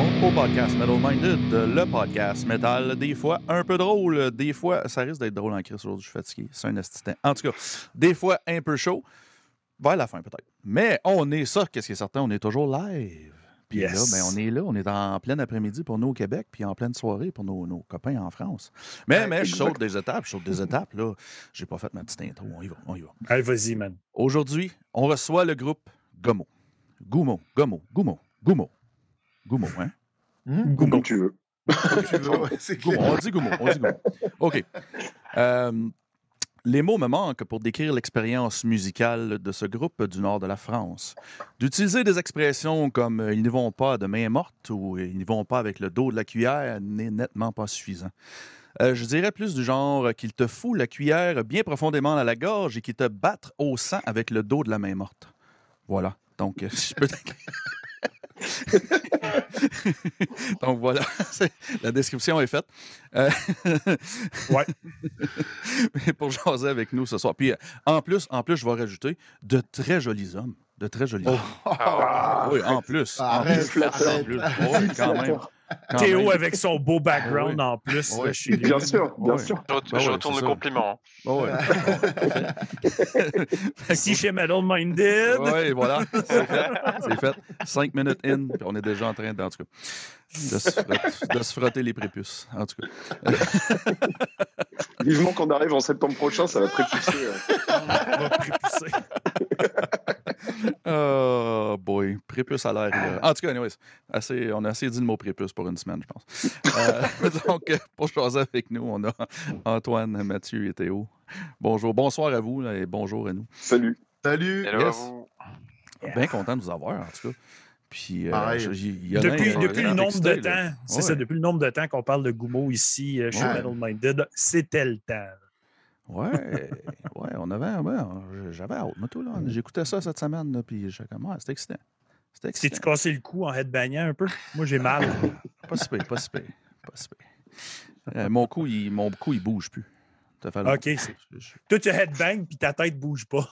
Au podcast Metal Minded, le podcast métal, des fois un peu drôle, des fois, ça risque d'être drôle en crise aujourd'hui, je suis fatigué, c'est un assistant. En tout cas, des fois un peu chaud, vers la fin peut-être. Mais on est ça, qu'est-ce qui est certain, on est toujours live. Puis Yes. là, ben, on est là, on est en plein après-midi pour nous au Québec, puis en pleine soirée pour nos, nos copains en France. Mais, Ouais, mais je saute des étapes, je saute des étapes, là. J'ai pas fait ma petite intro, on y va, on y va. Allez, vas-y, man. Aujourd'hui, on reçoit le groupe Gomo. Goumo, Gomo, Goumo, Goumo. Goumo, hein? Comme tu veux. On dit Goumo, on dit Goumo. OK. Euh, les mots me manquent pour décrire l'expérience musicale de ce groupe du nord de la France. D'utiliser des expressions comme ils n'y vont pas de main morte ou ils n'y vont pas avec le dos de la cuillère n'est nettement pas suffisant. Euh, je dirais plus du genre qu'il te fout la cuillère bien profondément dans la gorge et qu'il te batte au sang avec le dos de la main morte. Voilà. Donc, si je peux Donc voilà, la description est faite. Euh, Ouais. mais pour jaser avec nous ce soir. Puis euh, en plus, en plus, je vais rajouter de très jolis hommes. De très jolis hommes. Ah, oui, en plus. En Arrête, plus, arrête. en plus. Oui, quand même. Théo même. avec son beau background Ah en plus. Ouais. là, chez lui. Bien sûr, bien Ouais. sûr. Je, retourne le ça. compliment. Oh. Ici chez Metal Minded. Oui, voilà. C'est fait. C'est fait. Cinq minutes in, puis on est déjà en train, de, en tout cas, de se, frotter, de se frotter les prépuces. En tout cas. Vivement qu'on arrive en septembre prochain, ça va prépousser. euh. On va prépousser. Oh boy, prépuce à l'air. là. En tout cas, anyways, assez, on a assez dit le mot prépuce pour une semaine, je pense. Euh, donc, pour choisir avec nous, on a Antoine, Mathieu et Théo. Bonjour, bonsoir à vous là, et bonjour à nous. Salut. Salut! Hello à. Bien content de vous avoir, en tout cas. Puis, euh, je- y en Depuis, un, le nombre de temps, c'est Ouais. ça, depuis le nombre de temps qu'on parle de Goumo ici euh, chez Ouais. Metal Minded, c'était le temps. Ouais, ouais, on avait, ouais, j'avais hâte, moi, tout, là. J'écoutais ça cette semaine, là, puis j'étais comme, ah, c'était excitant. C'était T'es-tu excitant. cassé le cou en headbangant un peu? Moi, j'ai mal. Pas si pire, pas si pire, pas si pire. Euh, mon cou, il, mon cou, il bouge plus. Ça fait. OK. c'est- Je- je- Toi, tu headbang puis ta tête bouge pas.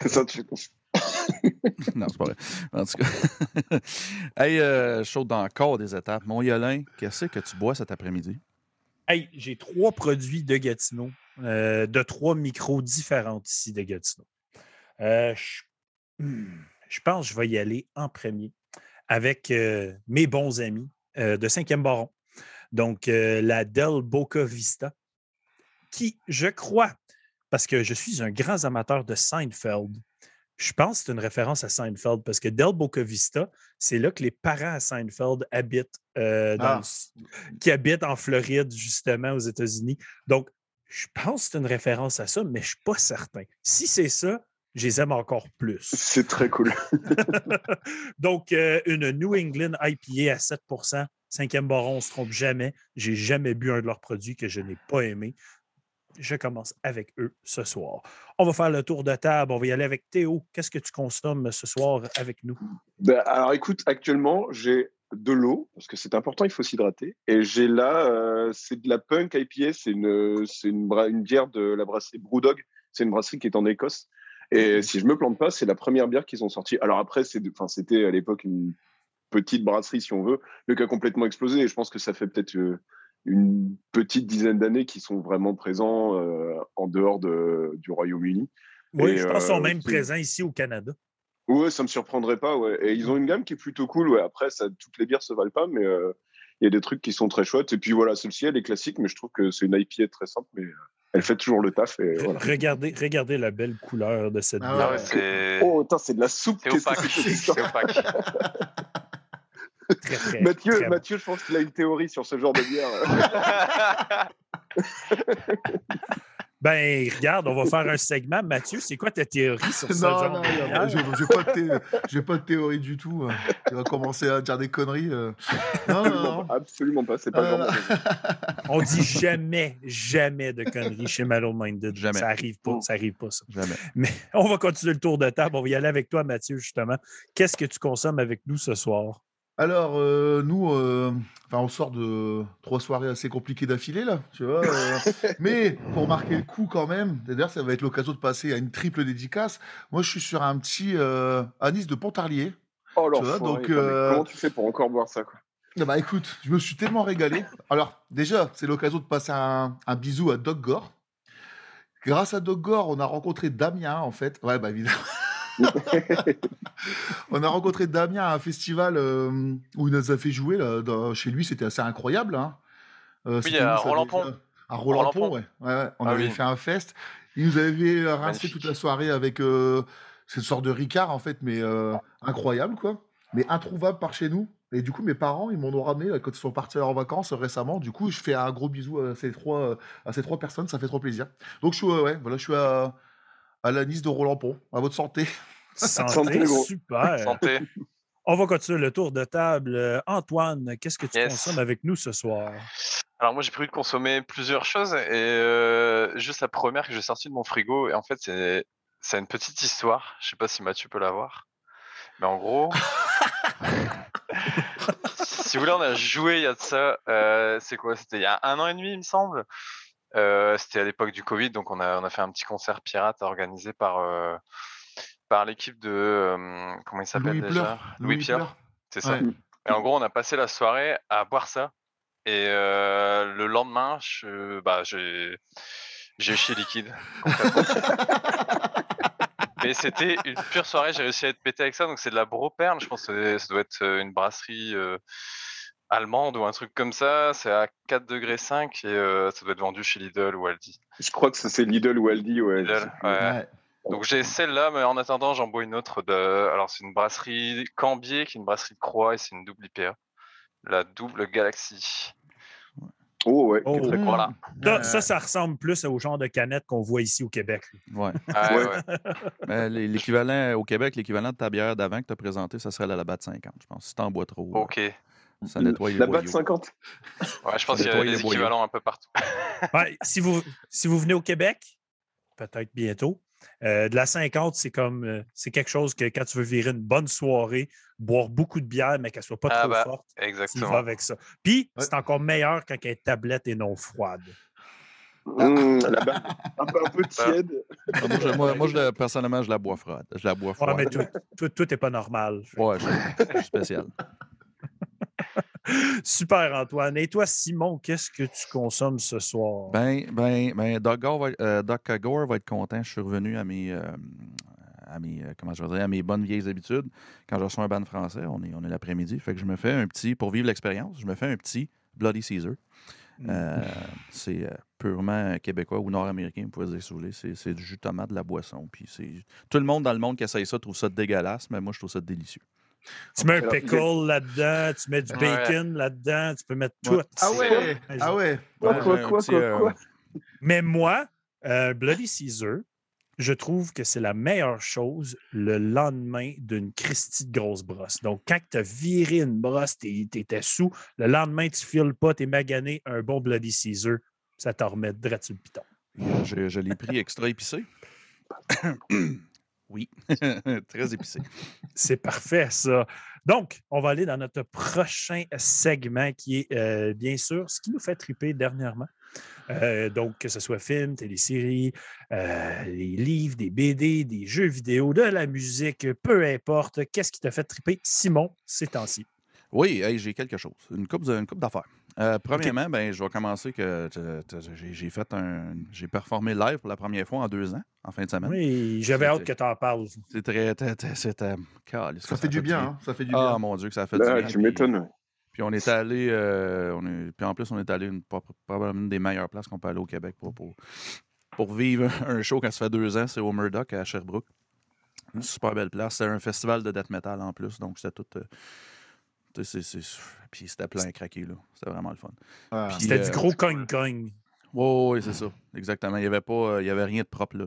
C'est ça, tu Non, c'est pas vrai. En tout cas. hey, euh, je saute dans encore des étapes. Mon Yolin, qu'est-ce que tu bois cet après-midi? Hey, j'ai trois produits de Gatineau, euh, de trois micros différents ici de Gatineau. Euh, je, hmm, je pense que je vais y aller en premier avec euh, mes bons amis de 5e Baron. Donc, la Del Boca Vista, qui, je crois, parce que je suis un grand amateur de Seinfeld, je pense que c'est une référence à Seinfeld parce que Del Boca Vista, c'est là que les parents à Seinfeld habitent, euh, dans Ah. le s- qui habitent en Floride, justement, aux États-Unis. Donc, je pense que c'est une référence à ça, mais je ne suis pas certain. Si c'est ça, je les aime encore plus. C'est très cool. Donc, euh, une New England IPA à 7% cinquième baron, on ne se trompe jamais. J'ai jamais bu un de leurs produits que je n'ai pas aimé. Je commence avec eux ce soir. On va faire le tour de table. On va y aller avec Théo. Qu'est-ce que tu consommes ce soir avec nous? Ben, alors écoute, actuellement, j'ai de l'eau, parce que c'est important, il faut s'hydrater. Et j'ai là, euh, c'est de la Punk IPA, c'est une, une, une bière de la brasserie Brewdog. C'est une brasserie qui est en Écosse. Et si je me plante pas, c'est la première bière qu'ils ont sortie. Alors après, c'était à l'époque une petite brasserie, si on veut, mais qui a complètement explosé. Et je pense que ça fait peut-être euh, une petite dizaine d'années qu'ils sont vraiment présents euh, en dehors de, du Royaume-Uni. Oui, Et, je pense qu'ils sont euh, même présents ici au Canada. Ouais, ça me surprendrait pas, ouais. Et ils ont une gamme qui est plutôt cool, ouais. Après, ça, toutes les bières se valent pas, mais euh, il y a des trucs qui sont très chouettes. Et puis voilà, celle-ci, elle est classique, mais je trouve que c'est une IPA très simple, mais, elle fait toujours le taf. Et voilà. regardez, regardez la belle couleur de cette Ah bière. ouais, Oh, putain, c'est de la soupe. opaque. C'est opaque. Très, très, Mathieu, très bon. Mathieu, je pense qu'il a une théorie sur ce genre de bière. Ben, regarde, on va faire un segment. Mathieu, c'est quoi ta théorie sur ce Non, genre non, de non, bière? j'ai j'ai pas, de pas théorie du tout. euh. Tu vas commencer à dire des conneries. euh. Non, non, non. Absolument pas, c'est pas Euh, vraiment. On dit jamais, jamais de conneries chez Mallow Minded. Jamais. Ça arrive pas, ça arrive pas, ça. Jamais. Mais on va continuer le tour de table. On va y aller avec toi, Mathieu, justement. Qu'est-ce que tu consommes avec nous ce soir? Alors, euh, nous, euh, on sort de trois soirées assez compliquées d'affilée, là, tu vois. euh, mais pour marquer le coup quand même, d'ailleurs, ça va être l'occasion de passer à une triple dédicace. Moi, je suis sur un petit anis de Pontarlier. Oh Tu vois, donc, Comment tu fais pour encore boire ça quoi? Ah bah écoute, je me suis tellement régalé. Alors, déjà, c'est l'occasion de passer un, un bisou à Doc Gore. Grâce à Doc Gore, on a rencontré Damien, en fait. Ouais, bah évidemment. on a rencontré Damien à un festival euh, où il nous a fait jouer là, dans- chez lui, c'était assez incroyable. Hein. Euh, c'était à Roland-Pont. À Roland-Pont, ouais. Ouais, ouais. On Ah avait oui. fait un fest. Il nous avait rincé Magnifique. toute la soirée avec euh, cette sorte de Ricard, en fait, mais euh, incroyable, quoi. Mais introuvable par chez nous. Et du coup, mes parents, ils m'en ont ramené là, quand ils sont partis en vacances récemment. Du coup, je fais un gros bisou à ces trois, à ces trois personnes. Ça fait trop plaisir. Donc, je suis, ouais, voilà, je suis à, à la Nice de Roland-Pont. À votre santé. Santé, Santé, gros. super. Santé. On va continuer le tour de table. Euh, Antoine, qu'est-ce que tu Yes. consommes avec nous ce soir? Alors moi j'ai prévu de consommer plusieurs choses et euh, juste la première que j'ai sortie de mon frigo et en fait c'est c'est une petite histoire. Je sais pas si Mathieu peut la voir, mais en gros, si vous voulez on a joué il y a de ça. euh, c'est quoi? C'était il y a un an et demi il me semble. Euh, C'était à l'époque du Covid donc on a on a fait un petit concert pirate organisé par euh, par l'équipe de euh, comment il s'appelle Louis déjà? Louis Pierre. C'est ça. Ouais. Et en gros, on a passé la soirée à boire ça. Et euh, le lendemain, je, bah, j'ai, j'ai chié liquide. Mais c'était une pure soirée. J'ai réussi à être pété avec ça. Donc c'est de la Broperle. Je pense que ça doit être une brasserie euh, allemande ou un truc comme ça. C'est à 4 degrés 5 et euh, ça doit être vendu chez Lidl ou Aldi. Je crois que c'est Lidl ou Aldi. Ouais, Lidl, plus. ouais. Ouais. Donc j'ai celle-là, mais en attendant, j'en bois une autre de. Alors c'est une brasserie Cambier, qui est une brasserie de Croix, et c'est une double IPA. La double Galaxy. Oh ouais. Oh, voilà. Ça, Euh, ça, ça ressemble plus au genre de canette qu'on voit ici au Québec. Ouais. Ah, Ouais. l'é- l'équivalent au Québec, l'équivalent de ta bière d'avant que tu as présenté, ça serait la Labatt 50, je pense. Si t'en bois trop, Ok. Ça nettoie La boyaux. 50. je pense qu'il y a nettoie les des boyaux. équivalents un peu partout. Ouais, si, vous, si vous venez au Québec, peut-être bientôt, euh, de la 50, c'est comme euh, c'est quelque chose que quand tu veux virer une bonne soirée, boire beaucoup de bière, mais qu'elle soit pas Ah trop bah, forte, tu y vas Exactement. avec ça. Puis, Ouais. c'est encore meilleur quand elle est tablette et non froide. Mmh, un peu, un peu tiède. Ah, moi, je, moi, moi, je la- personnellement, je la bois froide. Je la bois Ouais, froide. mais tout, tout, tout est pas normal. Ouais, je, je suis spécial. Super, Antoine. Et toi, Simon, qu'est-ce que tu consommes ce soir? Ben, ben, ben, Doc Gore, va, être- euh, Doc Gore va être content. Je suis revenu à mes, euh, à mes, euh, comment je à mes bonnes vieilles habitudes. Quand je reçois un band français, on est, on est l'après-midi. Fait que je me fais un petit, pour vivre l'expérience, je me fais un petit Bloody Caesar. Euh, c'est purement québécois ou nord-américain, vous pouvez dire si vous voulez. C'est, c'est du jus de tomate, de la boisson. Puis. Tout le monde dans le monde qui essaye ça trouve ça dégueulasse, mais moi, je trouve ça délicieux. Tu mets un pickle là-dedans, tu mets du Ouais. bacon là-dedans, tu peux mettre tout. Ah ouais, ah ouais. Quoi, Ouais, quoi, quoi, petit, quoi, euh, quoi? Mais moi, euh, Bloody Caesar, je trouve que c'est la meilleure chose le lendemain d'une Christie de grosse brosse. Donc, quand tu as viré une brosse, tu étais sous, le lendemain, tu files pas, tu es magané, un bon Bloody Caesar, ça t'en remet direct sur le piton. Je, je l'ai pris extra épicé. oui, très épicé. C'est parfait, ça. Donc, on va aller dans notre prochain segment qui est, euh, bien sûr, ce qui nous fait triper dernièrement. Euh, donc, que ce soit film, télésérie, euh, les livres, des BD, des jeux vidéo, de la musique, peu importe. Qu'est-ce qui t'a fait triper, Simon, ces temps-ci? Oui, hey, j'ai quelque chose. Une coupe, une coupe d'affaires. Euh, premièrement, ben, je vais commencer que j'ai- fait un. J'ai performé live pour la première fois en deux ans, en fin de semaine. Oui, j'avais hâte que tu en parles. C'est très. C'était. caliste, Ça fait du bien, hein, ça fait du Ah bien. mon Dieu, que ça fait Là, du bien. tu Puis- m'étonnes. Puis on est allé. euh, on est, puis en plus, on est allé une, pas- probablement une des meilleures places qu'on peut aller au Québec pour, pour, pour vivre un show quand ça fait deux ans, c'est au Murdoch à Sherbrooke. Une super belle place. C'était un festival de death metal en plus, donc c'était tout. euh, Puis c'était plein craqué, là. C'était vraiment le fun. Ah. Puis, C'était euh, du gros cogne-cogne. Oui, oui, c'est ça. Exactement. Il n'y avait, pas, euh, il y avait rien de propre là.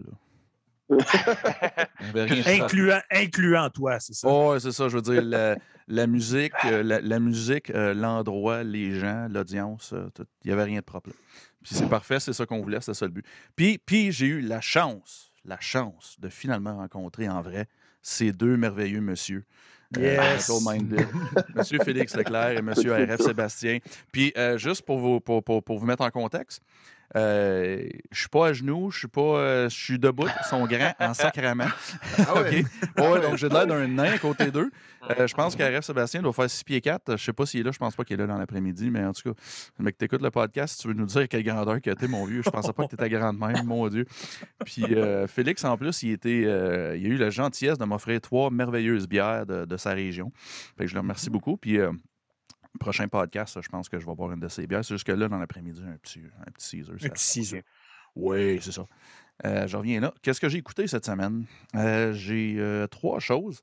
Incluant, incluant toi, c'est ça? Oh, ouais, c'est ça, je veux dire, la, la musique, euh, la, la musique, euh, l'endroit, les gens, l'audience, euh, tout, il n'y avait rien de propre là. Puis c'est parfait, c'est ça qu'on voulait, c'est ça le but. Puis, puis j'ai eu la chance, la chance de finalement rencontrer en vrai ces deux merveilleux euh, Yes. Metal-Minded, Monsieur Félix Leclerc et Monsieur RF Sébastien. Puis euh, juste pour vous, pour, pour- pour vous mettre en contexte, euh, je suis pas à genoux, je suis pas, euh, je suis debout, ils sont grands en sacrament. Ah ouais. OK. Ouais, donc j'ai l'air d'un nain à côté d'eux. Euh, je pense qu'RF Sébastien doit faire 6 pieds 4. Je sais pas s'il est là, je pense pas qu'il est là dans l'après-midi, mais en tout cas, le mec, t'écoutes le podcast, tu veux nous dire quelle grandeur que t'es, mon vieux. Je pensais pas que t'étais grande même, mon Dieu. Puis euh, Félix, en plus, il était, il a eu la gentillesse de m'offrir trois merveilleuses bières de, de sa région. Fait que je le remercie beaucoup. Puis prochain podcast, je pense que je vais boire une de ces bières. C'est juste que là, dans l'après-midi, un petit, un petit Caesar. Un petit ciseau. oui, c'est ça. Euh, je reviens là. Qu'est-ce que j'ai écouté cette semaine? Euh, j'ai euh, trois choses.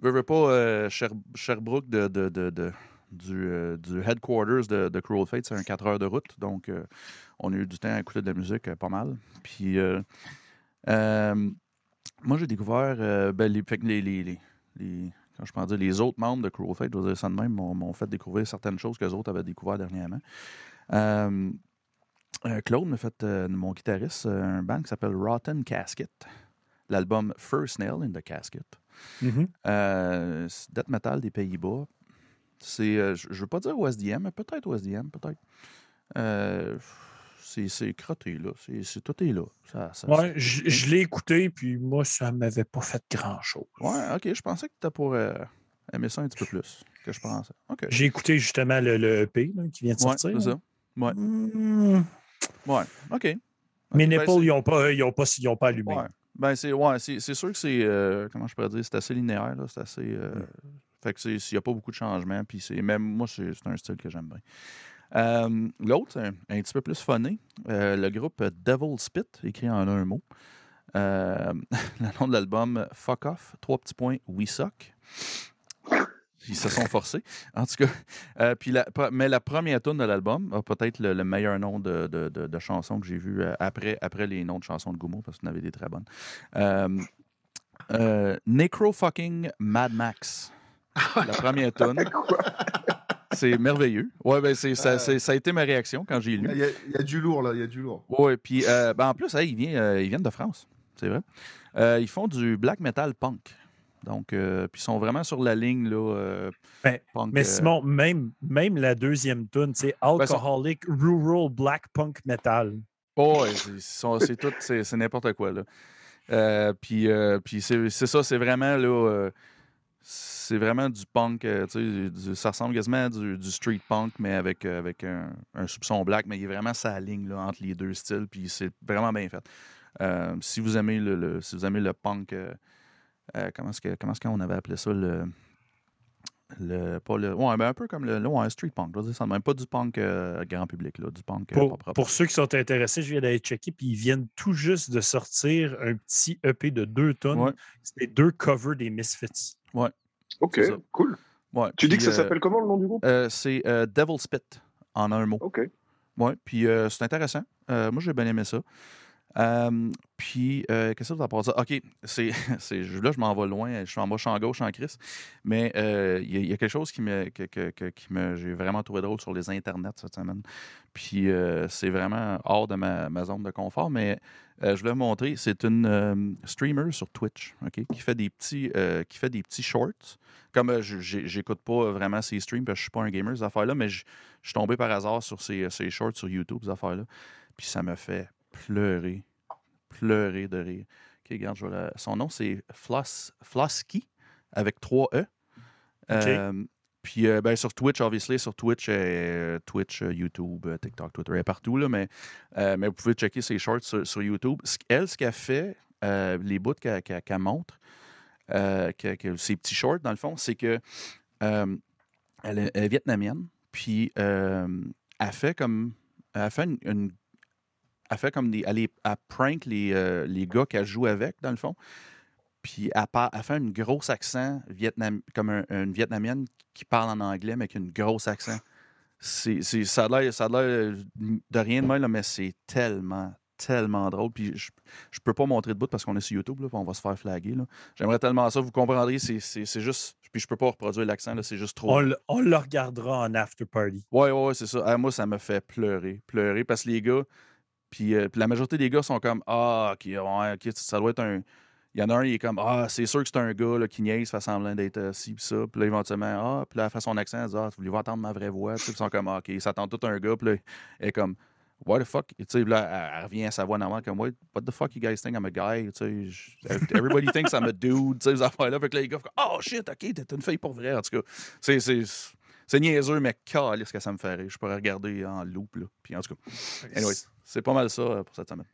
Veux, veux pas, Sher- Sherbrooke de, de- de- de- du, du headquarters de, de Cruel Fate, c'est un 4 heures de route. Donc, on a eu du temps à écouter de la musique pas mal. Puis, moi, j'ai découvert ben, les- les- les- quand je peux en dire, les autres membres de Cruel Fate, je vais dire ça de même, m'ont fait découvrir certaines choses que les autres avaient découvert dernièrement. Euh, euh, Claude m'a fait, euh, mon guitariste, un band qui s'appelle Rotten Casket. L'album First Nail in the Casket. Euh, c'est death metal des Pays-Bas. C'est, je ne veux pas dire OSDM, mais peut-être OSDM, peut-être. C'est, crotté, là. C'est, c'est- tout est là. Ça, ça- Ouais, je je l'ai écouté, puis moi, ça ne m'avait pas fait grand-chose. Ouais, ok. Je pensais que tu pour euh, aimer ça un petit peu plus que je pensais. J'ai écouté justement le, le EP là, qui vient de Ouais, sortir. c'est ça. Ouais. Hmm. Ouais, ok. Mes Ok, ben, nipples, ils n'ont pas, ils ont pas, ils ont pas allumé. Ouais. Ben, c'est ouais, sûr que c'est. euh, comment je pourrais dire C'est assez linéaire. là, C'est assez. euh, Fait que c'est- s'il n'y a pas beaucoup de changements. Puis c'est même moi, c'est c'est un style que j'aime bien. Euh, L'autre, un, un petit peu plus funné. euh, le groupe Devil Spit, écrit en un mot. Euh, le nom de l'album Fuck Off, trois petits points, We Suck. Ils se sont forcés. En tout cas, euh, puis la, mais la première tune de l'album a peut-être le, le meilleur nom de, de, de- de chansons que j'ai vu après, après les noms de chansons de Goumo, parce qu'on avait des très bonnes. Euh, euh, Necro fucking Mad Max. La première tune. C'est merveilleux. Ouais, ben c'est, ça, c'est- ça a été ma réaction quand j'ai lu. Il y, a, il y a du lourd, là. Il y a du lourd. Oui, puis euh, ben, en plus, hey, ils, viennent, euh, ils viennent de France, c'est vrai. Euh, ils font du black metal punk. Donc, euh, puis ils sont vraiment sur la ligne, là. euh, Ben, punk, Mais euh, Simon, même, même la deuxième tune, c'est Ben, ça- Alcoholic Rural Black Punk Metal. Oh, c'est- sont- c'est tout, c'est c'est n'importe quoi, là. Euh, puis euh, puis c'est c'est ça, c'est vraiment, là, euh, c'est vraiment du punk, euh, ça ressemble quasiment à du, street punk, mais avec, euh, avec un, un soupçon black, mais il est vraiment sa ligne, là, entre les deux styles, puis c'est vraiment bien fait. Euh, si vous aimez le, si vous aimez le punk, euh, comment est-ce qu'on avait appelé ça le le pas le ouais ben un peu comme le, le- ouais, street punk ça même pas du punk euh, grand public là du punk euh, Pour, pas propre. pour ceux qui sont intéressés, je viens d'aller checker, puis ils viennent tout juste de sortir un petit EP de deux tonnes. Ouais. C'est deux covers des Misfits. Ok, C'est ça. cool. Ouais, Tu dis que ça euh, s'appelle comment le nom du groupe? euh, c'est euh, Devil Spit en un mot Ok. Ouais, puis euh, c'est intéressant. Euh, moi, j'ai bien aimé ça. Puis, euh, qu'est-ce que vous en pensez? OK, c'est, là, je m'en vais loin. Je suis en bas, je suis en gauche, en crise. Mais euh, il y, a- quelque chose qui me, que, que- que- qui me, j'ai vraiment trouvé drôle sur les internets cette semaine. Puis, euh, c'est vraiment hors de ma, zone de confort. Mais euh, je voulais vous montrer, c'est une streamer sur Twitch, OK, qui fait des petits, qui fait des petits shorts. Comme j'écoute pas vraiment ses streams parce que je suis pas un gamer, ces affaires-là, mais je je suis tombé par hasard sur ces, ces shorts sur YouTube, ces affaires-là. Puis ça me fait pleurer, pleurer de rire. OK, regarde, je vais la- Son nom, c'est Floss, Flosky, avec trois E. Euh, puis euh, ben, sur Twitch, obviously, sur Twitch, euh, Twitch, euh, YouTube, TikTok, Twitter, est partout, là, mais, mais vous pouvez checker ses shorts sur, sur YouTube. Elle, ce qu'elle fait, les bouts qu'elle montre, que, que- ses petits shorts, dans le fond, c'est que elle, est, elle est vietnamienne, puis elle fait comme. Elle fait une, une- elle fait comme des. Elle, prank les, euh, les gars qu'elle joue avec, dans le fond. Puis elle, fait un gros accent vietnam, comme un- une Vietnamienne qui parle en anglais, mais avec une grosse accent. C'est, c'est- ça a l'air ça a l'air de rien de mal, là, mais c'est tellement, tellement drôle. Puis je, je peux pas montrer de bout parce qu'on est sur YouTube, là, puis on va se faire flaguer. là. J'aimerais tellement ça, vous comprendrez, c'est, c'est, c'est juste. Puis je peux pas reproduire l'accent, là, c'est juste trop. On, le- on le regardera en after party. Ouais, ouais, ouais, c'est ça. Ah, moi, ça me fait pleurer. Pleurer parce que les gars, puis, euh, puis la majorité des gars sont comme Ah, ok, ouais, ok, ça doit être un. Il y en a un, il est comme Ah, c'est sûr que c'est un gars là, qui niaise, fait semblant d'être euh, ci, puis ça. Puis là, éventuellement, Ah, puis là, elle fait son accent, elle dit Ah, voulez-vous entendre ma vraie voix? Tu Puis ils sont comme Ah, ok, ils s'attendent tout un gars, puis là, elle est comme What the fuck? Et tu puis là, elle, revient à sa voix normale, comme What, the fuck you guys think I'm a guy? Tu everybody thinks I'm a dude, tu sais, affaires-là. Fait que là, les gars, font, Oh shit, ok, t'es une fille pour vrai, en tout cas. C'est. C'est niaiseux, mais calisse que ça me fait rire. Je pourrais regarder en loop. Là. Puis en tout cas, anyways, c'est pas mal ça euh, pour cette semaine.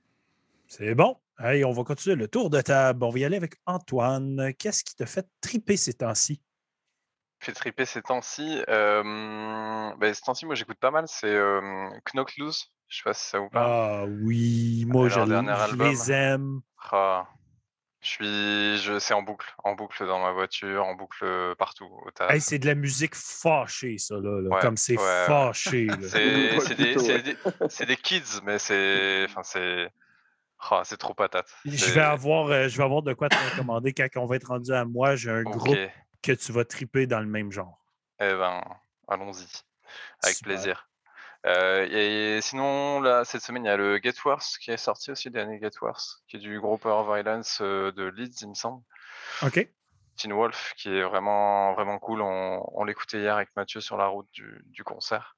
C'est bon. Hey, on va continuer le tour de table. On va y aller avec Antoine. Qu'est-ce qui te fait triper ces temps-ci? fait triper ces temps-ci. Euh, bah, ces temps-ci, moi, j'écoute pas mal. C'est euh, Knock Loose. Je sais pas si ça vous parle. Ah oui, moi, leur je, les aime. Ah, je suis, je, c'est en boucle, en boucle dans ma voiture, en boucle partout au taf. Hey, c'est de la musique fâchée, ça, là. là, Ouais, comme c'est ouais, fâché. C'est des, c'est des- c'est des kids, mais c'est, enfin c'est, ah, c'est trop patate. Je vais, avoir, euh, je vais avoir de quoi te recommander quand on va être rendu à moi. J'ai un groupe que tu vas triper dans le même genre. Eh ben, allons-y, avec Super. plaisir. Euh, et sinon, là, cette semaine, il y a le Get Worse qui est sorti aussi, le dernier Get Worse, qui est du groupe Power Violence euh, de Leeds, il me semble. OK? Teen Wolf, qui est vraiment, vraiment cool. On, on l'écoutait hier avec Mathieu sur la route du, du concert.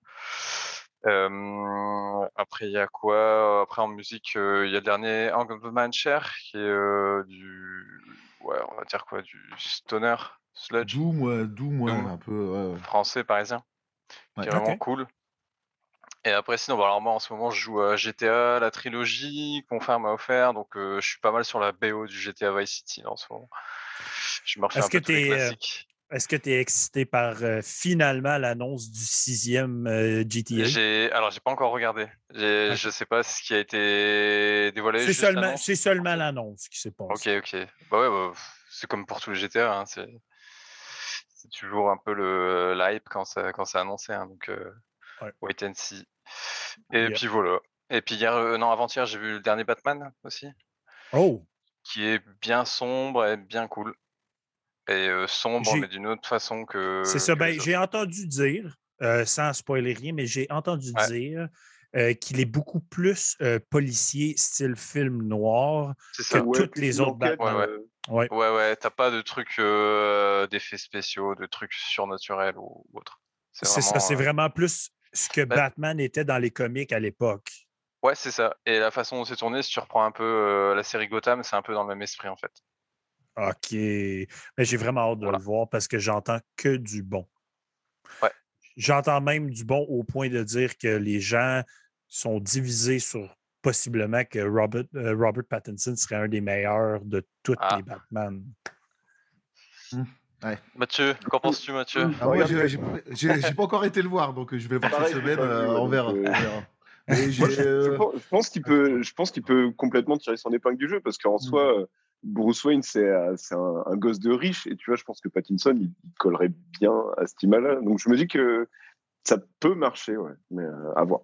Euh, après, il y a quoi? Après, en musique, euh, il y a le dernier Hang of the Man Share, qui est euh, du. Ouais, on va dire quoi? Du stoner, sludge, Doom, ouais, Doom, ouais, Doom. un peu. ouais, français, parisien. Ouais. Qui est vraiment cool. Et après, sinon, bon, alors moi, en ce moment, je joue à GTA, la trilogie, Confirm m'a offert, donc euh, je suis pas mal sur la BO du GTA Vice City là, en ce moment. Je me refais un peu tous les euh, classiques. Est-ce que tu es excité par euh, finalement l'annonce du sixième euh, GTA? Alors j'ai pas encore regardé. J'ai- Ok. Je sais pas ce qui a été dévoilé. C'est seulement, l'annonce. c'est seulement l'annonce qui s'est passée. Ok ok. Bah ouais bah, c'est comme pour tous les GTA. hein, c'est toujours un peu le la hype quand ça quand c'est annoncé. hein, donc euh, Ouais. wait and see. Et Yeah. puis voilà. Et puis hier euh, non avant-hier j'ai vu le dernier Batman aussi Oh! qui est bien sombre et bien cool. Et euh, sombre mais d'une autre façon que. C'est ça. Ben, j'ai entendu dire, euh, sans spoiler rien, mais j'ai entendu Ouais. dire euh, qu'il est beaucoup plus euh, policier, style film noir. Que toutes les autres Batman. Ouais, euh, Ouais. Ouais, ouais, t'as pas de trucs euh, d'effets spéciaux, de trucs surnaturels ou, ou autre. C'est ça. C'est euh, vraiment plus ce que bah- Batman était dans les comics à l'époque. Ouais, c'est ça. Et la façon dont c'est tourné, si tu reprends un peu euh, la série Gotham, c'est un peu dans le même esprit en fait. OK. Mais j'ai vraiment hâte de Voilà. le voir parce que j'entends que du bon. Ouais. J'entends même du bon au point de dire que les gens sont divisés sur possiblement que Robert, euh, Robert Pattinson serait un des meilleurs de tous Ah. les Batman. Mathieu, qu'en penses-tu, Mathieu? Ah ouais, Regarde, j'ai- pas encore été le voir, donc euh, je vais voir Pareil, cette semaine, euh, on verra. euh, on verra. Mais j'ai, Moi, je, je euh, pense, je pense qu'il peut, je pense qu'il peut complètement tirer son épingle du jeu parce qu'en soi, euh, Bruce Wayne, c'est un, un gosse de riche et tu vois, je pense que Pattinson, il, il collerait bien à cette image-là. Donc je me dis que ça peut marcher, ouais, mais euh, à voir.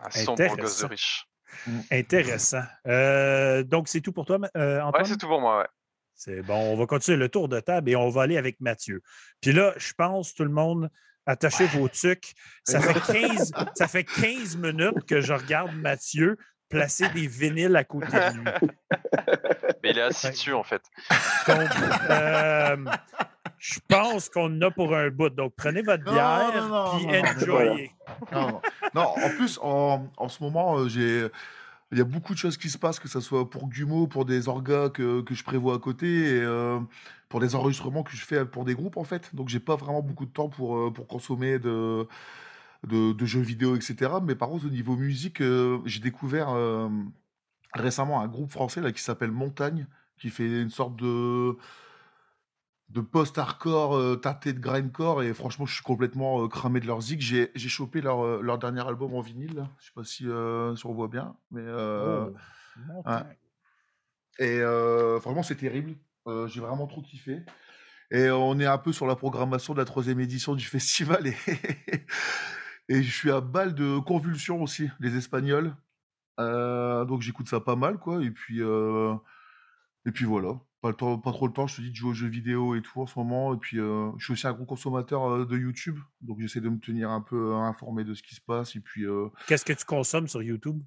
Un sombre gosse de Intéressant. riche. Intéressant. Euh, donc, c'est tout pour toi, euh, Antoine? Ouais, c'est tout pour moi, ouais. C'est bon, on va continuer le tour de table et on va aller avec Mathieu. Puis là, je pense, tout le monde, attachez vos tucs. Ça fait, 15, ça fait 15 minutes que je regarde Mathieu placer des vinyles à côté de lui. Mais il est dessus en fait. Donc, euh, je pense qu'on en a pour un bout. Donc, prenez votre bière non, enjoyez. Non, non. Non, en plus, en, en ce moment, euh, j'ai. Il y a beaucoup de choses qui se passent, que ce soit pour Gumo, pour des orgas que, que je prévois à côté, et euh, pour des enregistrements que je fais pour des groupes, en fait. Donc, j'ai pas vraiment beaucoup de temps pour, euh, pour consommer de, de, jeux vidéo, etc. Mais par contre, au niveau musique, euh, j'ai découvert récemment un groupe français là, qui s'appelle Montagne, qui fait une sorte de de post-hardcore euh, tâté de grindcore et franchement je suis complètement euh, cramé de leur zig. J'ai j'ai chopé leur, euh, leur dernier album en vinyle, là. je sais pas si, euh, si on voit bien, mais Oh, ouais. et franchement c'est terrible. J'ai vraiment trop kiffé. Et on est un peu sur la programmation de la troisième édition du festival et, et je suis à balle de convulsions aussi, les Espagnols. Donc j'écoute ça pas mal quoi. Et puis et puis voilà. Pas, temps, pas trop le temps, je te dis, de jouer aux jeux vidéo et tout en ce moment. Et puis, euh, je suis aussi un gros consommateur euh, de YouTube. Donc, j'essaie de me tenir un peu euh, informé de ce qui se passe. Et puis, euh, Qu'est-ce que tu consommes sur YouTube?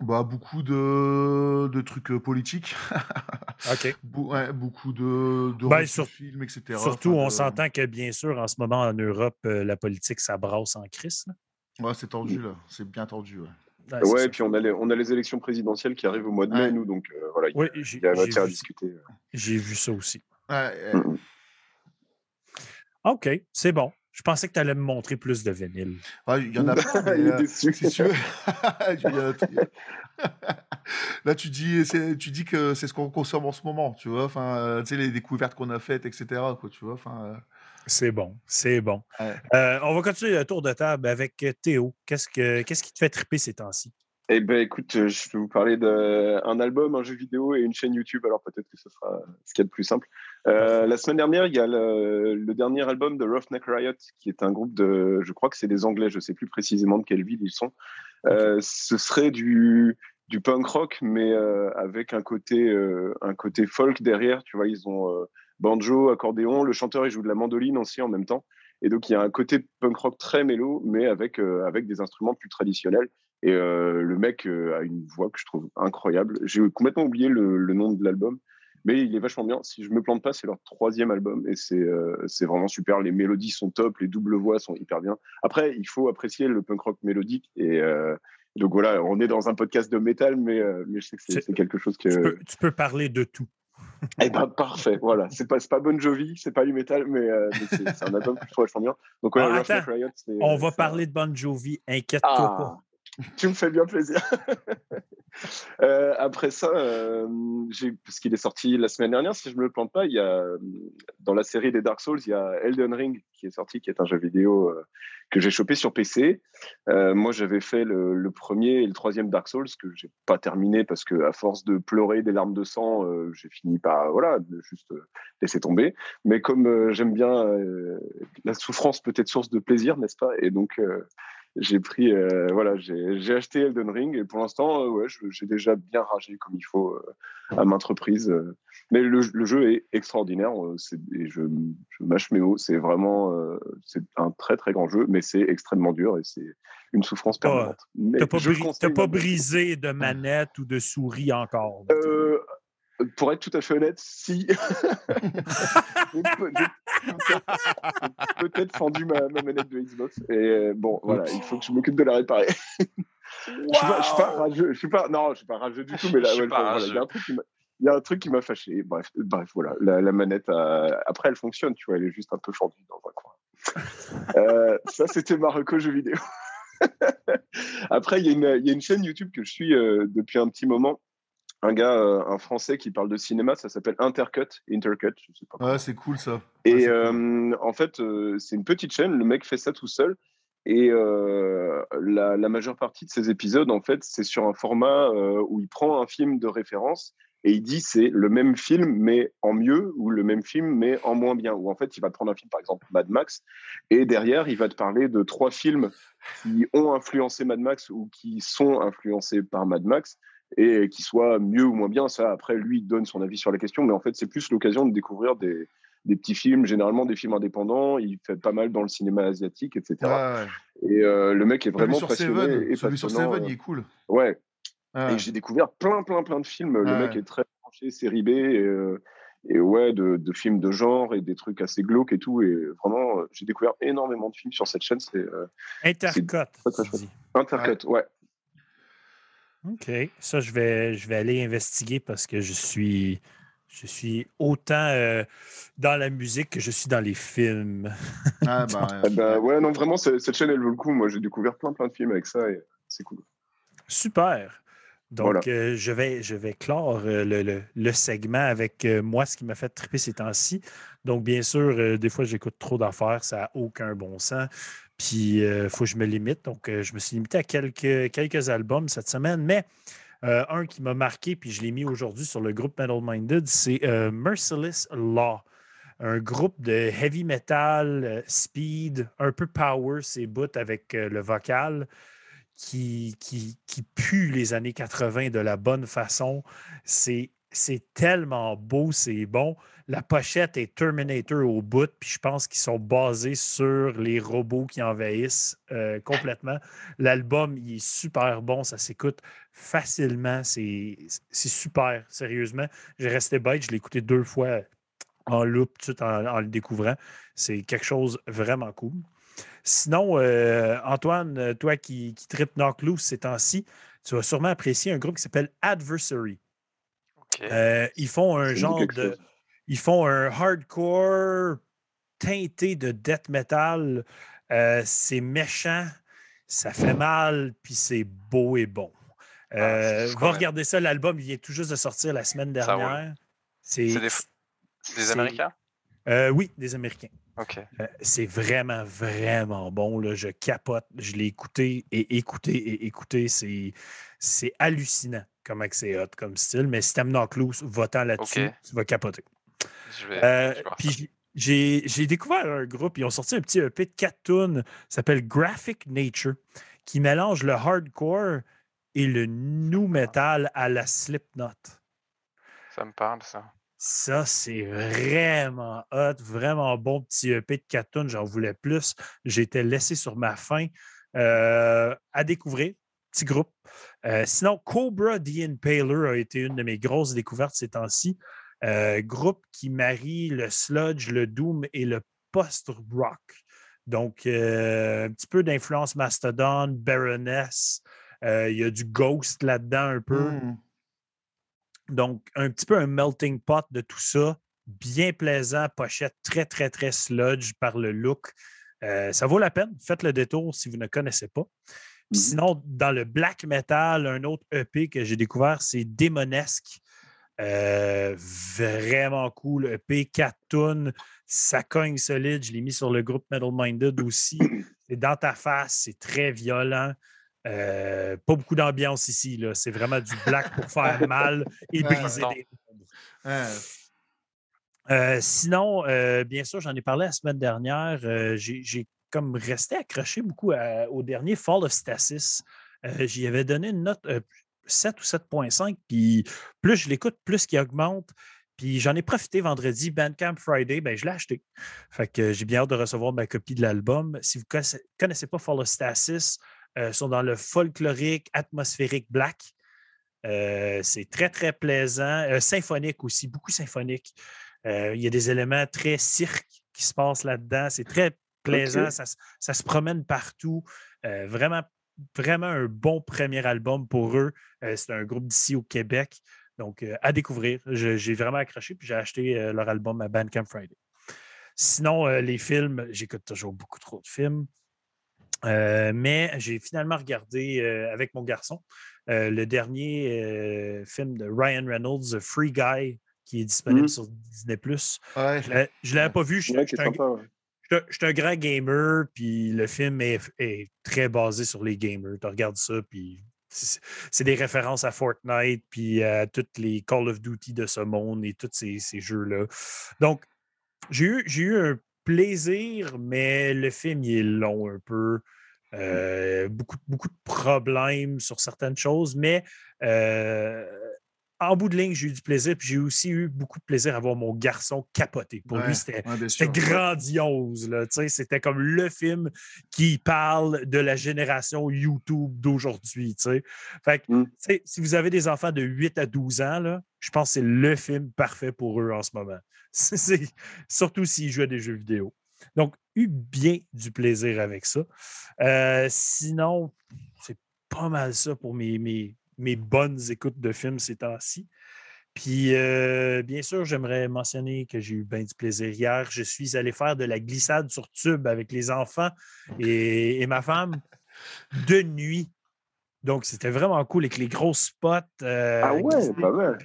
bah, beaucoup de, de trucs politiques. OK. Ouais, beaucoup de, de Ben, sur- films, etc. Surtout, Enfin, on de- s'entend que, bien sûr, en ce moment, en Europe, la politique, ça brasse en crise. là. Ouais, c'est tendu, là. C'est bien tendu, ouais. Ouais, c'est Ouais, et puis on a, les, on a les élections présidentielles qui arrivent au mois de mai, Ouais. nous, donc euh, voilà, il Oui, y a- j'ai il y a matière à discuter. j'ai vu ça aussi. Ouais. OK, c'est bon. Je pensais que tu allais me montrer plus de vinyle. ouais, il y en a plein, mais, Il est euh, déçu. Là, tu dis, tu dis que c'est ce qu'on consomme en ce moment, tu vois. Enfin, euh, tu sais, les découvertes qu'on a faites, etc. Quoi, tu vois. Enfin, euh, C'est bon, c'est bon. Ouais. Euh, on va continuer le tour de table avec euh, Théo. Qu'est-ce, que, qu'est-ce qui te fait triper ces temps-ci? Eh ben, écoute, euh, je vais vous parler d'un album, un jeu vidéo et une chaîne YouTube. Alors peut-être que ce sera ce qu'il y a de plus simple. Euh, la semaine dernière, il y a le, le dernier album de Roughneck Riot, qui est un groupe de, je crois que c'est des Anglais, je sais plus précisément de quelle ville ils sont. Euh, ce serait du du punk rock, mais euh, avec un côté un côté folk derrière. Tu vois, ils ont banjo, accordéon. Le chanteur il joue de la mandoline aussi en même temps. Et donc il y a un côté punk rock très mélo, mais avec euh, avec des instruments plus traditionnels. Et euh, le mec euh, a une voix que je trouve incroyable. J'ai complètement oublié le, le nom de l'album, mais il est vachement bien. Si je me plante pas, c'est leur troisième album et c'est c'est vraiment super. Les mélodies sont top, les doubles voix sont hyper bien. Après, il faut apprécier le punk rock mélodique et donc voilà, on est dans un podcast de métal, mais, mais je sais que c'est quelque chose que. Tu, peux, tu peux parler de tout. Eh ben parfait, voilà. C'est pas Bon Jovi, c'est pas du métal, mais, euh, mais c'est un album que je trouve vachement bien. Donc ouais, Ah, attends. Riot, On va c'est un- parler de Bon Jovi, inquiète-toi pas. tu me fais bien plaisir. Euh, après ça, euh, parce qu'il est sorti la semaine dernière, si je me plante pas, il y a dans la série des Dark Souls, il y a Elden Ring qui est sorti, qui est un jeu vidéo euh, que j'ai chopé sur PC. Euh, moi, j'avais fait le, premier et le troisième Dark Souls que j'ai pas terminé parce que à force de pleurer des larmes de sang, j'ai fini par voilà juste laisser tomber. Mais comme j'aime bien la souffrance, peut être source de plaisir, n'est-ce pas? Et donc j'ai pris, euh, voilà, j'ai acheté Elden Ring et pour l'instant, euh, ouais, j'ai déjà bien ragé comme il faut euh, à maintes reprises. mais le, le jeu est extraordinaire. c'est- et je, je mâche mes mots. C'est vraiment, c'est un très très grand jeu, mais c'est extrêmement dur et c'est une souffrance permanente. Mais T'as pas, bri- pas brisé de manette ou de souris encore. Pour être tout à fait honnête, si. Peut-être- fendu ma, ma manette de Xbox. Et euh, bon, voilà, il faut que je m'occupe de la réparer. Je suis pas, je suis pas rageux. Je suis pas, non, je suis pas rageux du tout. Mais là, ouais, voilà, il y a un truc qui m'a- il y a un truc qui m'a fâché. Bref, bref, voilà. La, la manette, a- après, elle fonctionne. Tu vois, elle est juste un peu fendue dans un coin. Euh, ça, c'était Marocco jeux vidéo. après, il y, a une- il y a une chaîne YouTube que je suis euh, depuis un petit moment. Un gars, euh, un Français qui parle de cinéma, ça s'appelle Intercut. Intercut, je sais pas. ouais, c'est cool ça. Ouais, et cool. euh, en fait, euh, c'est une petite chaîne. Le mec fait ça tout seul. Et la, la majeure partie de ses épisodes, en fait, c'est sur un format où il prend un film de référence et il dit c'est le même film mais en mieux ou le même film mais en moins bien. Ou en fait, il va te prendre un film, par exemple Mad Max, et derrière, il va te parler de trois films qui ont influencé Mad Max ou qui sont influencés par Mad Max et qui soient mieux ou moins bien. Ça, après, lui, il donne son avis sur la question, mais en fait, c'est plus l'occasion de découvrir des, des petits films, généralement des films indépendants. Il fait pas mal dans le cinéma asiatique, etc. Ouais. Et euh, le mec est vraiment sur passionné Seven, et celui sur Seven, euh, il est cool. Ouais. Ouais. Et j'ai découvert plein, plein, plein de films. Le Ouais. mec est très branché, série B, et, euh, et ouais, de, de films de genre et des trucs assez glauques et tout. Et vraiment, euh, j'ai découvert énormément de films sur cette chaîne. C'est euh, Intercut. Intercut, ouais. OK. Ça, je vais, je vais aller investiguer parce que je suis, je suis autant euh, dans la musique que je suis dans les films. Ah, bah, Eh ben, ouais, non, vraiment, cette chaîne, elle vaut le coup. Moi, j'ai découvert plein, plein de films avec ça et c'est cool. Super. Donc, Voilà. euh, je, vais, je vais clore euh, le, le- le segment avec euh, moi, ce qui m'a fait triper ces temps-ci. Donc, bien sûr, euh, des fois, j'écoute trop d'affaires, ça n'a aucun bon sens. Puis, il faut que je me limite. Donc, euh, je me suis limité à quelques, quelques albums cette semaine. Mais euh, un qui m'a marqué, puis je l'ai mis aujourd'hui sur le groupe Metal Minded, c'est euh, Merciless Law. Un groupe de heavy metal, euh, speed, un peu power, c'est bouts avec euh, le vocal qui, qui, qui pue les années 80 de la bonne façon. C'est, c'est tellement beau, c'est bon. La pochette est Terminator au bout, puis je pense qu'ils sont basés sur les robots qui envahissent euh, complètement. L'album, il est super bon, ça s'écoute facilement. C'est, super, sérieusement. J'ai resté bête, je l'ai écouté deux fois en loop, tout en, le découvrant. C'est quelque chose vraiment cool. Sinon, euh, Antoine, toi qui, qui tripes Knock Loose ces temps-ci, tu vas sûrement apprécier un groupe qui s'appelle Adversary. Euh, ils font un genre de. chose. Ils font un hardcore teinté de death metal. Euh, c'est méchant, ça fait mal, puis c'est beau et bon. Ah, Euh, va regarder ça, l'album, il vient tout juste de sortir la semaine dernière. C'est des, des Américains? euh, oui, des Américains. Ok. Euh, c'est vraiment, vraiment bon. Là. Je capote. Je l'ai écouté et écouté et écouté. C'est hallucinant comment c'est hot comme style. Mais si t'aimes Knock Loose, va-t'en là-dessus. Tu vas capoter. Euh, puis j'ai- découvert un groupe. Ils ont sorti un petit EP de 4 tunes. S'appelle Graphic Nature, qui mélange le hardcore et le new metal à la Slipknot. Ça me parle, ça. Ça, c'est vraiment hot, vraiment bon petit EP de 4 tonnes. J'en voulais plus. J'étais laissé sur ma faim euh, à découvrir. Petit groupe. Euh, sinon, Cobra the Impaler a été une de mes grosses découvertes ces temps-ci. Euh, groupe qui marie le sludge, le doom et le post-rock. Donc, euh, un petit peu d'influence Mastodon, Baroness. Il y a du ghost là-dedans un peu. Hmm. Donc, un petit peu un melting pot de tout ça. Bien plaisant, pochette très, très, très sludge par le look. Ça vaut la peine. Faites le détour si vous ne connaissez pas. Puis sinon, dans le black metal, un autre EP que j'ai découvert, c'est Démonesque. Euh, vraiment cool. EP 4 tunes. Ça cogne solide. Je l'ai mis sur le groupe Metal Minded aussi. C'est dans ta face. C'est très violent. Euh, pas beaucoup d'ambiance ici. là. C'est vraiment du black pour faire mal et Ouais, briser des. Ouais. Euh, sinon, bien sûr, j'en ai parlé la semaine dernière. j'ai j'ai comme resté accroché beaucoup au dernier Fall of Stasis. Euh, J'y avais donné une note euh, 7 ou 7.5. Puis plus je l'écoute, plus qu'il augmente. Puis j'en ai profité vendredi, Bandcamp Friday, ben, je l'ai acheté. Fait que j'ai bien hâte de recevoir ma copie de l'album. Si vous ne connaissez pas Fall of Stasis, euh, sont dans le folklorique, atmosphérique black. Euh, c'est très, très plaisant. Euh, symphonique aussi, beaucoup symphonique. Euh, il y a des éléments très cirque qui se passent là-dedans. C'est très plaisant. Ça, se- ça se promène partout. Euh, vraiment, vraiment un bon premier album pour eux. Euh, c'est un groupe d'ici au Québec. Donc, euh, à découvrir. J'ai vraiment accroché, puis j'ai acheté leur album à Bandcamp Friday. Sinon, les films, j'écoute toujours beaucoup trop de films. Mais j'ai finalement regardé avec mon garçon le dernier film de Ryan Reynolds, Free Guy, qui est disponible Mhm. sur Disney. Ouais, Je ne l'avais pas vu. Je Ouais, je un, ouais. Je suis un- grand gamer, puis le film est, très basé sur les gamers. Tu regardes ça, puis c'est des références à Fortnite, puis à toutes les Call of Duty de ce monde et tous ces, jeux-là. Donc, j'ai eu, un plaisir, mais le film, il est long un peu. Euh, beaucoup, beaucoup de problèmes sur certaines choses, mais euh, en bout de ligne, j'ai eu du plaisir. Puis j'ai aussi eu beaucoup de plaisir à voir mon garçon capoter. Pour Ouais, lui, c'était ouais, grandiose. C'était comme le film qui parle de la génération YouTube d'aujourd'hui. Fait que, Mm. Si vous avez des enfants de 8 à 12 ans, là, je pense que c'est le film parfait pour eux en ce moment. C'est- Surtout s'ils jouent à des jeux vidéo. Donc, eu bien du plaisir avec ça. Euh, sinon, c'est pas mal ça pour mes, mes, mes bonnes écoutes de films ces temps-ci. Puis, euh, bien sûr, j'aimerais mentionner que j'ai eu bien du plaisir hier. Je suis allé faire de la glissade sur tube avec les enfants et, et ma femme de nuit. Donc, c'était vraiment cool avec les gros spots. euh, Ah ouais, pas mal.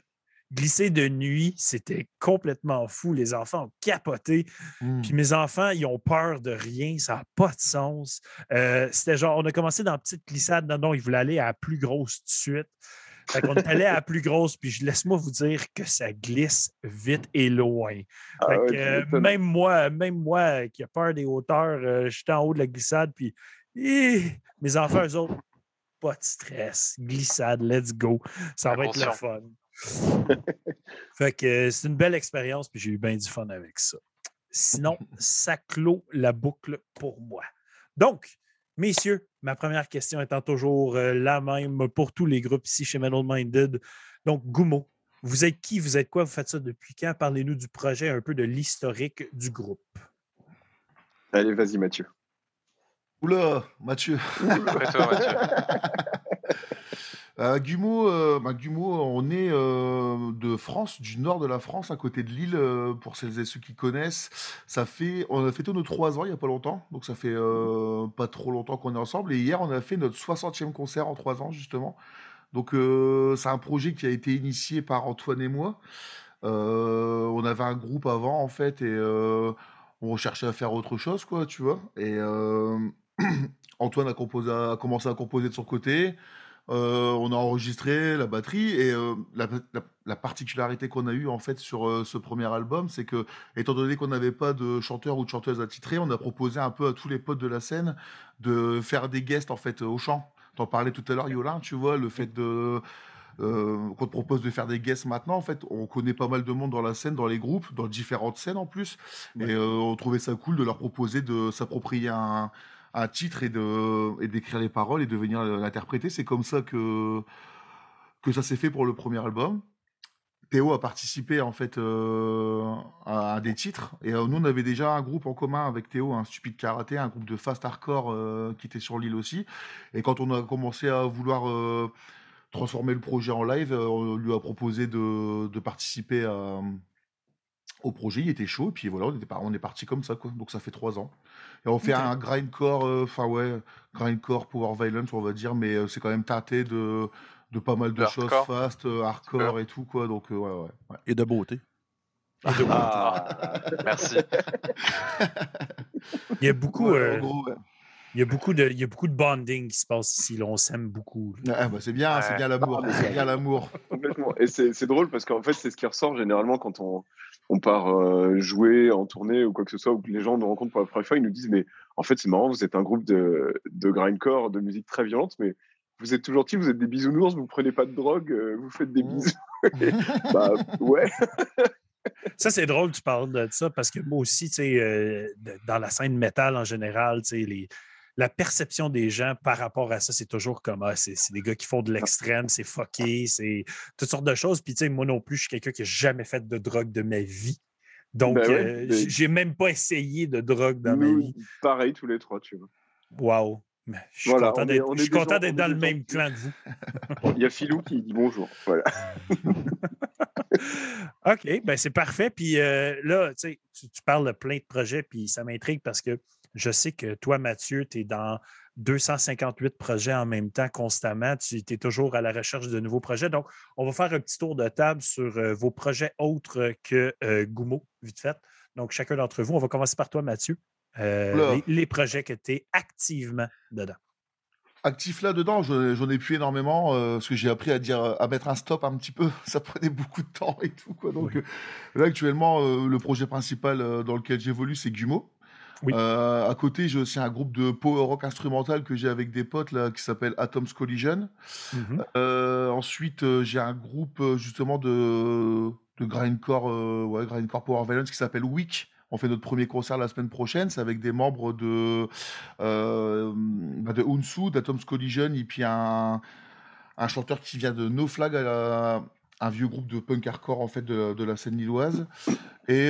Glisser de nuit, c'était complètement fou. Les enfants ont capoté. Hmm. Puis mes enfants, ils ont peur de rien. Ça n'a pas de sens. Euh, c'était genre, on a commencé dans la petite glissade. Non, non, ils voulaient aller à la plus grosse tout de suite. Fait qu'on est allé à la plus grosse. Puis je- laisse-moi vous dire que ça glisse vite et loin. Ah Fait que, euh, même moi, même moi qui a peur des hauteurs, euh, j'étais en haut de la glissade, puis mes enfants, eux autres, pas de stress. Glissade, let's go. Ça va être le fun. fait que euh, c'est une belle expérience, puis j'ai eu bien du fun avec ça. Sinon, ça clôt la boucle pour moi. Donc, messieurs, ma première question étant toujours euh, la même pour tous les groupes ici chez Metal Minded. Donc, Gumo, vous êtes qui? Vous êtes quoi? Vous faites ça depuis quand? Parlez-nous du projet, un peu de l'historique du groupe. Allez, vas-y, Mathieu. Oula, Mathieu. Toi, Mathieu. Euh, Gumo, on est euh, de France, du nord de la France, à côté de Lille, euh, pour celles et ceux qui connaissent. Ça fait, on a fêté nos trois ans il n'y a pas longtemps, donc ça fait euh, pas trop longtemps qu'on est ensemble. Et hier, on a fait notre 60e concert en trois ans, justement. Donc c'est un projet qui a été initié par Antoine et moi. On avait un groupe avant, en fait, et on cherchait à faire autre chose, quoi, tu vois. Et Antoine a commencé à composer de son côté. Euh, on a enregistré la batterie et euh, la, la- la particularité qu'on a eue en fait sur euh, ce premier album, c'est que étant donné qu'on n'avait pas de chanteur ou de chanteuse attitrée, on a proposé un peu à tous les potes de la scène de faire des guests en fait au chant. T'en parlais tout à l'heure, Yolin, tu vois, le fait de qu'on te propose de faire des guests maintenant, en fait, on connaît pas mal de monde dans la scène, dans les groupes, dans différentes scènes en plus, et on trouvait ça cool de leur proposer de s'approprier un, un titre et d'écrire les paroles et de venir l'interpréter. C'est comme ça que que ça s'est fait pour le premier album. Théo a participé en fait euh, à, des titres et euh, nous on avait déjà un groupe en commun avec Théo, un stupide karaté, un groupe de fast hardcore euh, qui était sur l'île aussi. Et quand on a commencé à vouloir transformer le projet en live, on lui a proposé de, participer au projet. Il était chaud et puis voilà, on, on est parti comme ça quoi. Donc ça fait trois ans. Et on fait Ok. un grindcore, euh, enfin ouais, grindcore, power violence on va dire, mais euh, c'est quand même tâté de de pas mal de De choses hardcore. fast, euh, hardcore et tout quoi. Donc euh, ouais ouais. ouais. Et de beauté. Ah, merci. Il y a beaucoup, Ouais, euh, en gros, ouais. il y a beaucoup de, il y a beaucoup de bonding qui se passe ici. là. On s'aime beaucoup. Ah, bah, c'est bien, c'est bien l'amour, Ah, c'est bien l'amour. Complètement. Et c'est c'est drôle parce qu'en fait, c'est ce qui ressort généralement quand on, on part euh, jouer en tournée ou quoi que ce soit, ou que les gens nous rencontrent pour la première fois, ils nous disent Mais en fait, c'est marrant, vous êtes un groupe de, de grindcore, de musique très violente, mais vous êtes toujours gentil, vous êtes des bisounours, vous prenez pas de drogue, euh, vous faites des Mmh. bisous. Et, bah ouais. Ça, c'est drôle tu parles de ça parce que moi aussi, tu sais, euh, dans la scène métal en général, tu sais, les, la perception des gens par rapport à ça, c'est toujours comme ah, c'est des gars qui font de l'extrême, c'est fucké, c'est toutes sortes de choses. Puis, tu sais, moi non plus, je suis quelqu'un qui n'a jamais fait de drogue de ma vie. Donc, Ben euh, j'ai même pas essayé de drogue dans ma vie. pareil, tous les trois, tu vois. Wow. Mais Je suis Voilà, content d'être dans le même qui- clan que vous. Il y a Philou qui dit bonjour. Voilà. OK, ben c'est parfait. Puis euh, là, tu sais, tu tu parles de plein de projets, puis ça m'intrigue parce que je sais que toi, Mathieu, tu es dans 258 projets en même temps constamment. Tu es toujours à la recherche de nouveaux projets. Donc, on va faire un petit tour de table sur euh, vos projets autres que euh, Gumo, vite fait. Donc, chacun d'entre vous, on va commencer par toi, Mathieu. Euh, les, les projets que tu es activement dedans. Actif là-dedans, je- j'en ai plus énormément euh, parce que j'ai appris à dire à mettre un stop un petit peu. Ça prenait beaucoup de temps et tout quoi. Donc Oui. là actuellement, le projet principal dans lequel j'évolue, c'est Gumo. Oui. Euh, à côté, j'ai aussi un groupe de power rock instrumental que j'ai avec des potes là qui s'appelle Atoms Collision. Mhm. Euh, ensuite, euh, j'ai un groupe justement de, de grindcore, euh, ouais, grindcore Power Violence qui s'appelle Week. On fait notre premier concert la semaine prochaine. C'est avec des membres de, de Unsu, d'Atoms Collision, et puis un, un chanteur qui vient de No Flag, à la- un vieux groupe de punk hardcore en fait de, de la scène lilloise. Et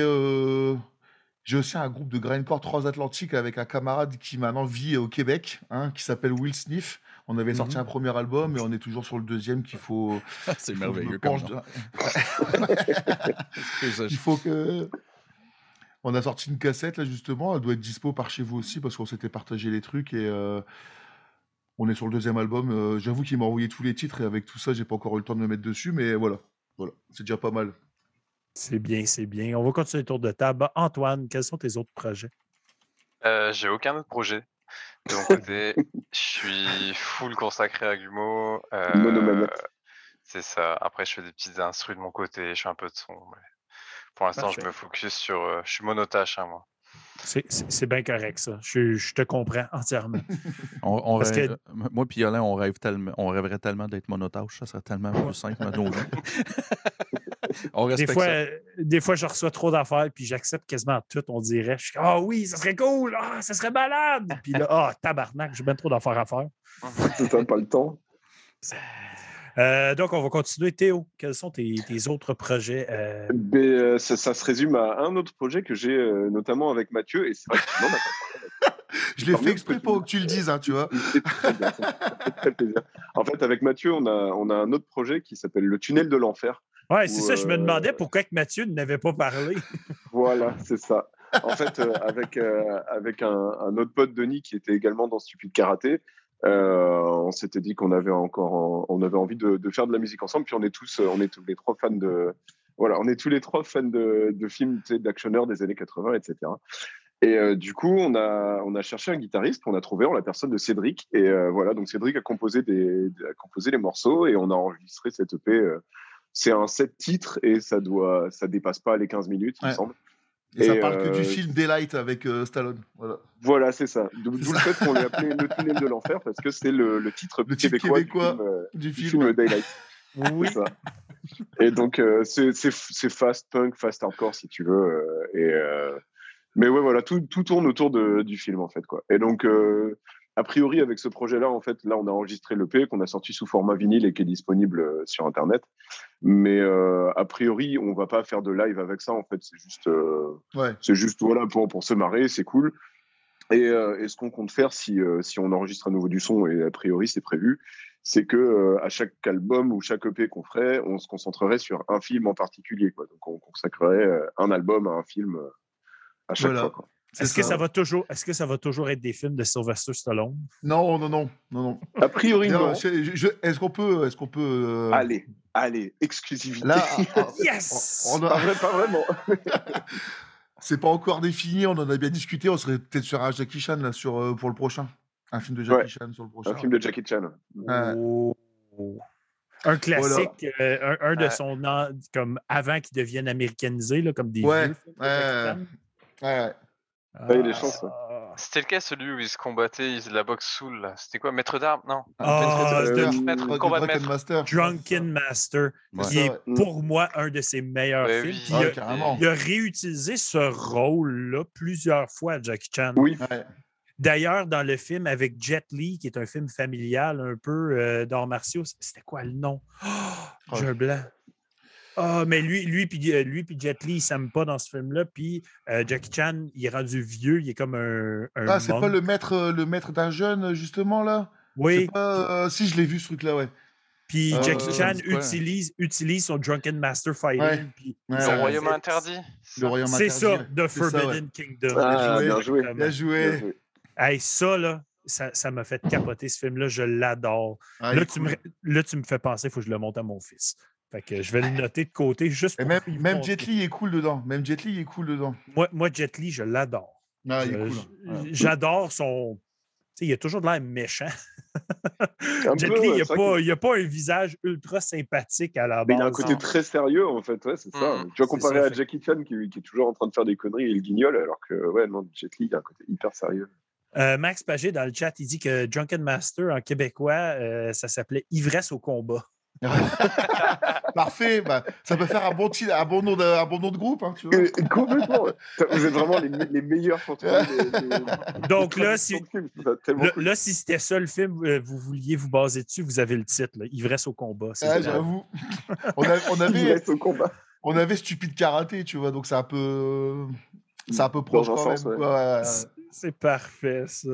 j'ai aussi un groupe de grindcore transatlantique avec un camarade qui maintenant vit au Québec, hein, qui s'appelle Will Sniff. On avait sorti Mhm. un premier album et on est toujours sur le deuxième qu'il faut. C'est je me merveilleux comme de- Il faut que. On a sorti une cassette là justement, elle doit être dispo par chez vous aussi parce qu'on s'était partagé les trucs et euh, on est sur le deuxième album. Euh, J'avoue qu'il m'a envoyé tous les titres et avec tout ça, j'ai pas encore eu le temps de me mettre dessus, mais voilà. Voilà, c'est déjà pas mal. C'est bien, c'est bien. On va continuer le tour de table. Antoine, quels sont tes autres projets? Euh, j'ai aucun autre projet. De mon côté, je suis full consacré à Gumo. Monomanette. c'est ça. Après, je fais des petites instrus de mon côté, je fais un peu de son. mais pour l'instant, je me focus sur. euh, je suis monotache, hein, moi. C'est- bien correct, ça. Je, je te comprends entièrement. On, on Parce que- rêve- Moi et Yolin, on, rêve tellement, on rêverait tellement d'être monotache. Ça serait tellement plus simple nos Des fois, ça. euh, des fois, je reçois trop d'affaires, puis j'accepte quasiment tout, on dirait. Je suis Ah oui, ça serait cool, ah, ça serait malade. Puis là, ah, tabarnak, j'ai bien trop d'affaires à faire. T'as pas le temps. Euh, donc, on va continuer. Théo, quels sont tes, tes autres projets? euh, Mais, euh, ça, ça se résume à un autre projet que j'ai euh, notamment avec Mathieu. Et c'est vrai que non, on a pas- Je l'ai fait exprès pour tu- que tu le dises, hein, tu vois. En fait, avec Mathieu, on a, on a un autre projet qui s'appelle Le Tunnel de l'Enfer. Ouais, c'est ça. Je me demandais pourquoi que Mathieu n'avait pas parlé. Voilà, c'est ça. En fait, euh, avec, euh, avec un, un autre pote, Denis, qui était également dans Stupide Karaté, euh, on s'était dit qu'on avait encore en- on avait envie de, de faire de la musique ensemble. Puis on est tous, on est tous les trois fans de. Voilà, on est tous les trois fans de, de films d'actionneurs des années 80, etc. Et euh, du coup, on a, on a cherché un guitariste qu'on a trouvé en la personne de Cédric. Et euh, voilà, donc Cédric a composé, des, a composé les morceaux et on a enregistré cette EP. euh, c'est un 7 titres et ça doit, ça dépasse pas les 15 minutes, il me semble. Et, ça Et, parle que euh, du film Daylight avec euh, Stallone. Voilà. Voilà, c'est ça. D'où le fait qu'on l'ait appelé Le Tunnel de l'Enfer parce que c'est le, le titre Le québécois, québécois du film, euh, du film. Daylight. Oui. Ça. Et donc, euh, c'est fast punk, fast hardcore si tu veux. euh, et, euh, mais ouais, voilà, tout, tout tourne autour de, du film en fait. Quoi. Et donc, euh, a priori, avec ce projet-là, en fait, là, on a enregistré l'EP qu'on a sorti sous format vinyle et qui est disponible euh, sur Internet. Mais euh, a priori, on va pas faire de live avec ça. En fait, c'est juste, euh, Ouais. c'est juste voilà pour, pour se marrer, c'est cool. Et, euh, et ce qu'on compte faire si, si on enregistre à nouveau du son, et a priori c'est prévu, c'est que à chaque album ou chaque EP qu'on ferait, on se concentrerait sur un film en particulier. Quoi. Donc on consacrerait un album à un film à chaque Voilà. fois. Quoi. Est-ce que ça va toujours, est-ce que ça va toujours être des films de Sylvester Stallone? Non, non, non, non, non. A priori, non. Est-ce qu'on peut, est-ce qu'on peut euh, Allez, allez, exclusivité. Là, ah, Yes! on pas, a- vrai, pas vraiment. c'est pas encore défini. On en a bien discuté. On serait peut-être sur un Jackie Chan là, sur euh, pour le prochain. Un film de Jackie Ouais. Chan sur le prochain. Un film de Jackie Chan. Ouais. Oh. Un classique, euh, un, un de Ouais. son an, comme avant qu'il devienne américanisé, là, comme des Ouais, vieux films de ouais, Jackie Chan. Ouais, ouais. Ouais, il y a des chances, ouais. Ah. C'était lequel celui où il se combattait, il faisait de la boxe soul là C'était quoi Maître d'armes? Non. Ah, Maître- de- Maître- Maître- Drunken combat de Drunken maître. Master. Drunken Master, Ouais. qui est Ça, ouais. pour moi un de ses meilleurs Ouais, films. oui. Puis Ouais, il, a, carrément. il a réutilisé ce rôle-là plusieurs fois à Jackie Chan. Oui, Ouais. D'ailleurs, dans le film avec Jet Li, qui est un film familial un peu euh, d'arts martiaux, c'était quoi le nom? Oh, J'ai un blanc. Ah, mais lui, lui puis euh, lui puis Jet Li, ils s'aiment pas dans ce film-là. Puis euh, Jackie Chan, il est rendu vieux, il est comme un. un Ah, c'est pas le maître, euh, le maître d'un jeune justement là? Oui, pas, euh, si je l'ai vu ce truc-là, ouais. puis Euh, Jackie Chan utilise, utilise son Drunken Master Fighting. Ouais. Le ouais. royaume interdit c'est Le ça C'est The ça, Forbidden ouais. Kingdom. Ah, bien joué. Bien joué. Bien joué. Hey, ça, là, ça ça m'a fait capoter ce film-là. Je l'adore. Ah, là, cool. là, tu me fais penser, il faut que je le monte à mon fils. Fait que je vais le noter de côté juste Et même, même. Jet Li est cool dedans. Même Jet Li est cool dedans. Moi, moi, Jet Li, je l'adore. Ah, il Je- est cool. je- Ouais. J'adore son. Tu sais, il a toujours de l'air méchant. Jet Li, il n'a pas, qu'il- il a pas un visage ultra sympathique à la Mais base. il a un côté non. très sérieux en fait, ouais, c'est ça. Mhm. Tu vois, comparé ça, à Jackie Chan qui, qui est toujours en train de faire des conneries et il guignole, alors que ouais, non, Jet Li, il a un côté hyper sérieux. Euh, Max Pagé, dans le chat, il dit que Drunken Master en québécois, euh, ça s'appelait Ivresse au combat. Parfait. Bah, ça peut faire un bon, titre- un bon, nom, de, un bon nom de groupe. Hein, tu vois. Complètement. Vous êtes vraiment les, les meilleurs pour trouver des, Donc là, si, là, cool. là, si c'était ça le film, euh, vous vouliez vous baser dessus, vous avez le titre, là, Ivresse au combat. Ah. J'avoue. On, a- on Il avait, au combat. on avait stupide karaté, tu vois, donc c'est un peu, c'est un peu proche quand sens, même. ouais. C'est- parfait, ça.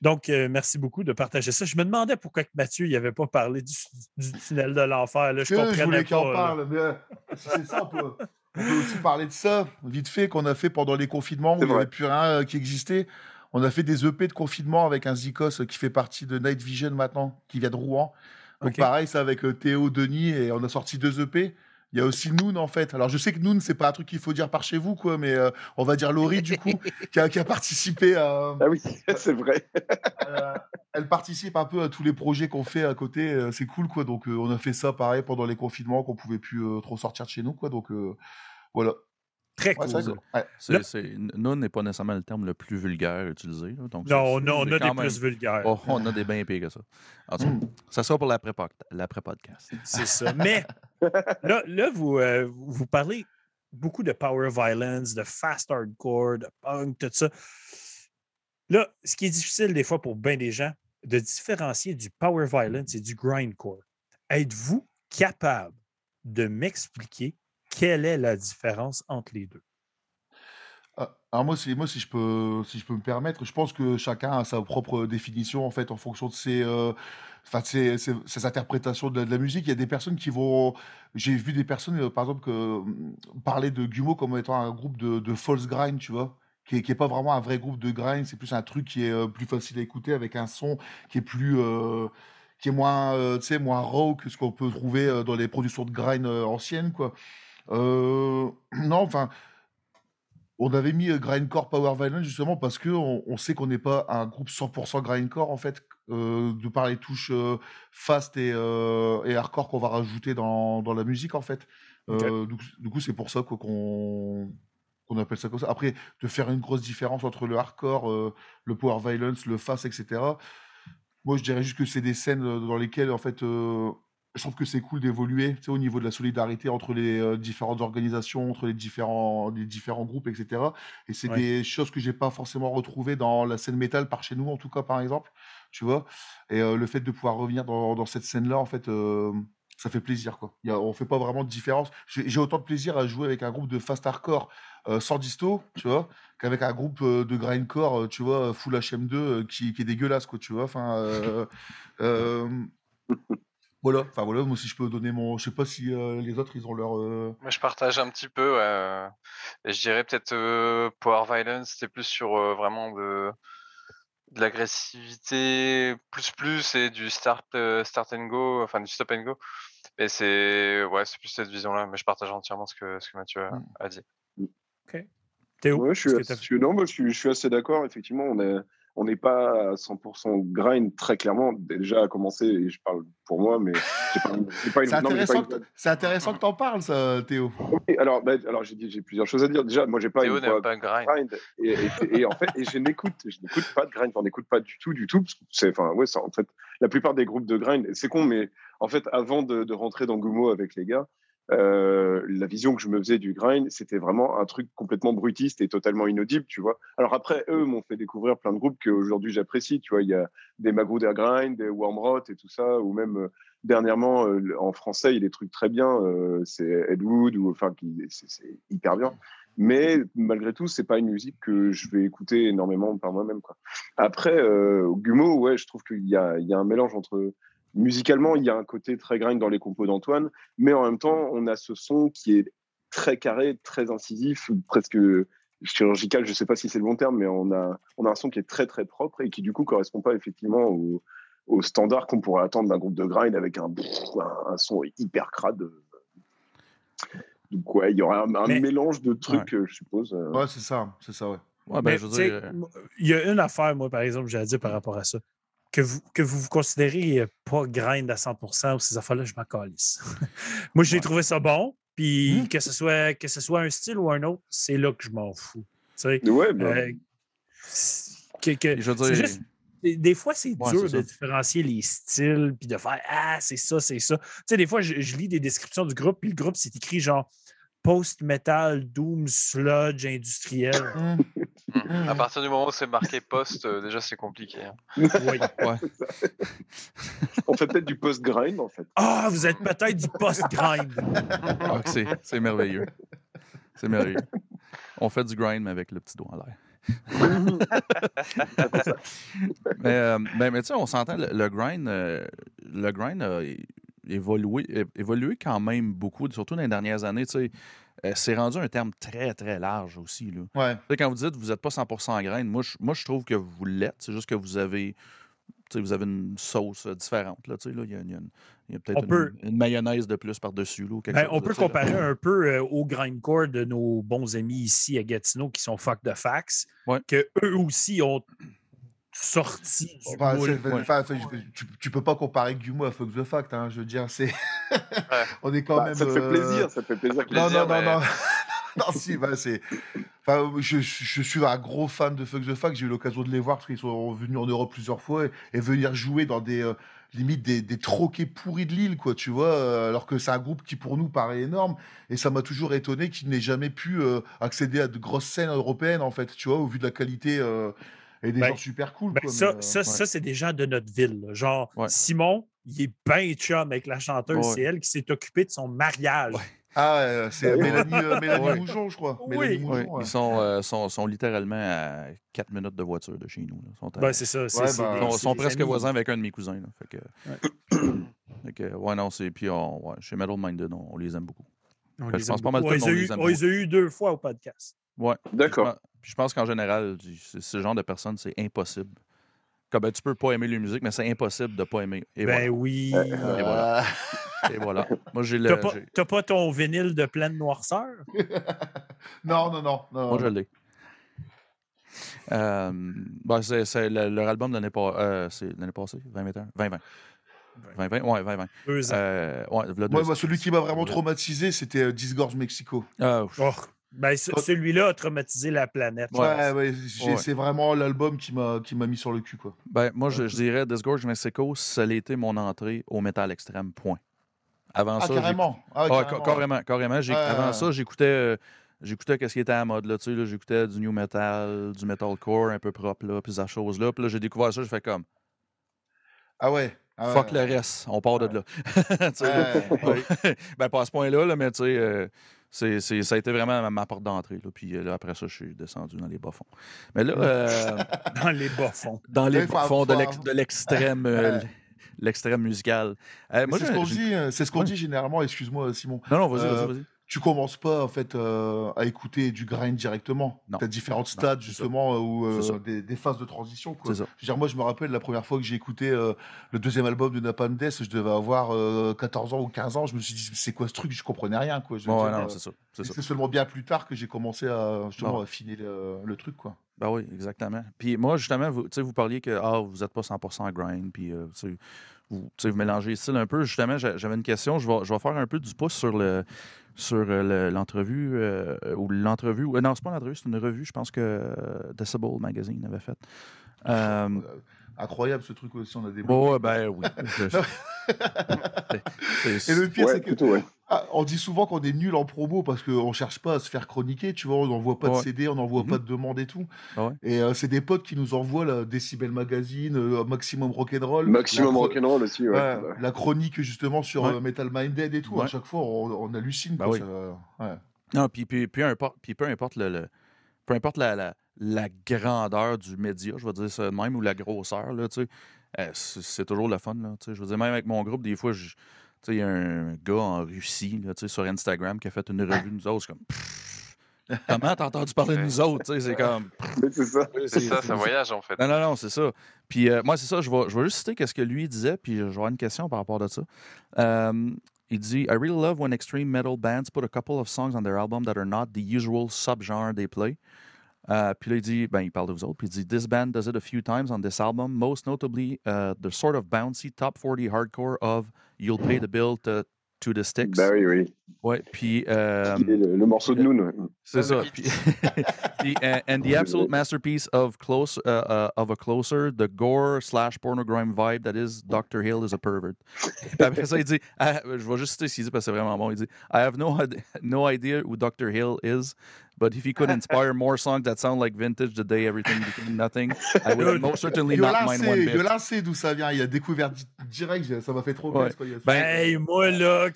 Donc, euh, merci beaucoup de partager ça. Je me demandais pourquoi que Mathieu n'avait pas parlé du, du tunnel de l'enfer. là. Je Que je comprenais voulais qu'on parle. Mais euh, si c'est ça, on peut, on peut aussi parler de ça, vite fait, qu'on a fait pendant les confinements où il n'y avait plus rien euh, qui existait. On a fait des EP de confinement avec un Zikos qui fait partie de Night Vision maintenant, qui vient de Rouen. Donc pareil, c'est avec euh, Théo, Denis, et on a sorti deux EP. Il y a aussi Noon en fait. Alors je sais que Noon, c'est pas un truc qu'il faut dire par chez vous, quoi, mais euh, on va dire Laurie du coup, qui a, qui a participé à, Ah oui, c'est vrai. euh, elle participe un peu à tous les projets qu'on fait à côté. euh, C'est cool, quoi. Donc, euh, on a fait ça pareil pendant les confinements qu'on pouvait plus euh, trop sortir de chez nous, quoi. Donc, euh, voilà. Très Ouais, cool. Ouais. C'est, Là- c'est- non n'est pas nécessairement le terme le plus vulgaire utilisé. là, donc Non, c'est- non, on a des même- plus vulgaires. Oh, on a des bien pires que ça. En tout cas, Mm. ça sera pour l'après-pod- l'après-podcast. C'est ça. Mais là, vous, euh, vous parlez beaucoup de power violence, de fast hardcore, de punk, tout ça. Là, ce qui est difficile des fois pour bien des gens, de différencier du power violence et du grindcore. Êtes-vous capable de m'expliquer quelle est la différence entre les deux? Ah, Alors moi, si, moi si, je peux, si je peux me permettre, je pense que chacun a sa propre définition en fait en fonction de ses, euh, ses, ses- ses interprétations de la, de la musique. Il y a des personnes qui vont... J'ai vu des personnes, euh, par exemple, que, hum, parler de Gumo comme étant un groupe de, de false grind, tu vois, qui est, qui est pas vraiment un vrai groupe de grind, c'est plus un truc qui est euh, plus facile à écouter avec un son qui est plus... euh, qui est moins, euh, moins raw que ce qu'on peut trouver euh, dans les productions de grind euh, anciennes, quoi. Non, enfin... On avait mis euh, Grindcore Power Violence justement parce que on, on sait qu'on n'est pas un groupe 100% Grindcore en fait, euh, de par les touches euh, fast et, euh, et hardcore qu'on va rajouter dans, dans la musique en fait. Du coup, c'est pour ça qu'on qu'on appelle ça comme ça. Après, de faire une grosse différence entre le hardcore, le power violence, le fast, etc. Moi, je dirais juste que c'est des scènes dans lesquelles en fait je trouve que c'est cool d'évoluer tu sais, au niveau de la solidarité entre les euh, différentes organisations, entre les différents, les différents groupes, etc. Et c'est Ouais. des choses que j'ai pas forcément retrouvées dans la scène métal par chez nous, en tout cas, par exemple. Tu vois Et euh, le fait de pouvoir revenir dans, dans cette scène-là, en fait, euh, ça fait plaisir. Quoi. Y a, on fait pas vraiment de différence. J'ai autant de plaisir à jouer avec un groupe de fast hardcore sans disto, tu vois, qu'avec un groupe de grindcore, tu vois, full HM2 euh, qui, qui est dégueulasse, quoi, tu vois. Enfin, voilà. Enfin voilà, moi si je peux donner mon, je sais pas si euh, les autres ils ont leur. euh, Moi, je partage un petit peu. ouais, euh, et je dirais peut-être euh, Power Violence, c'était plus sur euh, vraiment de, de l'agressivité plus plus et du start, euh, start and go, enfin du stop and go. Et c'est ouais, c'est plus cette vision-là. Mais je partage entièrement ce que, ce que Mathieu a, Mm. a dit. Théo, Ouais, je suis assez, non, moi, je suis, je suis assez d'accord. Effectivement, on est, on n'est pas à 100% grind très clairement. Déjà à commencer, et je parle pour moi, mais j'ai pas, une. C'est intéressant, pas une- c'est intéressant que t'en parles, ça, Théo. Oui, alors, bah, alors j'ai j'ai plusieurs choses à dire. Déjà, moi, j'ai pas Théo une n'aime pas grind. grind. Et, et- et en fait, et je n'écoute, je n'écoute pas de grind. Enfin, on n'écoute pas du tout, du tout. parce que C'est, enfin, ouais, ça, en fait, la plupart des groupes de grind, c'est con, mais en fait, avant de, de rentrer dans Gumo avec les gars, euh, la vision que je me faisais du grind, c'était vraiment un truc complètement brutiste et totalement inaudible, tu vois. Alors après, eux m'ont fait découvrir plein de groupes qu'aujourd'hui j'apprécie, tu vois. Il y a des Magruder Grind, des Wormrot et tout ça, ou même euh, dernièrement euh, en français, il y a des trucs très bien. c'est Ed Wood, ou enfin, c'est, hyper bien. Mais malgré tout, c'est pas une musique que je vais écouter énormément par moi-même, quoi. Après, Gumo, ouais, je trouve qu'il y y a un mélange entre musicalement, il y a un côté très grind dans les compos d'Antoine, mais en même temps, on a ce son qui est très carré, très incisif, presque chirurgical, je sais pas si c'est le bon terme, mais on a, on a un son qui est très très propre et qui du coup correspond pas effectivement au, au standard qu'on pourrait attendre d'un groupe de grind avec un, un, un son hyper crade. Donc ouais, il y aura un, un Mais- mélange de trucs, je suppose. euh. Ouais, c'est ça, c'est ça, ouais. Ouais, ben, euh, il y a une affaire, moi, par exemple, j'ai à dire par rapport à ça. Que vous que vous, vous considérez euh, pas grind à 100% ou ces affaires-là, je m'en calisse. moi, j'ai Ouais. trouvé ça bon. Puis Mhm. que, ce soit, que ce soit un style ou un autre, c'est là que je m'en fous. Tu sais, Ouais, bah, euh, que- que- je dire, juste- des, fois, c'est Ouais, dur de ça. différencier les styles puis de faire Ah, c'est ça, c'est ça. Tu sais, des fois, je, je lis des descriptions du groupe, puis le groupe, c'est écrit genre post-metal, doom, sludge, industriel. Mmh. À partir du moment où c'est marqué post, euh, déjà c'est compliqué. hein. Oui. ouais. on fait peut-être du post-grind en fait. Ah, vous êtes peut-être du post-grind. Ah, c'est, c'est merveilleux. C'est merveilleux. On fait du grind, mais avec le petit doigt en l'air. mais, euh, ben, mais tu sais, on s'entend, le, le grind, euh, le grind a é- évolué, é- évolué quand même beaucoup, surtout dans les dernières années. Tu sais, euh, c'est rendu un terme très, très large aussi. Là. Ouais. Tu sais, Quand vous dites que vous n'êtes pas 100% graine, moi je, moi, je trouve que vous l'êtes. C'est juste que vous avez, vous avez une sauce euh, différente. Là, là. Il y a, peut-être peut- une, mayonnaise de plus par-dessus. là, ou quelque Ben, chose, on peut là. comparer un peu euh, au grindcore de nos bons amis ici à Gatineau qui sont fuck de fax, Ouais. que eux aussi ont sorti du Enfin, moule. c'est- enfin, enfin, je- tu, tu peux pas comparer Gumo à Fuck the Fact, hein, je veux dire, c'est. On est quand Bah, même. ça te fait euh, plaisir, ça te fait plaisir. Non, plaisir, non, non, mais- non. non, si, bah, c'est. Enfin, je, je- je suis un gros fan de Fuck the Fact. J'ai eu l'occasion de les voir parce qu'ils sont venus en Europe plusieurs fois et, et venir jouer dans des. euh, limite des, des troquets pourris de Lille, quoi, tu vois, euh, alors que c'est un groupe qui pour nous paraît énorme, et ça m'a toujours étonné qu'ils n'aient jamais pu euh, accéder à de grosses scènes européennes, en fait, tu vois, au vu de la qualité euh, et des Ben, gens super cool. Ben, quoi, ça, mais, euh, ça, ouais. ça, c'est des gens de notre ville. là. Genre, Ouais. Simon, il est bien chum avec la chanteuse. Ouais. C'est elle qui s'est occupée de son mariage. Ouais. Ah, ouais, c'est. Mélanie, euh, Mélanie Ouais. Moujon, je crois. Oui. Mélanie Oui, Moujon, ouais. Ils sont, euh, sont, sont littéralement à 4 minutes de voiture de chez nous. là. Ils sont, à- Ben, c'est ça. c'est- Ouais, c'est des- ils sont, c'est sont des presque amis. voisins avec un de mes cousins. là. Fait que, fait que, ouais, non, c'est. Puis on, ouais, chez Metal Minded, on, on les aime beaucoup. On je pense pas mal on les a eu deux fois au podcast. Ouais. D'accord. Puis je je pense qu'en général, ce genre de personnes, c'est impossible. Comme ben, tu peux pas aimer la musique, mais c'est impossible de pas aimer. Et ben oui. Et voilà. Euh, Et voilà. Moi, j'ai le. T'as pas, pas ton vinyle de pleine noirceur? non, non, non. non. Moi, je l'ai. Euh, ben, c'est, c'est le- leur album de l'année, pas- euh, c'est l'année passée, 2021. 2020. 2020, ouais, 2020. Deux ans. Euh, ouais, Moi, deux- moi, celui qui m'a vraiment traumatisé, c'était euh, Disgorge Mexico. Ah, Oh, ben, ce- celui-là a traumatisé la planète. Ouais. pense. Ouais, ouais, j'ai- Ouais. c'est vraiment l'album qui m'a qui m'a mis sur le cul, quoi. Ben, moi, je, je dirais Disgorge Mexico, ça a été mon entrée au métal extrême, point. Avant Ah, ça, carrément. Ah, Ah, carrément. ca- carrément, carrément. Avant ça, j'écoutais, euh, j'écoutais qu'est-ce qui était à la mode, là, tu sais, là, j'écoutais du new metal, du metalcore un peu propre, là, puis ces choses-là. Puis là, j'ai découvert ça, j'ai fait comme, Ah ouais. Ah ouais, fuck ouais. le reste, on part de là. Ouais. ben, pas à ce point-là, là, mais tu sais, euh, c'est, c'est- ça a été vraiment ma, ma porte d'entrée. Puis euh, là, après ça, je suis descendu dans les bas-fonds. Mais là, euh, Dans les bas-fonds. dans les bas-fonds de, l'extrême, euh, l'extrême musical. Euh, c'est ce qu'on dit, euh, c'est ce qu'on Ouais. dit généralement. Excuse-moi, Simon. Non, non, vas-y, Euh, vas-y, vas-y. Tu commences pas en fait euh, à écouter du grind directement. Tu as différentes stades justement ou euh, des, des phases de transition. Quoi. C'est ça. Je veux dire, moi, je me rappelle la première fois que j'ai écouté euh, le deuxième album de Napalm Death, je devais avoir euh, 14 ans ou 15 ans. Je me suis dit, c'est quoi ce truc? Je comprenais rien. Quoi. Bon, ouais, c'est seulement bien plus tard que j'ai commencé à justement affiner le, le truc. Quoi. Ben oui, exactement. Puis moi, justement, vous, vous parliez que ah, vous n'êtes pas 100% grind, puis vous, vous mélangez les styles un peu. Justement, j'a- j'avais une question. Je vais, je vais faire un peu du pouce sur le sur euh, le- l'entrevue euh, ou l'entrevue. ou- non, c'est pas l'entrevue, c'est une revue, je pense que euh, Decibel Magazine avait faite. Incroyable ce truc aussi. On a des bon, ouais, ben oui. Et le pire, Ouais, c'est que plutôt, ouais. Ah, on dit souvent qu'on est nul en promo parce qu'on cherche pas à se faire chroniquer, tu vois, on n'envoie pas de. CD, on n'envoie Mhm. pas de demande et tout. Ah ouais. Et euh, c'est des potes qui nous envoient la Decibel Magazine, euh, Maximum Rock'n'Roll. Maximum rock'n'roll aussi, ouais. ouais, Ouais. la chronique justement sur Ouais. euh, Metal Minded et tout. À chaque fois, on, on hallucine. Bah quoi, oui. ça- ouais. Non, puis, puis, peu importe, puis peu importe le, le- peu importe la, la, la grandeur du média, je vais dire ça de même, ou la grosseur, là, tu sais, euh, c'est c'est toujours le fun, là, tu sais. Je veux dire, même avec mon groupe, des fois, je- tu sais, il y a un gars en Russie, là, tu sais, sur Instagram, qui a fait une revue de nous autres, c'est comme... pfff, Comment t'as entendu parler de nous autres, tu sais, c'est comme... C'est ça. C'est ça, ça voyage en fait. Non, non, non, c'est ça. Puis euh, moi, c'est ça, je vais, je vais juste citer qu'est-ce que lui disait, puis je vais avoir une question par rapport à ça. Euh, il dit I really love when extreme metal bands put a couple of songs on their album that are not the usual subgenre they play. Euh, puis là, il dit, ben, il parle de vous autres, puis il dit This band does it a few times on this album, most notably uh, the sort of bouncy top 40 hardcore of You'll Pay the Bill to, to the Sticks. Oui, oui. Ouais, puis. euh, le, le morceau de Noon. ouais. c'est ça. le Puis- puis, uh, and the absolute masterpiece of close uh, uh, of a closer, the gore slash pornogrime vibe that is Dr. Hill is a pervert. Puis après ça, il dit, ah, je vais juste citer ce qu'il dit parce que c'est vraiment bon. Il dit, I have no, no idea who Dr. Hill is, but if he could inspire more songs that sound like vintage the day everything became nothing, I would most certainly not mind one bit. Yola sait d'où ça vient. Il a découvert di- direct, ça m'a fait trop Ouais. plaisir. Ben, Hey, moi, là,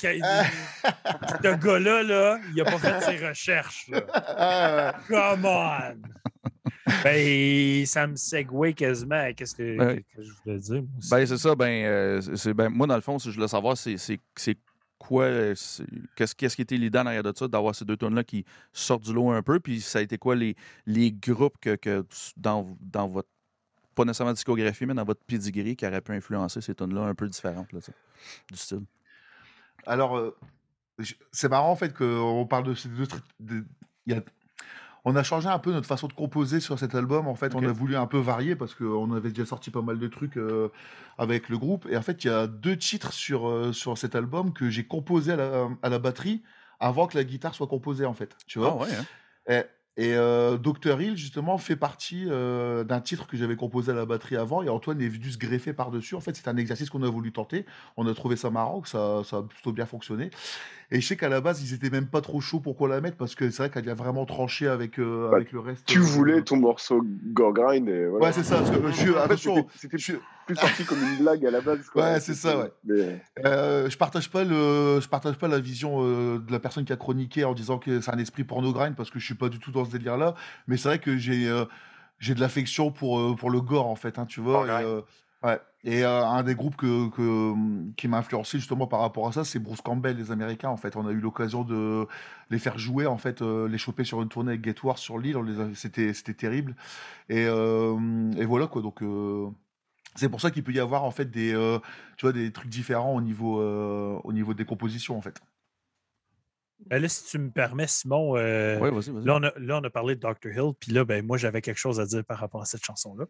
ce gars-là, là, il a pas fait ses recherches. Là. Come on! Ben, ça me segue quasiment à qu'est-ce que, Ouais. que- je voulais dire. moi. Ben, c'est ça. Ben, euh, ben, moi, dans le fond, si je voulais savoir, c'est c'est- c'est quoi, euh, c'est- qu'est-ce, qu'est-ce qui était l'idée en arrière de ça, d'avoir ces deux tunes-là qui sortent du lot un peu, puis ça a été quoi les, les groupes que, que dans, dans votre, pas nécessairement discographie, mais dans votre pedigree qui auraient pu influencer ces tunes-là un peu différentes, là, du style? Alors, euh, c'est marrant en fait qu'on parle de ces deux trucs. de- y a- on a changé un peu notre façon de composer sur cet album. En fait, on a voulu un peu varier parce qu'on avait déjà sorti pas mal de trucs euh, avec le groupe. Et en fait, il y a deux titres sur, euh, sur cet album que j'ai composé à la, à la batterie avant que la guitare soit composée, en fait. Tu vois Ah ouais, hein? et, et, euh, Dr. Hill, justement, fait partie euh, d'un titre que j'avais composé à la batterie avant, et Antoine est venu se greffer par-dessus. En fait, c'est un exercice qu'on a voulu tenter. On a trouvé ça marrant, que ça, ça a plutôt bien fonctionné. Et je sais qu'à la base, ils étaient même pas trop chauds pour qu'on la mette, parce que c'est vrai qu'elle a vraiment tranché avec, euh, Bah, avec le reste. Tu euh, voulais ton morceau Gore Grind et voilà. Ouais, c'est ça. Parce que, je En fait, attention, c'était- je plus sorti comme une blague à la base. quoi. Ouais, c'est ça, ouais. Mais, Euh, je partage pas le, je partage pas la vision euh, de la personne qui a chroniqué en disant que c'est un esprit porno grind parce que je suis pas du tout dans ce délire-là. Mais c'est vrai que j'ai, euh, j'ai de l'affection pour euh, pour le gore en fait, hein, tu vois. Et, ouais. Et euh, un des groupes que, que qui m'a influencé justement par rapport à ça, c'est Bruce Campbell, les Américains. En fait, on a eu l'occasion de les faire jouer, en fait, euh, les choper sur une tournée avec Get War sur l'île. C'était c'était terrible. Et, euh, et voilà quoi. Donc euh, c'est pour ça qu'il peut y avoir en fait des, euh, tu vois, des trucs différents au niveau, euh, au niveau des compositions en fait. Ben là, si tu me permets, Simon, euh, Ouais, vas-y, vas-y. Là on, a, là, on a parlé de Dr. Hill, puis là, ben, moi, j'avais quelque chose à dire par rapport à cette chanson-là.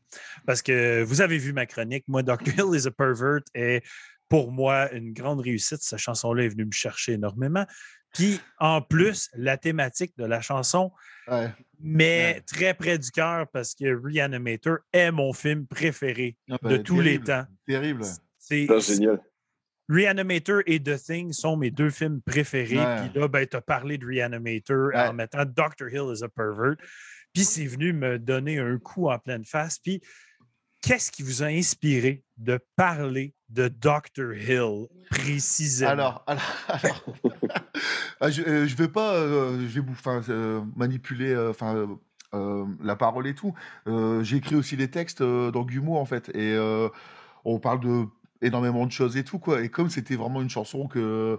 Parce que vous avez vu ma chronique. Moi, Dr. Hill is a pervert est pour moi une grande réussite. Cette chanson-là est venue me chercher énormément. Puis, en plus, la thématique de la chanson Ouais. mais Ouais. très près du cœur parce que Reanimator est mon film préféré Ah de bah, tous les temps. Terrible. C'est génial. Reanimator et The Thing sont mes deux films préférés. Ouais. Puis là, ben, tu as parlé de Reanimator Ouais. en mettant Dr. Hill is a pervert. Puis c'est venu me donner un coup en pleine face. Puis qu'est-ce qui vous a inspiré de parler de Dr. Hill précisément? Alors, alors, alors, ah, je, euh, je vais pas, euh, je vais enfin, euh, manipuler, euh, enfin, euh, euh, la parole et tout. Euh, écrit aussi les textes euh, dans Gumo en fait, et euh, on parle de énormément de choses et tout quoi. Et comme c'était vraiment une chanson que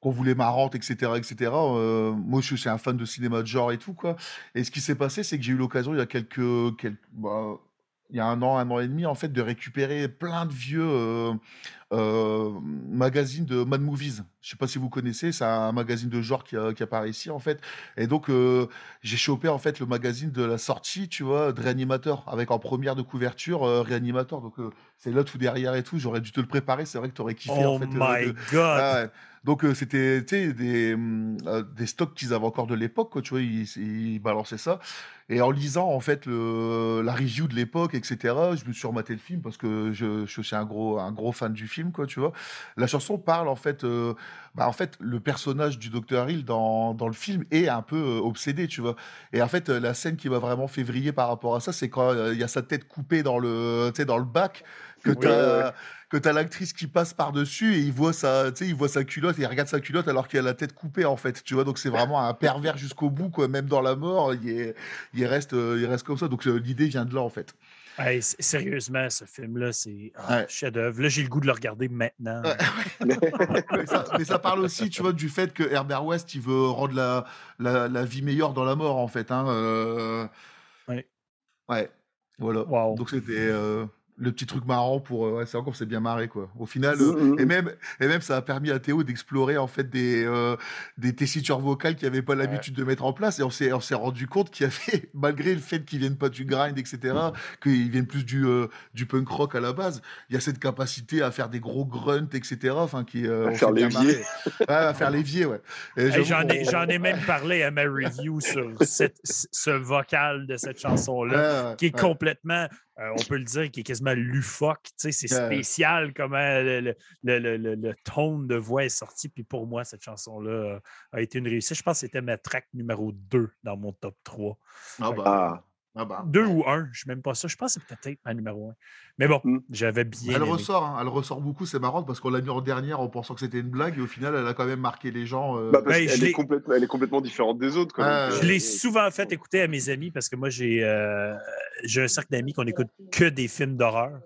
qu'on voulait marrante, etc., etc. euh, moi, je suis un fan de cinéma de genre et tout quoi. Et ce qui s'est passé, c'est que j'ai eu l'occasion il y a quelques, quelques bah, il y a un an, un an et demi, en fait, de récupérer plein de vieux euh, euh, magazines de Mad Movies. Je sais pas si vous connaissez, c'est un magazine de genre qui, qui apparaît ici, en fait. Et donc, euh, j'ai chopé, en fait, le magazine de la sortie, tu vois, de Réanimateur, avec en première de couverture euh, Réanimateur. Donc, euh, c'est là tout derrière et tout. J'aurais dû te le préparer. C'est vrai que tu aurais kiffé, oh en fait. euh, my God! ah ouais. Donc euh, c'était hum, euh, des stocks qu'ils avaient encore de l'époque, tu vois, ils, ils balançaient ça. Et en lisant en fait la review de l'époque, etc., je me suis rematé le film parce que je, suis un gros, un gros fan du film, quoi, tu vois. La chanson parle en fait, euh, bah, en fait, le personnage du Dr Hill dans, le film est un peu obsédé, tu vois. Et en fait, la scène qui m'a vraiment fait vriller par rapport à ça, c'est quand il y a sa tête coupée dans le bac, que Oui, t'as ouais. que t'as l'actrice qui passe par dessus et il voit sa, tu sais, il voit sa culotte et il regarde sa culotte alors qu'il a la tête coupée en fait, tu vois. Donc c'est vraiment un pervers jusqu'au bout, quoi. Même dans la mort, il, est, il reste, il reste comme ça. Donc euh, l'idée vient de là en fait. Hey, sérieusement, ce film-là, c'est ah, Ouais. chef-d'œuvre. Là, j'ai le goût de le regarder maintenant. Ouais. mais, ça, mais ça parle aussi, tu vois, du fait que Herbert West, il veut rendre la, la, la vie meilleure dans la mort en fait. Hein. euh, Ouais. Ouais. Voilà. Wow. Donc c'était euh, le petit truc marrant pour. euh, ouais, c'est encore c'est bien marré quoi. Au final, euh, Mhm. et même et même ça a permis à Théo d'explorer en fait des euh, des tessitures vocales qu'il n'avait pas l'habitude de mettre en place et on s'est on s'est rendu compte qu'il y avait malgré le fait qu'ils viennent pas du grind etc qu'ils viennent plus du euh, du punk rock à la base il y a cette capacité à faire des gros grunts etc enfin qui euh, À faire l'évier. marré. ouais, à faire l'évier ouais J'en ai, j'en ai même parlé à ma review sur cette- ce vocal de cette chanson-là, Ouais, ouais, qui est ouais. complètement, euh, on peut le dire, qui est quasiment lufoque. Tu sais, c'est Ouais. spécial comment le, le, le, le- le- le tone de voix est sorti. Puis pour moi, cette chanson-là euh, a été une réussite. Je pense que c'était ma track numéro 2 dans mon top 3. ah bah, Ah. ah bah. 2 ou 1, je ne sais même pas ça. Je pense que c'est peut-être ma numéro 1. Mais bon, Mm. j'avais bien. Elle aimé. ressort, hein, elle ressort beaucoup, c'est marrant parce qu'on l'a mis en dernière en pensant que c'était une blague et au final elle a quand même marqué les gens. euh, Bah, parce Ben, est, complètement, elle est complètement différente des autres. Ah, Je euh, l'ai souvent fait écouter à mes amis parce que moi, j'ai euh, j'ai un cercle d'amis qu'on écoute que des films d'horreur.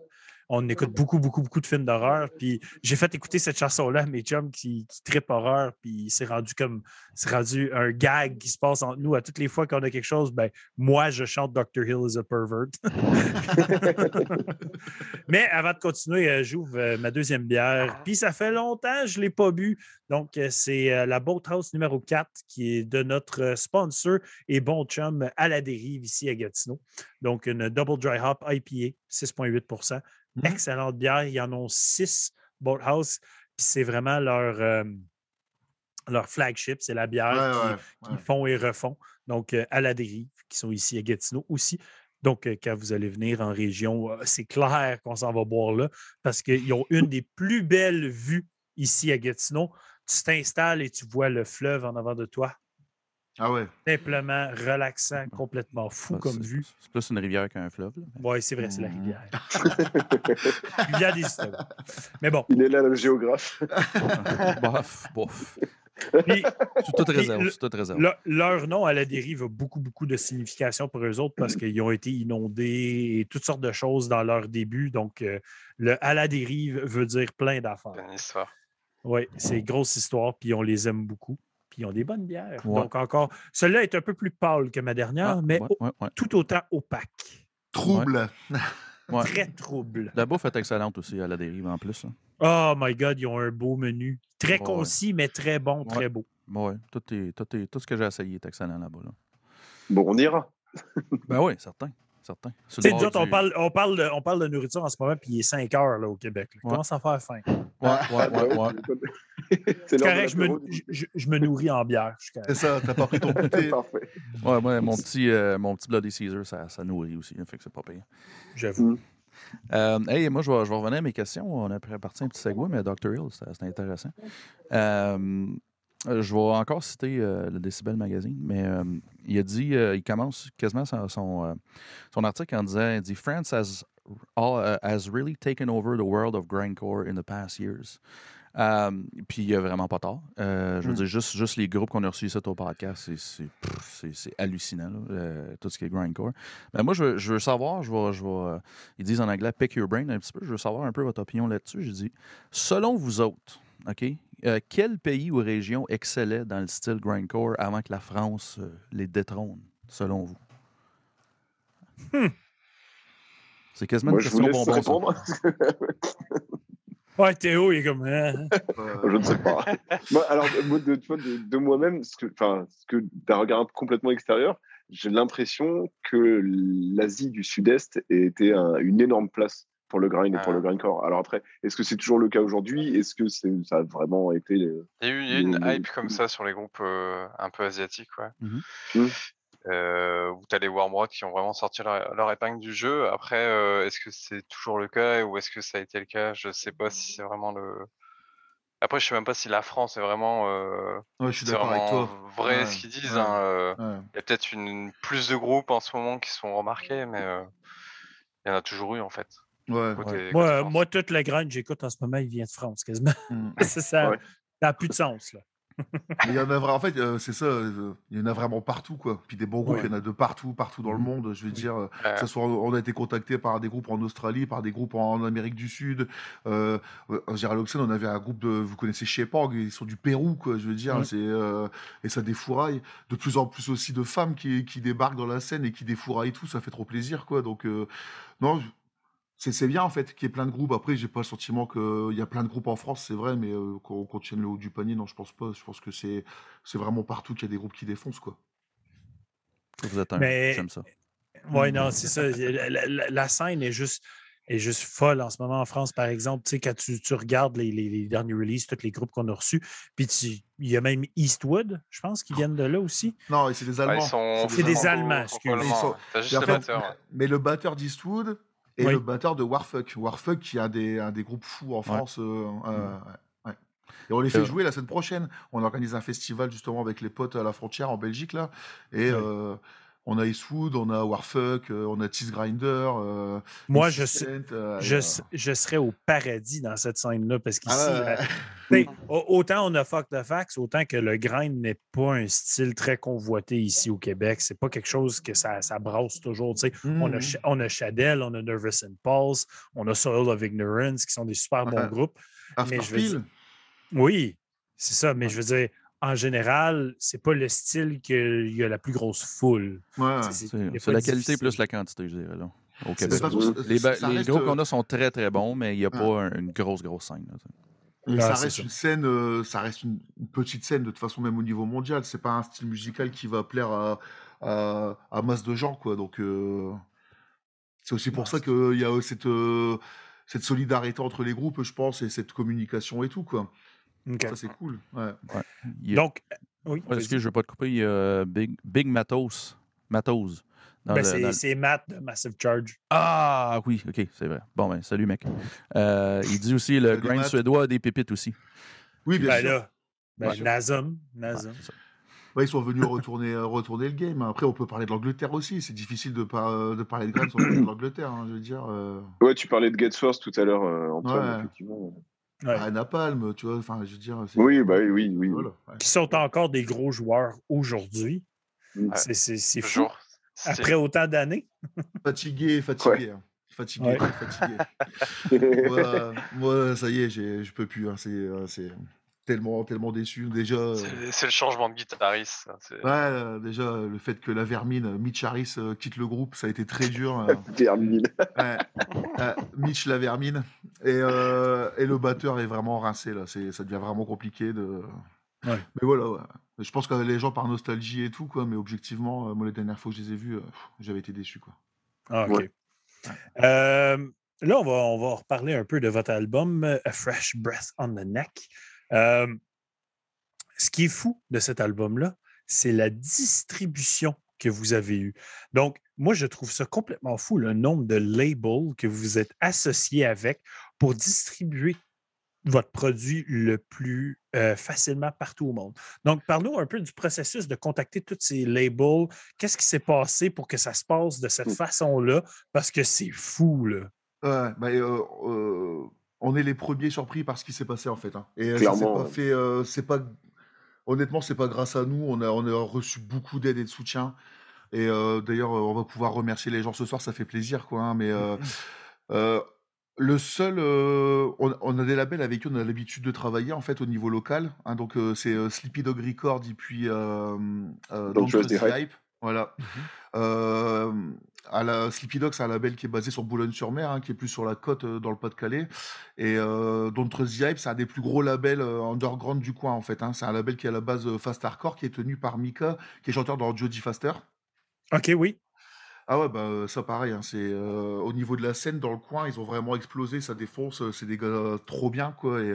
On écoute beaucoup, beaucoup, beaucoup de films d'horreur. Puis j'ai fait écouter cette chanson-là à mes chums qui, qui horreur. Puis c'est rendu comme, c'est rendu un gag qui se passe entre nous. À toutes les fois qu'on a quelque chose, ben, moi, je chante Dr. Hill is a pervert. Mais avant de continuer, euh, j'ouvre euh, ma deuxième bière. Puis ça fait longtemps je ne l'ai pas bu. Donc, euh, c'est la Boathouse numéro 4 qui est de notre sponsor et bon chum à la dérive ici à Gatineau. Donc, une Double Dry Hop IPA, 6,8 Mhm. Excellente bière. Ils en ont six Boathouse. Puis c'est vraiment leur, euh, leur flagship. C'est la bière Ouais, qui- ouais, qu'ils font et refont. Donc, euh, à la dérive, qui sont ici à Gatineau aussi. Donc, euh, quand vous allez venir en région, c'est clair qu'on s'en va boire là parce qu'ils ont une des plus belles vues ici à Gatineau. Tu t'installes et tu vois le fleuve en avant de toi. Ah ouais. Simplement relaxant, complètement fou comme vue. C'est plus une rivière qu'un fleuve. là. Oui, c'est vrai, c'est la rivière. rivière des histoires. Mais bon, Il est là, le géographe. bof, bof. puis C'est toute réserve. le- C'est toute réserve. Le- leur nom à la dérive a beaucoup, beaucoup de signification pour eux autres parce qu'ils ont été inondés et toutes sortes de choses dans leur début. Donc, euh, le à la dérive veut dire plein d'affaires. C'est une histoire. Oui, c'est une grosse histoire, puis on les aime beaucoup. Puis ils ont des bonnes bières. Ouais. Donc, encore, celle-là est un peu plus pâle que ma dernière, Ah, mais ouais, au- ouais, ouais. tout autant opaque. Trouble. Ouais. Très trouble. La bouffe est excellente aussi à la dérive en plus. Oh my God, ils ont un beau menu. Très Ouais. concis, mais très bon, très beau. Tout, est, tout, est- tout ce que j'ai essayé est excellent là-bas. Là. Bon, on ira. Ben oui, certain. Certain. Tu sais, on parle, on, parle de, on parle de nourriture en ce moment, puis il est 5 heures là, au Québec. là. Il Ouais. commence à faire faim. Ouais, ouais, ouais, ouais. C'est correct, je me, je, je- me nourris en bière. C'est ça, t'as pas pris ton goûter. Parfait. Ouais, ouais, mon petit, euh, mon petit Bloody Caesar, ça, ça nourrit aussi. hein, fait que c'est pas pire. J'avoue. Euh, hey, moi, je vais, je vais revenir à mes questions. On a préparti un petit segway, mais Dr. Hill, c'était c'était intéressant. Euh, je vais encore citer euh, le Decibel Magazine, mais euh, il a dit, euh, il commence quasiment son, son, euh, son article en disant, il dit, France has, all, uh, has really taken over the world of grindcore in the past years. Euh, puis il n'y a vraiment pas tard. Euh, je veux Mm. dire, juste, juste les groupes qu'on a reçus ici au podcast, c'est- hallucinant, là, euh, tout ce qui est grindcore. Mais moi, je veux, je veux savoir, je vais, je vais, euh, ils disent en anglais pick your brain un petit peu, je veux savoir un peu votre opinion là-dessus. J'ai dit, selon vous autres, OK, euh, quel pays ou région excellait dans le style grindcore avant que la France euh, les détrône, selon vous? Hmm. C'est quasiment Moi, une question bonbon. Ouais, Théo, il est comme. hein? Euh, Je ne sais pas. Moi, alors, moi, de, moi-même, ce que, enfin, ce que d'un regard complètement extérieur, j'ai l'impression que l'Asie du Sud-Est était un- une énorme place pour le grind et pour Ah. le grindcore. Alors après, est-ce que c'est toujours le cas aujourd'hui? Est-ce que c'est, ça a vraiment été euh, Il y a eu, une hype comme ça sur les groupes euh, un peu asiatiques, ouais. Mhm. Mhm. Euh, où t'as les Warmrod qui ont vraiment sorti leur, leur épingle du jeu. Après, euh, est-ce que c'est toujours le cas ou est-ce que ça a été le cas? Je sais pas si c'est vraiment le. Après, je sais même pas si la France est vraiment, euh, ouais, je suis d'accord avec vraiment toi. vrai Ouais, ce qu'ils disent. ouais, hein, euh, Ouais. Il y a peut-être une, plus de groupes en ce moment qui sont remarqués, mais euh, il y en a toujours eu en fait. Ouais. côté- Moi, moi, toute la graine que j'écoute en ce moment, il vient de France, quasiment. Mm. C'est ça. Ouais. Ça n'a plus de sens. Là. Il y en a vraiment, en fait, euh, c'est ça, euh, il y en a vraiment partout, quoi. Puis des bons groupes, Ouais. il y en a de partout, partout dans le Mhm. monde. Je veux dire, euh, Ouais. que ce soit, on a été contacté par des groupes en Australie, par des groupes en Amérique du Sud. Euh, Gérald Oxen, on avait un groupe de, vous connaissez Shepang, ils sont du Pérou, quoi. Je veux dire, c'est euh, et ça défouraille. De plus en plus aussi de femmes qui, qui débarquent dans la scène et qui défouraillent tout, ça fait trop plaisir, quoi. Donc euh, non. C'est c'est bien en fait qu'il y ait plein de groupes. Après, j'ai pas le sentiment qu'il y a plein de groupes en France, c'est vrai, mais euh, qu'on qu'on tienne le haut du panier, non, je pense pas. Je pense que c'est c'est vraiment partout qu'il y a des groupes qui défoncent, quoi. Vous êtes un. Mais- J'aime ça. Oui, non, c'est ça. La, la- la- la scène est juste, est juste folle en ce moment en France, par exemple. Tu sais, quand tu, tu regardes les, les- les derniers releases, tous les groupes qu'on a reçus, puis tu- il y a même Eastwood, je pense, qui viennent de là aussi. Non, c'est des Ouais, Allemands. ils sont C'est des Allemands, excuse. franco-allemands, Ils sont- ouais. T'as juste Et en le fait, batteur. ouais. Mais le batteur d'Eastwood et Oui. le batteur de Warfuck. Warfuck qui est un des, un des groupes fous en France. euh, euh, ouais. Et on les fait Euh. jouer la semaine prochaine. On organise un festival justement avec les potes à la frontière en Belgique là. Et Oui. euh, On a Eastwood, on a Warfuck, euh, on a Tease Grinder. euh, Moi, je, Insistent, sais- euh, je, serais au paradis dans cette scène-là parce qu'ici, ah euh, autant on a Fuck the Facts, autant que le grind n'est pas un style très convoité ici au Québec. C'est pas quelque chose que ça, ça brasse toujours. sais. On, a. Sh- on a on a Nervous Impulse, on a Soil of Ignorance, qui sont des super bons Ouais. groupes. mais je veux Afterfield. dire- Oui, c'est ça. Mais je veux dire, en général, c'est pas le style qu'il y a la plus grosse foule. Ouais. C'est- la qualité difficile. plus la quantité, je dirais, là, au Québec. Les, les reste, groupes euh, qu'on a sont très, très bons, mais il n'y a Ouais. pas un- une grosse, grosse scène. là, Ah, ça reste ça. une scène, euh, ça reste une, petite scène de toute façon même au niveau mondial. C'est pas un style musical qui va plaire à, à, à masse de gens quoi. Donc euh, c'est aussi pour Non, ça qu'il y a euh, cette euh, cette solidarité entre les groupes, je pense, et cette communication et tout quoi. Ça c'est cool. Ouais. A- Donc, euh, oui. Ouais, excuse, je ne veux pas te couper. Il y a Big, Big Matos. Matos. Ben, le- c'est Matt de Massive Charge. Ah oui, ok, c'est vrai. Bon, ben, salut, mec. Euh, il dit aussi le Matt. suédois des pépites aussi. Oui, bien Ben sûr. là, ben, Ouais. Nazum. Ouais. Ouais, ils sont venus retourner, euh, retourner le game. Après, on peut parler de l'Angleterre aussi. C'est difficile de, pas, de parler de Graines sans parler de l'Angleterre. hein, je veux dire, euh, Ouais, tu parlais de Get First tout à l'heure, euh, Antoine, Ouais. effectivement. Ouais. à Napalm, tu vois. Enfin, je veux dire. c'est- Oui, bah oui, oui, oui. Voilà, ouais. Qui sont encore des gros joueurs aujourd'hui. Ouais. C'est- fou. Après autant d'années. Fatigué, fatigué. hein. Fatigué, Ouais. fatigué. moi, moi, ça y est, j'ai- je peux plus. hein. C'est euh, c'est tellement, tellement déçu. Déjà, euh, C'est le changement de guitariste. ouais, euh, déjà, le fait que la Vermine, euh, Mitch Harris, euh, quitte le groupe, ça a été très dur. euh, ouais. Euh, Mitch la Vermine. Et, euh, et le batteur est vraiment rincé, là. C'est- Ça devient vraiment compliqué de. Ouais. Mais voilà, ouais. Je pense que les gens par nostalgie et tout, quoi. Mais objectivement, euh, moi, les dernières fois que je les ai vus, euh, j'avais été déçu, quoi. Ah, OK. Ouais. Euh, là, on va, on va reparler un peu de votre album, euh, A Fresh Breath on the Neck. Euh, ce qui est fou de cet album-là, c'est la distribution que vous avez eue. Donc, moi, je trouve ça complètement fou, le nombre de labels que vous êtes associés avec pour distribuer votre produit le plus euh, facilement partout au monde. Donc, parlons un peu du processus de contacter tous ces labels. Qu'est-ce qui s'est passé pour que ça se passe de cette Mm. façon-là? Parce que c'est fou, là. Ouais, bah, euh, euh, on est les premiers surpris par ce qui s'est passé en fait. hein. Et euh, pas fait, euh, c'est pas, honnêtement, c'est pas grâce à nous. On a, on a reçu beaucoup d'aide et de soutien. Et euh, d'ailleurs, on va pouvoir remercier les gens ce soir, ça fait plaisir, quoi. hein, mais euh, euh, le seul, euh, on, on a des labels avec qui on a l'habitude de travailler en fait au niveau local. hein, donc euh, c'est euh, Sleepy Dog Records et puis euh, euh, Don't Trust Hype. Voilà. Euh, à la Sleepy Dog, c'est un label qui est basé sur Boulogne-sur-Mer, hein, qui est plus sur la côte euh, dans le Pas-de-Calais. Et euh, Don't Trust the c'est un des plus gros labels euh, underground du coin en fait. hein. C'est un label qui est à la base euh, fast hardcore, qui est tenu par Mika, qui est chanteur dans Jody Faster. OK, oui. Ah ouais, bah ça pareil, hein, c'est au niveau de la scène dans le coin, ils ont vraiment explosé, ça défonce, c'est des gars trop bien quoi. Et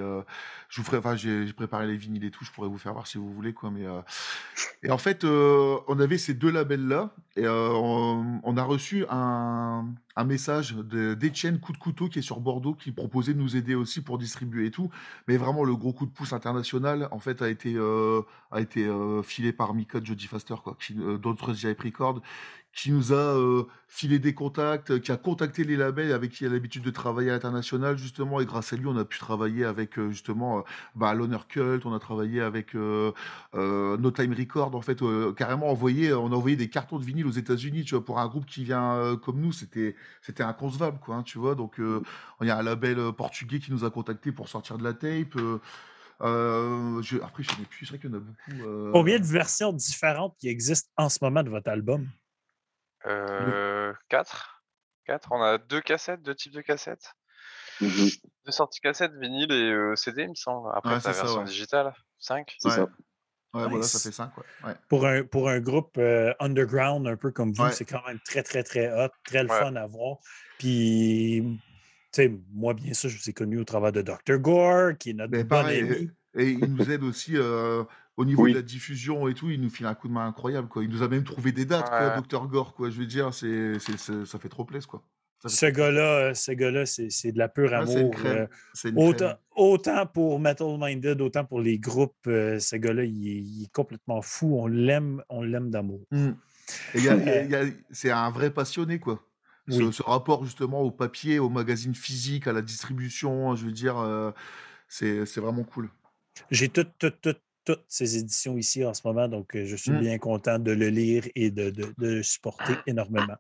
je vous ferai, j'ai préparé les vinyles et tout, je pourrais vous faire voir si vous voulez quoi. Mais et en fait, on avait ces deux labels là et on, a reçu un, un message de- d'Etienne Coup de Couteau qui est sur Bordeaux qui proposait de nous aider aussi pour distribuer et tout. Mais vraiment le gros coup de pouce international en fait a été a été filé par Mika Jody Faster quoi, d'autres Hype Records qui nous a euh, filé des contacts, qui a contacté les labels avec qui il a l'habitude de travailler à l'international, justement, et grâce à lui, on a pu travailler avec, justement, bah, l'Honor Cult, on a travaillé avec euh, euh, No Time Record, en fait, carrément envoyé, on a envoyé des cartons de vinyle aux États-Unis, tu vois, pour un groupe qui vient comme nous, c'était c'était inconcevable, quoi, hein, tu vois, donc euh, il y a un label portugais qui nous a contacté pour sortir de la tape, euh, euh, je, après, je sais plus, c'est vrai qu'il y en a beaucoup. euh, Combien de versions différentes qui existent en ce moment de votre album? Euh, 4 4 On a deux cassettes, deux types de cassettes. Mhm. Deux sorties cassettes, vinyle et euh, CD, il me semble. Après, Ouais, ça, version ouais. digitale. 5 C'est Ouais. ça. Ouais, voilà, ça fait 5, ouais. ouais. Pour un, pour un groupe euh, underground un peu comme vous, Ouais. c'est quand même très, très, très hot, très le Ouais. fun à voir. Puis, tu sais, moi, bien sûr, je vous ai connu au travers de Dr. Gore, qui est notre Mais bon pareil, ami. et, et il nous aide aussi euh, au niveau Oui. de la diffusion et tout, il nous file un coup de main incroyable, quoi. Il nous a même trouvé des dates, quoi, Ouais. Dr Gore, quoi. Je veux dire, c'est, ça fait trop plaisir, quoi. Ça fait Ce gars-là, euh, ce gars-là, c'est c'est de la pure Ouais, c'est une amour. crème. euh, autant, crème. autant pour Metal Minded, autant pour les groupes, euh, ce gars-là, il, est- il est complètement fou. On l'aime, on l'aime d'amour. Mm. A- c'est un vrai passionné, quoi. Ce, Oui. ce rapport justement au papier, au magazine physique, à la distribution, je veux dire, euh, c'est c'est vraiment cool. J'ai toutes, toutes, toutes, toutes ces éditions ici en ce moment, donc euh, je suis Mm. bien content de le lire et de, de- de le supporter énormément.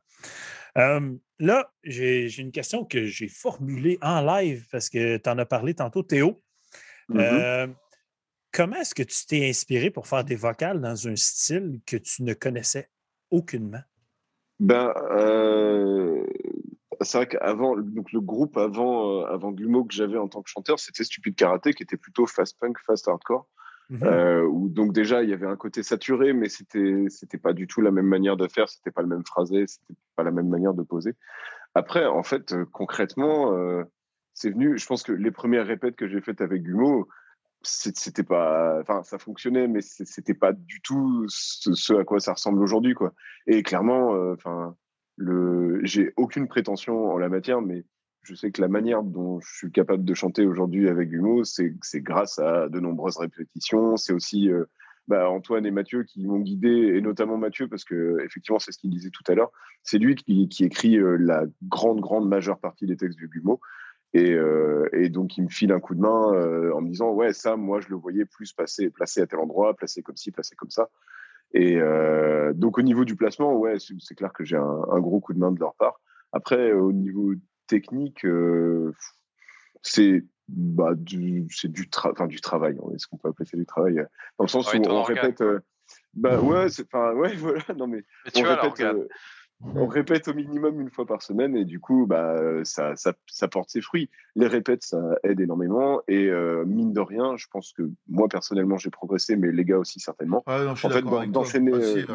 Euh, là, j'ai une question que j'ai formulée en live parce que tu en as parlé tantôt, Théo. Euh, comment est-ce que tu t'es inspiré pour faire des vocales dans un style que tu ne connaissais aucunement? Ben, euh, c'est vrai qu'avant, donc le groupe avant, euh, avant Glumo que j'avais en tant que chanteur, c'était Stupid Karate, qui était plutôt fast punk, fast hardcore. Mhm. Euh, où donc déjà il y avait un côté saturé, mais c'était c'était pas du tout la même manière de faire, c'était pas le même phrasé, c'était pas la même manière de poser. Après, en fait, euh, concrètement, euh, c'est venu. Je pense que les premières répètes que j'ai faites avec Gumo, c'était pas, enfin, ça fonctionnait, mais c'était pas du tout ce, à quoi ça ressemble aujourd'hui, quoi. Et clairement, enfin, le, j'ai aucune prétention en la matière, mais je sais que la manière dont je suis capable de chanter aujourd'hui avec Gumo, c'est grâce à de nombreuses répétitions. C'est aussi euh, bah, Antoine et Mathieu qui m'ont guidé, et notamment Mathieu, parce que effectivement, c'est ce qu'il disait tout à l'heure. C'est lui qui, écrit euh, la grande, grande majeure partie des textes du Gumo. Et, euh, et donc, il me file un coup de main en me disant Ouais, ça, moi, je le voyais plus passer, placé à tel endroit, placé comme ci, placé comme ça. Et donc, au niveau du placement, ouais, c'est clair que j'ai un gros coup de main de leur part. Après, au niveau technique, euh, c'est bah, du, c'est du, tra- enfin, du travail. Est-ce qu'on peut appeler ça du travail Dans le sens Ouais, où on répète. euh, bah ouais, c'est, enfin, ouais, voilà. Non, mais Mais on répète, euh, on répète au minimum une fois par semaine et du coup, bah, euh, ça, ça, ça porte ses fruits. Les répètes, ça aide énormément et euh, mine de rien, je pense que moi personnellement, j'ai progressé, mais les gars aussi certainement. Ouais, non, En fait, toi. d'enchaîner, euh,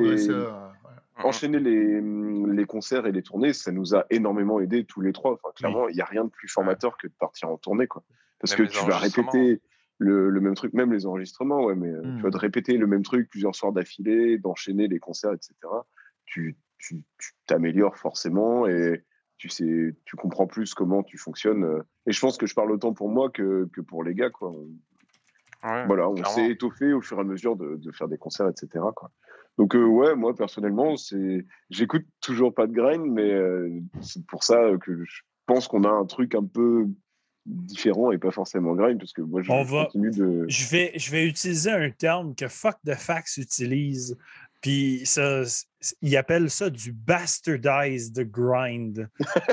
les- euh, ouais. Enchaîner les, les concerts et les tournées, ça nous a énormément aidés tous les trois. Enfin, clairement, il n'y a rien de plus formateur que de partir en tournée, quoi. Parce Même que tu vas répéter le, le même truc, même les enregistrements, ouais, mais Mm. tu vas de répéter le même truc plusieurs soirs d'affilée, d'enchaîner les concerts, etc. Tu t'améliores forcément et tu sais, tu comprends plus comment tu fonctionnes. euh. Et je pense que je parle autant pour moi que, que pour les gars, quoi. Ouais, voilà, on s'est étoffé au fur et à mesure de, de faire des concerts, etc. Quoi. Donc euh, ouais, moi personnellement, c'est, j'écoute toujours pas de grind, mais euh, c'est pour ça que je pense qu'on a un truc un peu différent et pas forcément grind, parce que moi je, On va- continue de. Je vais, je vais utiliser un terme que Fuck the Fax utilise. Puis ça, c- il appelle ça du bastardized grind.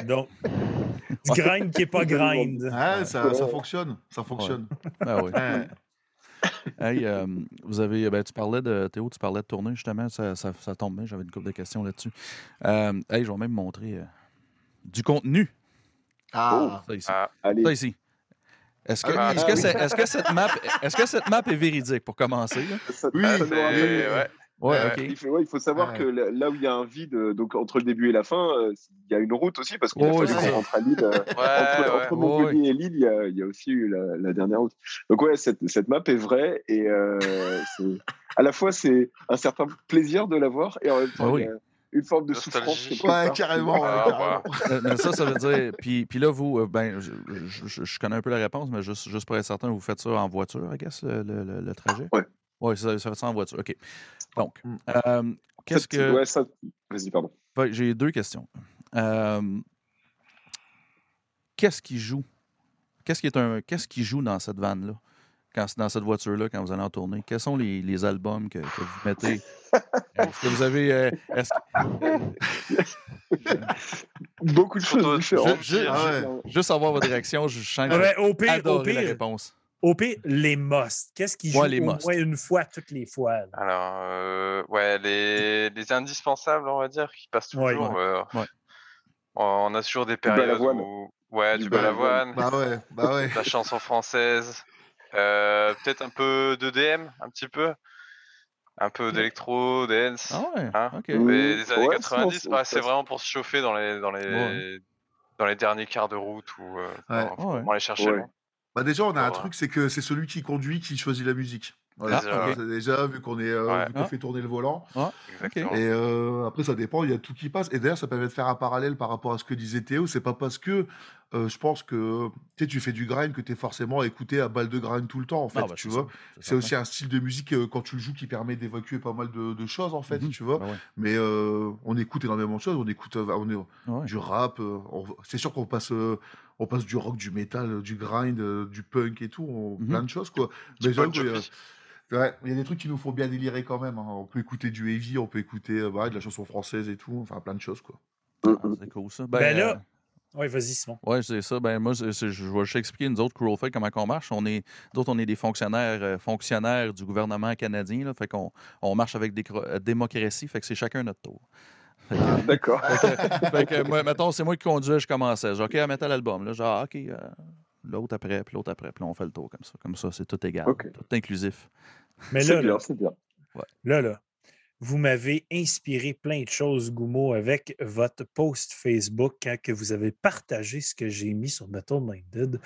Donc, du grind qui n'est pas grind. Ouais, ça, fonctionne. Ça fonctionne. Ah oui. Hey, euh, vous avez, ben, tu parlais de Théo, tu parlais de tournée justement, ça, ça, ça tombe bien, j'avais une couple de questions là-dessus. Euh, hey, je vais même montrer euh, du contenu. Ah, Ça ici. Ah, Allez, Ça ici. Est-ce que, Ah oui. est-ce que, c'est- est-ce que cette map, est-ce que cette map est véridique pour commencer? là? Oui, nous rappelle- ouais. Ouais, Ouais. Il faut, ouais, il faut savoir Ouais. que là là où il y a un vide, euh, donc entre le début et la fin, euh, il y a une route aussi parce Oh, qu'on à Lille. euh, Ouais, entre, ouais. entre Montpellier et Lille, il y a, il y a aussi eu la, la dernière route. Donc ouais, cette, cette map est vraie et euh, à la fois c'est un certain plaisir de la voir et en même temps Ah oui. a une forme de Nostalgie. souffrance. Ouais, carrément. Ah, carrément. Euh, ça, ça veut dire. Puis, puis là, vous, euh, ben, je, je- connais un peu la réponse, mais juste, juste pour être certain, vous faites ça en voiture, I guess, le, le- le- le trajet? Ouais. Oui, ça, ça fait ça en voiture. OK. Donc, Mm. euh, qu'est-ce que. Ouais, ça. Vas-y, pardon. J'ai deux questions. Euh, qu'est-ce qui joue? Qu'est-ce qui est un. Qu'est-ce qui joue dans cette vanne-là? Quand, dans cette voiture-là, quand vous allez en tournée? Quels sont les, les albums que, que vous mettez? Est-ce que vous avez. euh, que- Beaucoup de choses différentes. Ah ouais. juste avoir votre réaction, je que Ah ben, au pire, au adoré la pire, réponse. Pire, les musts. Qu'est-ce qui joue Ouais, les au musts. moins une fois toutes les fois? là? Alors, euh, ouais, les, les indispensables, on va dire, qui passent Ouais. toujours. euh, Ouais. On a toujours des périodes où. Ouais, Du du Balavoine. Bah ouais, bah ouais. la chanson française, euh, peut-être un peu de DM, un petit peu. Un peu d'électro, dance. Ah ouais, Hein. Mais les années Ouais, 90, sinon, bah, c'est- vraiment pour se chauffer dans les, dans les, Ouais. dans les derniers quarts de route ou euh, vraiment aller chercher Ouais. loin. Bah déjà, on a un Ouais. truc, c'est que c'est celui qui conduit qui choisit la musique. Voilà. C'est déjà vu qu'on est, euh, Ouais. vu qu'on Ah. fait tourner le volant. Exactement. Et euh, après, ça dépend, il y a tout qui passe. Et d'ailleurs, ça permet de faire un parallèle par rapport à ce que disait Théo. C'est pas parce que euh, je pense que tu sais, tu fais du grind que tu es forcément écouté à balle de grind tout le temps, en fait, Ah, bah, tu c'est vois. C'est aussi un style de musique euh, quand tu le joues qui permet d'évacuer pas mal de, de choses, en fait, Mhm. tu vois. Ah ouais. Mais euh, on écoute énormément de choses. On écoute euh, on est, Ouais. du rap. euh, on- c'est sûr qu'on passe, euh, on passe du rock, du metal, euh, du grind, du punk et tout, on- Mhm. plein de choses, quoi. Mais. Ouais, il y a des trucs qui nous font bien délirer quand même. hein. On peut écouter du heavy, on peut écouter bah, de la chanson française et tout, enfin plein de choses quoi. Ah, c'est cool ça. Ben, Ben là- euh, Oui, vas-y, Simon. Oui, c'est ça. Ben, moi, je vais juste expliquer, nous autres, Cruel Fate, comment on marche. On est, nous autres, on est des fonctionnaires, euh, fonctionnaires du gouvernement canadien. Là, fait qu'on on marche avec des euh, démocratie. Fait que c'est chacun notre tour. D'accord. fait que- fait que moi, mettons, c'est moi qui conduisais, je commençais. Genre, OK, à mettre l'album. Là, genre, OK, euh, l'autre après, puis l'autre après. Puis là, on fait le tour comme ça. Comme ça, c'est tout égal. Tout inclusif. Mais C'est là, bien, là, c'est bien. là, là, vous m'avez inspiré plein de choses, Goumo, avec votre post Facebook quand que vous avez partagé ce que j'ai mis sur Metal Minded.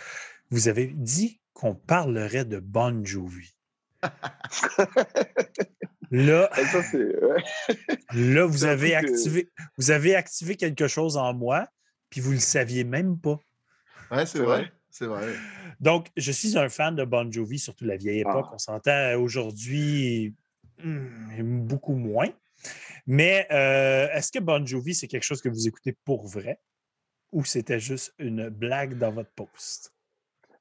Vous avez dit qu'on parlerait de Bon Jovi. Là, Ça, ouais. là vous, avez activé, vous avez activé quelque chose en moi, puis vous ne le saviez même pas. Ouais, c'est C'est vrai, vrai. c'est vrai. Donc, je suis un fan de Bon Jovi, surtout la vieille époque. Ah. On s'entend euh, aujourd'hui hmm, beaucoup moins. Mais euh, est-ce que Bon Jovi, c'est quelque chose que vous écoutez pour vrai ou c'était juste une blague dans votre post?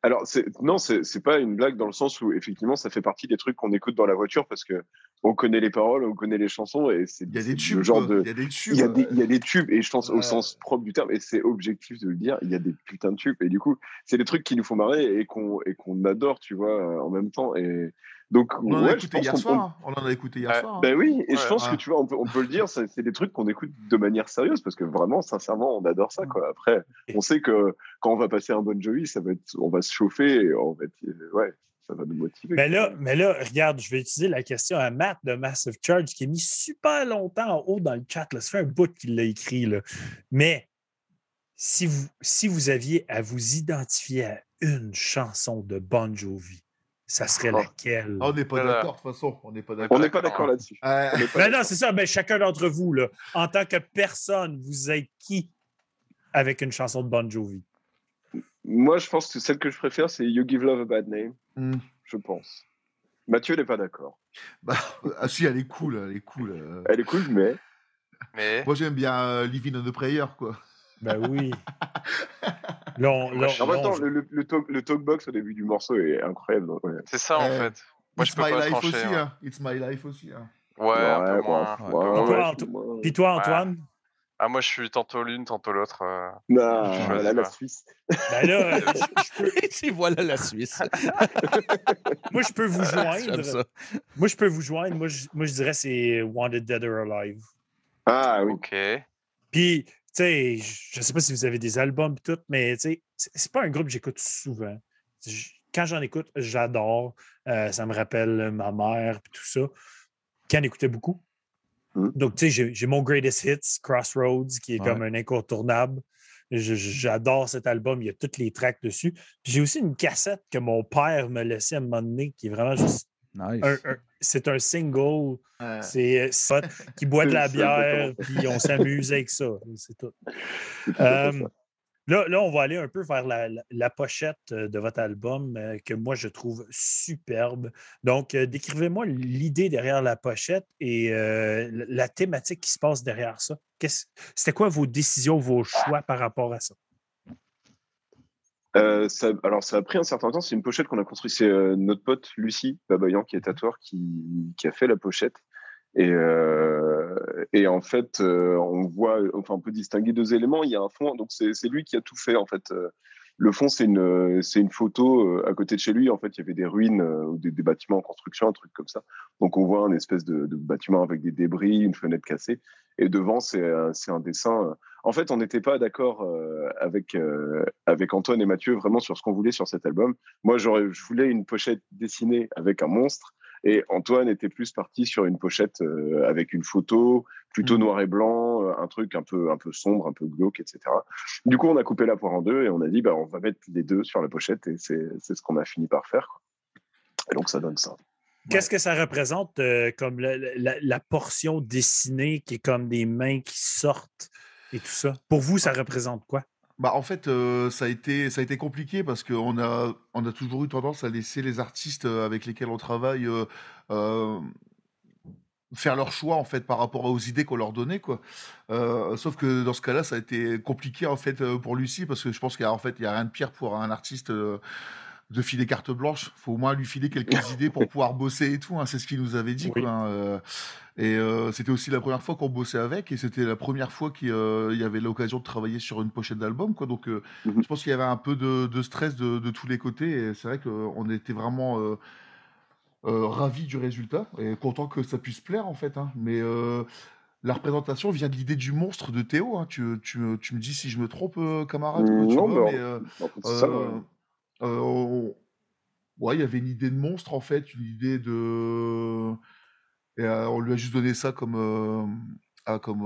Alors, non, c'est pas une blague dans le sens où, effectivement, ça fait partie des trucs qu'on écoute dans la voiture parce que on connaît les paroles, on connaît les chansons et c'est Il y a c'est des le tubes, genre quoi. de. il y a des tubes. Il y, a des, il y a des tubes, et je pense au sens propre du terme, et c'est objectif de le dire, il y a des putains de tubes, et du coup, c'est des trucs qui nous font marrer et qu'on et qu'on adore, tu vois, euh, en même temps. Et donc, On en a ouais, écouté hier soir. hein. On en a écouté hier soir. hein. Ben oui, et je pense Ouais. que tu vois, on peut, on peut le dire, c'est des trucs qu'on écoute de manière sérieuse parce que vraiment, sincèrement, on adore ça. Quoi. Après, on sait que quand on va passer un Bon Jovi, ça va être, on va se chauffer, et on va être, euh, ouais, ça va nous motiver. Mais là, mais là, regarde, je vais utiliser la question à Matt de Massive Charge qui a mis super longtemps en haut dans le chat. Là. Ça fait un bout qu'il l'a écrit. Là. Mais si vous, si vous aviez à vous identifier à une chanson de Bon Jovi, ça serait laquelle? Ah, on n'est pas Voilà. d'accord, de toute façon. On n'est pas d'accord. on n'est pas d'accord, là-dessus. Pas Ben non, c'est ça. Ben, chacun d'entre vous, là, en tant que personne, vous êtes qui avec une chanson de Bon Jovi? Moi, je pense que celle que je préfère, c'est You Give Love a Bad Name, Hmm. je pense. Mathieu n'est pas d'accord. Bah, ah si, elle est cool, elle est cool. euh. Elle est cool, mais Mais Moi, j'aime bien euh, Living on the Prayer, quoi. Ben oui. Là, on- là, en même temps, le, le, le talk, le talkbox au début du morceau est incroyable. ouais. c'est ça en Ouais. fait. Moi, je It's peux my pas life trancher. aussi, ouais. hein. It's my life aussi. hein. Ouais, un peu Ouais, moins. ouais, ouais, ouais, Puis toi, ouais, Antoine? Ah, moi, je suis tantôt l'une, tantôt l'autre. euh. Non, Je là, choisis la. Suisse. Ben là, je- je peux- voilà la Suisse. moi, je peux vous joindre. ça. Moi, je peux vous joindre. Moi, je, moi, je dirais c'est Wanted Dead or Alive. Ah oui. Ok. Puis, sais, je ne sais pas si vous avez des albums et tout, mais c'est pas un groupe que j'écoute souvent. Quand j'en écoute, j'adore. Euh, ça me rappelle ma mère et tout ça. Qui en écoutait beaucoup. Mm. Donc, tu sais, j'ai- mon Greatest Hits, Crossroads, qui est Ouais. comme un incontournable. J'adore cet album. Il y a toutes les tracks dessus. J'ai aussi une cassette que mon père me laissait à un moment donné, qui est vraiment juste Nice. c'est un single, c'est euh, qui boit de la bière, puis on s'amuse avec ça. C'est tout. Euh, là, là, on va aller un peu vers la, la- la pochette euh, de votre album euh, que moi, je trouve superbe. Donc, euh, décrivez-moi l'idée derrière la pochette et euh, la- thématique qui se passe derrière ça. Qu'est-ce- C'était quoi vos décisions, vos choix par rapport à ça? Euh, alors, ça a pris un certain temps. C'est une pochette qu'on a construite. C'est euh, notre pote Lucie Babayan, qui est tatoueur, qui, qui a fait la pochette. Et, euh, et en fait, on voit, enfin, on peut distinguer deux éléments. Il y a un fond, donc c'est lui qui a tout fait. En fait, le fond, c'est une, c'est une photo euh, à côté de chez lui. En fait, il y avait des ruines euh, ou des, bâtiments en construction, un truc comme ça. Donc, on voit un espèce de, bâtiment avec des débris, une fenêtre cassée. Et devant, c'est un- c'est un dessin. euh, en fait, on n'était pas d'accord euh, avec, euh, avec Antoine et Mathieu vraiment sur ce qu'on voulait sur cet album. Moi, j'aurais, je voulais une pochette dessinée avec un monstre. Et Antoine était plus parti sur une pochette euh, avec une photo, plutôt Mhm. noir et blanc, euh, un truc un peu, un peu sombre, un peu glauque, etc. Du coup, on a coupé la poire en deux et on a dit, bah, on va mettre les deux sur la pochette et c'est c'est ce qu'on a fini par faire. quoi. Et donc, ça donne ça. Qu'est-ce que ça représente euh, comme la, la- la portion dessinée qui est comme des mains qui sortent et tout ça? Pour vous, ça représente quoi? Bah, en fait, euh, ça a été ça a été compliqué parce qu'on a on a toujours eu tendance à laisser les artistes, avec lesquels on travaille, faire leur choix, en fait, par rapport aux idées qu'on leur donnait, quoi. Heu, sauf que dans ce cas-là, ça a été compliqué, en fait, heu, pour Lucie parce que je pense qu'il y a en fait, il y a rien de pire pour un artiste, heu, de filer carte blanche. Faut au moins lui filer quelques idées pour pouvoir bosser et tout, hein. C'est ce qu'il nous avait dit, Oui. quoi, hein, et c'était aussi la première fois qu'on bossait avec et c'était la première fois qu'il, il y avait l'occasion de travailler sur une pochette d'album, quoi, donc Mmh je pense qu'il y avait un peu de de stress de de tous les côtés et c'est vrai qu'on était vraiment, heu, ravis du résultat et contents que ça puisse plaire, en fait, hein. Mais heu, la représentation vient de l'idée du monstre de Théo, hein. Tu tu me tu me dis si je me trompe, heu, camarade, Mmh, tu non, mais en fait, ça, ouais. il y avait une idée de monstre, en fait, une idée de et on lui a juste donné ça comme, ah, comme,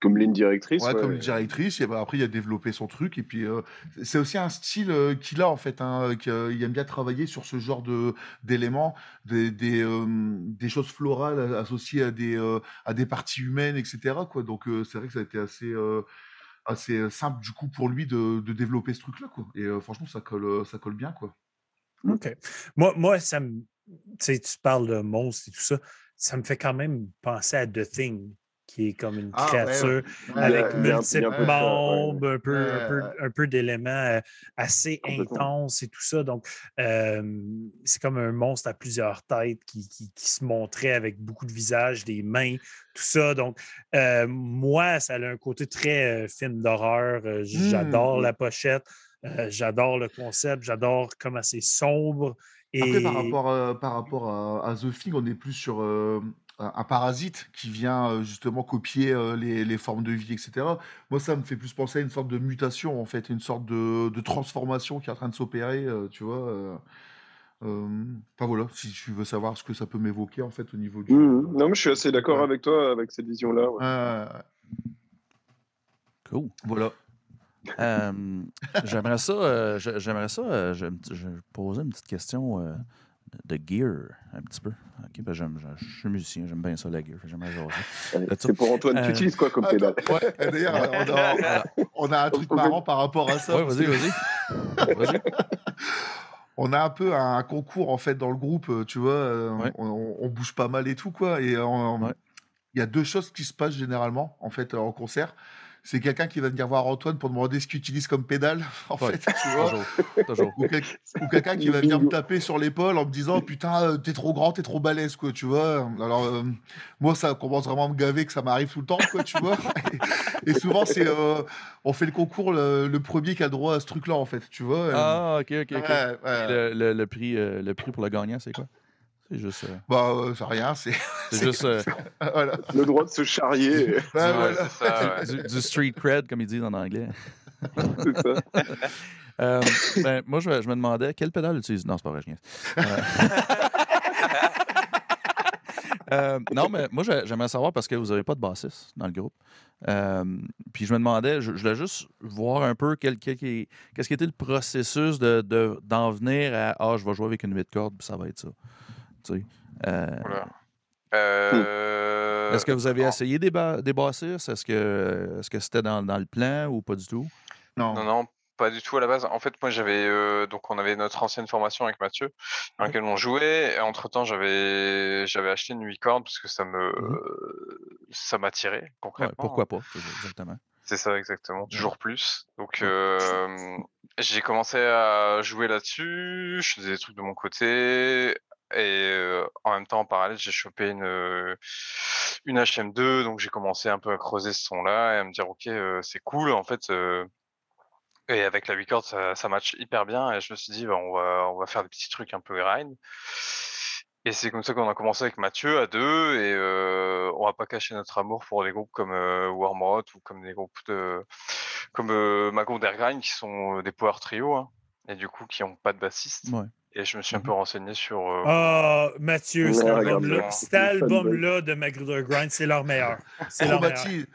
Comme ligne directrice, Ouais, comme directrice, et bah, après il a développé son truc et puis, heu, c'est aussi un style, heu, qu'il a en fait, hein, heu, qu'il aime bien travailler sur ce genre de d'éléments, des des, choses florales associées à des, à des parties humaines et cetera, quoi. Donc, c'est vrai que ça a été assez, assez, simple du coup pour lui de de développer ce truc-là, quoi et franchement ça colle, ça colle bien, quoi. OK. Moi moi, ça me tu sais, tu parles de monstres et tout ça, ça me fait quand même penser à The Thing, qui est comme une Ah ouais, ouais. créature avec ouais, multiples membres, un peu un peu un peu d'éléments, heu, assez intenses et tout ça. Donc, c'est comme un monstre à plusieurs têtes qui qui qui se montrait avec beaucoup de visages, des mains, tout ça. Donc, heu, moi, ça a un côté très, heu, film d'horreur. Heu, j'adore Mmh. la pochette, heu, j'adore le concept, j'adore comment c'est sombre Après par rapport, heu, par rapport à à The Thing, on est plus sur, un parasite qui vient, heu, justement copier, heu, les les formes de vie et cetera. Moi, ça me fait plus penser à une sorte de mutation, en fait, une sorte de de transformation qui est en train de s'opérer, heu, tu vois? Enfin voilà, si tu veux savoir ce que ça peut m'évoquer, en fait, au niveau du, Mmh heu, mh. Non, mais je suis assez d'accord ouais. avec toi avec cette vision-là, ouais. Cool. Voilà. Euh, j'aimerais ça, euh, j'aimerais ça, euh, je, je vais poser une petite question euh, de gear, un petit peu. Ok, ben j'aime, je, suis musicien, j'aime bien ça, la gear. Là-dessus. C'est pour Antoine. Euh, Tu utilises quoi comme pédale ouais, d'ailleurs, on a Voilà. on a un truc marrant par rapport à ça. Ouais, parce vas-y, que- vas-y. Vas-y. on a un peu un concours en fait dans le groupe, euh, tu vois, euh, Ouais. on, on- on bouge pas mal et tout quoi. Et euh, Ouais. il y a deux choses qui se passent généralement en fait en concert. C'est quelqu'un qui va venir voir Antoine pour demander ce qu'il utilise comme pédale, en Ouais. fait, tu vois. Toujours. Toujours. Ou, quel- ou quelqu'un qui va venir me taper sur l'épaule en me disant putain euh, t'es trop grand t'es trop balèze quoi tu vois alors euh, moi ça commence vraiment à me gaver que ça m'arrive tout le temps quoi tu vois et, souvent c'est euh, on fait le concours le, le premier qui a droit à ce truc là en fait tu vois Ah, ok, ok, ok. Ouais, ouais. Le, le- le prix, le prix pour le gagnant, c'est quoi? C'est juste, euh, bah euh, c'est rien c'est c'est juste euh, voilà Le droit de se charrier, Ouais, Ouais, voilà. c'est ça, ouais. du, du street cred, comme ils disent en anglais. c'est ça. Euh, ben, moi, je, je me demandais quelle pédale utilise? Non, c'est pas vrai, je. Euh, euh, non, mais moi, j'ai- j'aimerais savoir parce que vous n'avez pas de bassiste dans le groupe. Euh, puis je me demandais, je, je voulais juste voir un peu quel, quel qu'est-ce qui était le processus de, de- d'en venir à Ah, je vais jouer avec une 8 cordes, puis ça va être ça. Tu sais. Euh, Voilà. Euh, Est-ce que vous avez non. essayé des, ba- des bassistes? Est-ce que, c'était dans, dans le plan ou pas du tout? non, Non, non, pas du tout à la base. En fait, moi, j'avais euh, donc on avait notre ancienne formation avec Mathieu, dans Ouais. laquelle on jouait. Et entre-temps, j'avais j'avais acheté une 8 cordes parce que ça me Mhm. ça m'attirait Ouais, concrètement. pourquoi pas? Exactement. C'est ça exactement, toujours plus. Donc Ouais. euh, j'ai commencé à jouer là-dessus, je faisais des trucs de mon côté. Et en même temps, en parallèle, j'ai chopé une, une HM2, donc j'ai commencé un peu à creuser ce son-là et à me dire, ok, c'est cool, en fait, et avec la 8 cordes, ça, ça match hyper bien. Et je me suis dit, bah, on, va, on va faire des petits trucs un peu grind. Et c'est comme ça qu'on a commencé avec Mathieu à deux. Et euh, on va pas cacher notre amour pour des groupes comme euh, ou comme des groupes de, comme euh, Mago Dergrind qui sont des power trio. hein, et du coup, qui ont pas de bassiste. Ouais. Et je me suis un Mhm. peu renseigné sur. euh, Ah, Mathieu, cet album-là, de Magruder Grind, c'est leur meilleur. C'est leur meilleur. Traumati-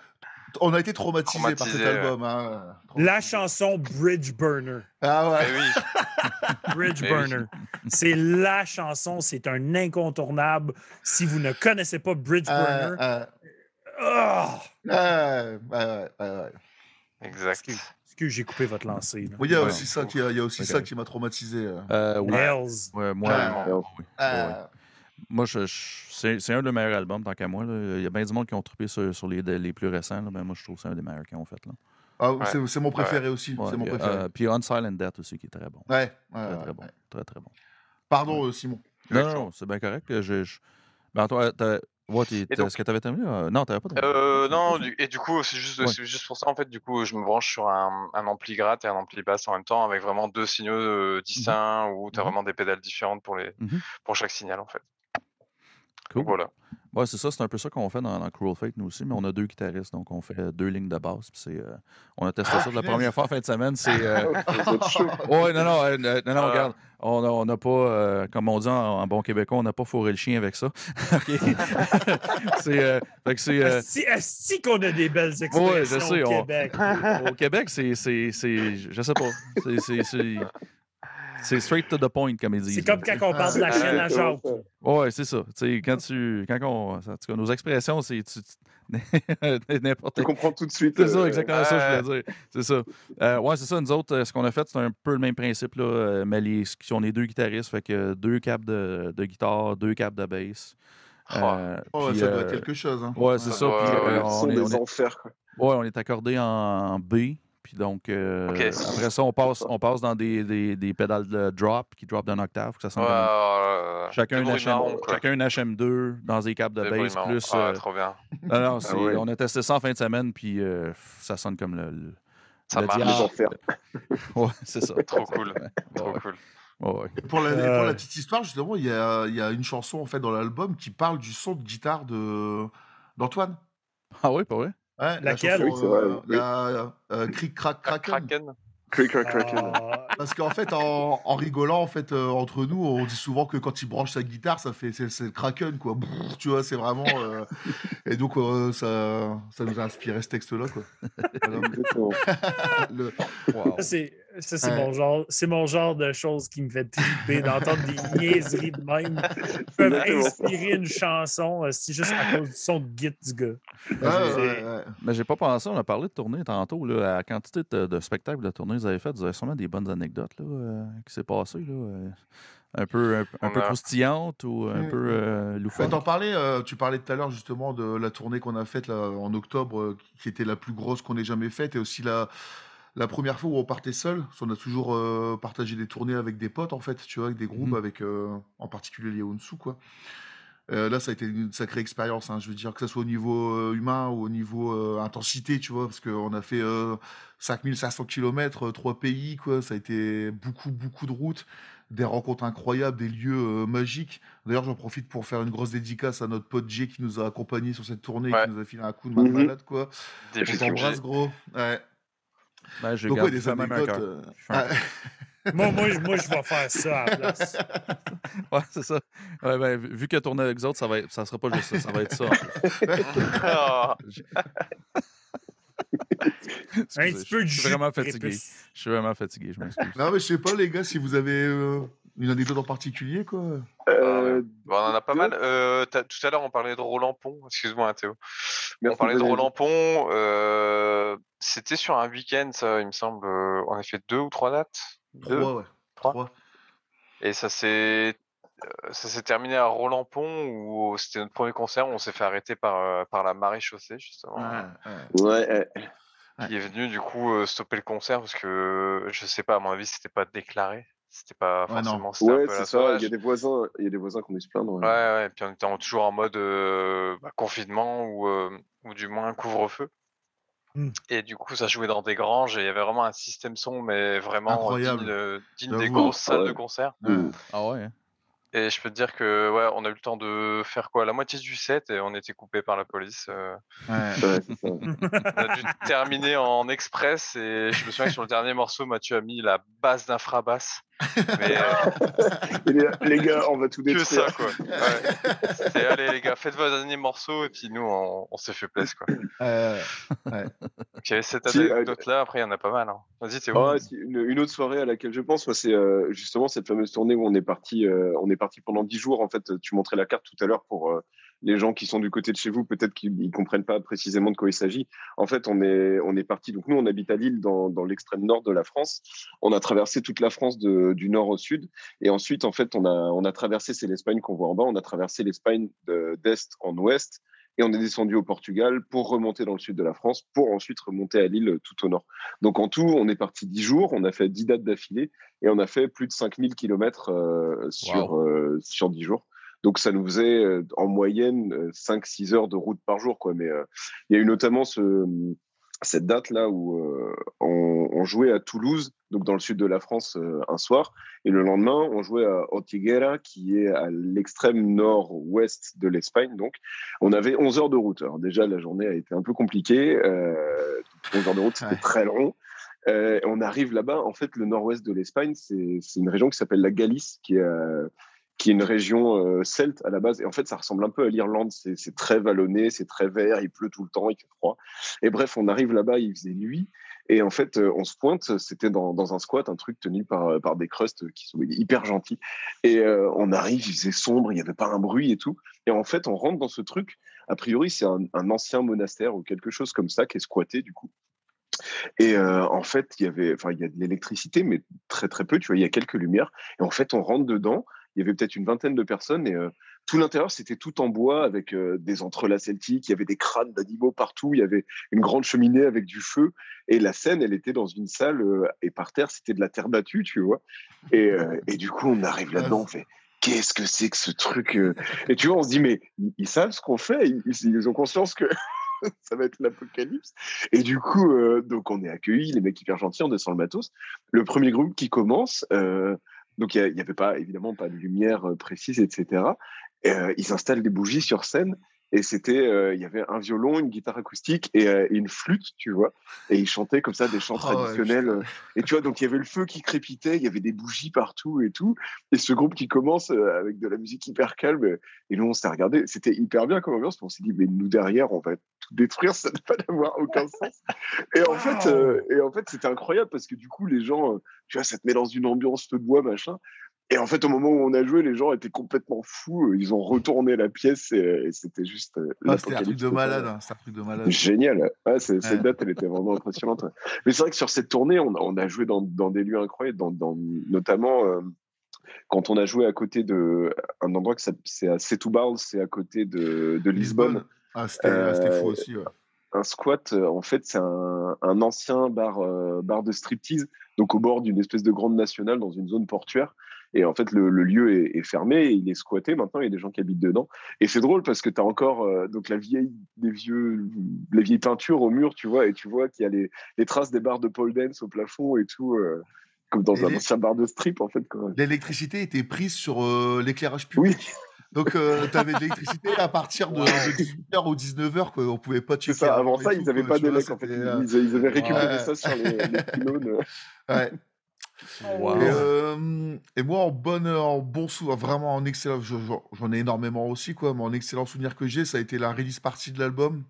on a été traumatisés par cet Traumatisé, ouais. album hein. La chanson Bridge Burner. ah ouais Mais oui, Bridge Eh oui. Burner. C'est la chanson, c'est un incontournable. Si vous ne connaissez pas Bridge Euh, Burner, euh, ah! ouais, ouais, ouais, ouais, ouais. Exact. Excuse, j'ai coupé votre lancée. Oui, il y a aussi ça qui, il y a aussi ça qui m'a traumatisé. euh. Euh. Ouais, moi, Ah, oui. Ah, Ouais. Moi, je, je- c'est c'est un des meilleurs albums, tant qu'à moi. là. Il y a bien du monde qui ont trippé sur, sur les, les plus récents. là, mais moi, je trouve que c'est un des meilleurs qu'ils ont fait. Là. ah, Ouais. c'est- c'est mon préféré aussi. Ouais, c'est mon puis, préféré. euh, puis On Silent Death aussi, qui est très bon. ouais, ouais, Très, très ouais. bon. Très, très bon. Pardon, euh, Simon. Non, non, non, c'est bien correct. Je, je... Ben, toi, t'as- ouais, est-ce que tu avais terminé? euh, Non, tu pas terminé. Euh, non, du- et du coup, c'est juste, Ouais. juste pour ça, en fait, du coup, je me branche sur un, un ampli gratte et un ampli basse en même temps, avec vraiment deux signaux euh, distincts, où tu as Mhm. vraiment des pédales différentes pour, les, Mhm. pour chaque signal, en fait. Cool. Voilà. Ouais, c'est ça, c'est un peu ça qu'on fait dans, dans Cruel Fate, nous aussi, mais on a deux guitaristes, donc on fait deux lignes de basse. puis c'est, euh, on a testé Ah, ça de la première fois en fin de semaine. C'est. euh, chaud. Ouais, non, non, euh, euh, non, non, Ah. regarde, on n'a on a pas, euh, comme on dit en, en bon québécois, on n'a pas fourré le chien avec ça. OK? c'est. euh, euh, Asti qu'on a des belles expressions Ouais, je sais, au on- Québec. au Québec, c'est. c'est- c'est- Je sais pas. C'est- C'est. straight to the point, comme ils disent. C'est comme quand on parle de la Ah, chaîne à Jacques. Ouais, c'est ça. Tu sais, quand tu. Quand on. En tout cas, nos expressions, c'est. N'importe Tu comprends tout de suite. C'est ça, euh, exactement ça, je voulais dire. C'est ça. Euh, ouais, c'est ça. Nous autres, euh, ce qu'on a fait, c'est un peu le même principe, là, mais les, on est deux guitaristes, fait que deux câbles de, de guitare, deux câbles de bass. Euh, Oh, puis, ça doit être quelque chose. Hein. Ouais, c'est ça. Ouais, puis, ouais, euh, le on, est, des on est- enfers. quoi. ouais, on est accordé en B. Puis donc, euh, après ça, on passe, on passe dans des, des, des pédales de drop qui drop d'un octave. que ça sonne Ouais. Chacun une, bruits HM, marrons, quoi. chacun une HM2 dans des câbles de marrons. Plus, Ouais, euh, trop bien. non, non, c'est- ouais. on a testé ça en fin de semaine, puis euh, ça sonne comme le. le- Ça le marche. Les diable. enfers. Ouais, c'est ça. Trop cool. Trop ouais, cool. Pour la, Euh. pour la petite histoire, justement, il y a, il y a une chanson en fait dans l'album qui parle du son de guitare de d'Antoine. Ah oui, pas vrai? Ouais, Laquelle la Oui, chanson, c'est vrai, euh, oui. la, euh, Cric Crac Kraken. Crack, crack. Ah, Parce qu'en fait, en, en rigolant, en fait, euh, entre nous, on dit souvent que quand il branche sa guitare, ça fait c'est le Kraken, quoi. Brrr, tu vois, c'est vraiment. euh, Et donc, euh, ça, ça nous a inspiré ce texte-là, quoi. Voilà. Le- Wow. C'est ça, c'est mon genre, c'est mon genre de choses qui me fait triper d'entendre des niaiseries de même qui peuvent inspirer une chanson, euh, c'est juste à cause du son de git du gars. Ouais, ouais. Mais j'ai pas pensé, on a parlé de tournée tantôt, là, à la quantité de, de spectacles de tournées que vous avez fait, vous avez sûrement des bonnes anecdotes là, euh, qui s'est passé, là, euh, un peu, un, peu a- croustillantes ou un Mm. peu euh, parlais, euh, tu parlais tout à l'heure justement de la tournée qu'on a faite là, en octobre, euh, qui était la plus grosse qu'on ait jamais faite, et aussi la, la première fois où on partait seul. Qu'on a toujours euh, partagé des tournées avec des potes en fait, tu vois, avec des groupes, Mhm. avec euh, en particulier les Onsu quoi. Euh, là, ça a été une sacrée expérience, hein, je veux dire, que ce soit au niveau euh, humain ou au niveau euh, intensité, tu vois, parce qu'on a fait euh, 5500 km, trois pays, quoi, ça a été beaucoup, beaucoup de routes, des rencontres incroyables, des lieux euh, magiques. D'ailleurs, j'en profite pour faire une grosse dédicace à notre pote Jay qui nous a accompagnés sur cette tournée, et qui nous a filé un coup de main de Mhm. malade, quoi. Des On t'embrasse, gros. Ouais. Ben, gardé ouais, des anecdotes. euh, Je ouais. Moi, moi, je- moi, je vais faire ça à la place. Ouais, c'est ça. Ouais, ben, vu a tourné avec les autres, ça, va être, ça sera pas juste ça, ça va être ça. en. Ah, Un petit peu de je suis vraiment fatigué. Je suis vraiment fatigué, je m'excuse. Non, mais je sais pas, les gars, si vous avez euh, une anecdote en particulier, quoi. Euh, Bon, on en a pas mal. Euh, tout à l'heure, on parlait de Roland Pont. Excuse-moi, hein, Théo. on merci, parlait de Roland Pont. euh, C'était sur un week-end, ça, il me semble. On a fait deux ou trois dates? Deux? Trois, ouais. Trois? Trois. Et ça s'est ça s'est terminé à Roland Pont où c'était notre premier concert où on s'est fait arrêter par, par la marée chaussée justement. Ouais, ouais. Ouais, Qui est venu du coup stopper le concert parce que je sais pas, à mon avis, c'était pas déclaré. C'était pas Ouais, forcément c'était un ouais peu à c'est la ça. Il y a des voisins, il y a des voisins qui ont dû se plaindre. Ouais, ouais, et puis on était toujours en mode euh, bah, confinement ou, euh, ou du moins couvre-feu. Hmm. Et du coup, ça jouait dans des granges et il y avait vraiment un système son, mais vraiment Incroyable. digne, euh, digne des grosses salles de Ouais. concert. Mm. Ah ouais? hein? Et je peux te dire que ouais, on a eu le temps de faire quoi? La moitié du set et on était coupé par la police. euh. Ouais. Ouais, c'est ça. On a dû terminer en express et je me souviens que sur le dernier morceau, Mathieu a mis la basse d'infrabasse. Mais euh, les, les gars, on va tout que détruire. ça quoi. Ouais. C'était allez les gars, faites vos derniers morceaux et puis nous on, on s'est fait plaisir quoi. Euh, Donc il y avait cette Si, euh, anecdote là, après il y en a pas mal. hein. Vas-y, t'es où Ah, une, une autre soirée à laquelle je pense, moi, c'est euh, justement cette fameuse tournée où on est parti, euh, on est parti pendant dix jours. En fait, tu montrais la carte tout à l'heure pour euh, les gens qui sont du côté de chez vous, peut-être qu'ils ne comprennent pas précisément de quoi il s'agit. En fait, on est, on est parti. Donc, nous, on habite à Lille, dans, dans l'extrême nord de la France. On a traversé toute la France de, du nord au sud. Et ensuite, en fait, on a, on a traversé, c'est l'Espagne qu'on voit en bas, on a traversé l'Espagne d'est en ouest. Et on est descendu au Portugal pour remonter dans le sud de la France, pour ensuite remonter à Lille tout au nord. Donc en tout, on est parti dix jours, on a fait dix dates d'affilée et on a fait plus de 5000 km euh, sur, euh, sur 10 jours. Donc ça nous faisait euh, en moyenne 5-6 heures de route par jour. Quoi. Mais il y a eu notamment ce, cette date là où on, on, jouait à Toulouse, donc dans le sud de la France, un soir, et le lendemain on jouait à Ortiguera, qui est à l'extrême nord-ouest de l'Espagne. Donc on avait 11 heures de route. Alors déjà la journée a été un peu compliquée, euh, 11 heures de route c'était ouais. très long. Euh, on arrive là-bas, en fait le nord-ouest de l'Espagne, c'est une région qui s'appelle la Galice, qui est qui est une région euh, celte à la base. Et en fait, ça ressemble un peu à l'Irlande. C'est très vallonné, c'est très vert, il pleut tout le temps, il fait froid. Et bref, on arrive là-bas, il faisait nuit. Et en fait, euh, on se pointe, c'était dans, dans, un squat, un truc tenu par, par des crustes qui sont hyper gentils. Et euh, on arrive, il faisait sombre, il n'y avait pas un bruit et tout. Et en fait, on rentre dans ce truc. A priori, c'est un, ancien monastère ou quelque chose comme ça qui est squatté du coup. Et euh, en fait, il y avait, enfin, il y a de l'électricité, mais très très peu. Tu vois, il y a quelques lumières. Et en fait, on rentre dedans il y avait peut-être une vingtaine de personnes et euh, tout l'intérieur c'était tout en bois avec euh, des entrelacs celtiques, il y avait des crânes d'animaux partout, il y avait une grande cheminée avec du feu et la scène elle était dans une salle euh, et par terre c'était de la terre battue, tu vois. Et, et du coup on arrive là-dedans, on fait qu'est-ce que c'est que ce truc Et tu vois on se dit mais ils, savent ce qu'on fait, ils, ils, ont conscience que ça va être l'apocalypse. Et du coup, euh, donc on est accueillis, les mecs hyper gentils, on descend le matos. Le premier groupe qui commence, euh, donc il n'y avait pas, évidemment, pas de lumière précise, etc. Et, euh, ils installent des bougies sur scène et c'était, il y avait un violon, une guitare acoustique et, et, une flûte, tu vois. Et ils chantaient comme ça des chants oh, traditionnels. Ouais, et tu vois, donc il y avait le feu qui crépitait, il y avait des bougies partout et tout. Et ce groupe qui commence avec de la musique hyper calme. Et nous, on s'est regardé. C'était hyper bien comme ambiance. On s'est dit, mais nous derrière, on va tout détruire, ça n'a pas d'avoir aucun sens. Et en fait, euh, et en fait, c'était incroyable parce que du coup, les gens, tu vois, ça te met dans une ambiance feu de bois, machin. Et en fait, au moment où on a joué, les gens étaient complètement fous. Ils ont retourné la pièce et, et c'était juste. Ah, c'était un truc de malade. Hein, un truc de malade. Génial. Cette ouais. date, elle était vraiment impressionnante. Mais c'est vrai que sur cette tournée, on a, on a joué dans, dans, des lieux incroyables, dans, dans notamment. Euh, quand on a joué à côté de un endroit que c'est à Setúbal, c'est à côté de, de Lisbonne. Lisbonne. Ah, c'était euh, fou aussi. Ouais. Un squat, en fait, c'est un, un, ancien bar, euh, bar de striptease, donc au bord d'une espèce de grande nationale dans une zone portuaire. Et en fait, le, le lieu est, est, fermé, et il est squatté. Maintenant, il y a des gens qui habitent dedans. Et c'est drôle parce que tu as encore euh, donc la vieille, des vieux, les vieilles peintures au mur, tu vois, et tu vois qu'il y a les, les, traces des barres de pole dance au plafond et tout. Euh, comme dans et un ancien bar de strip, en fait. L'électricité était prise sur euh, l'éclairage public. Oui. Donc, euh, tu avais de l'électricité à partir de, de 18h ou 19h, quoi. On pouvait pas checker. Ça, avant ça, ils n'avaient pas d'élec, en fait. Ils, ils, avaient récupéré ouais. ça sur les, les pylônes. Ouais. Wow. Et, euh, et, moi, en, bonne, en bon souvenir, vraiment en excellent, j'en ai énormément aussi, quoi, mais en excellent souvenir que j'ai, ça a été la release partie de l'album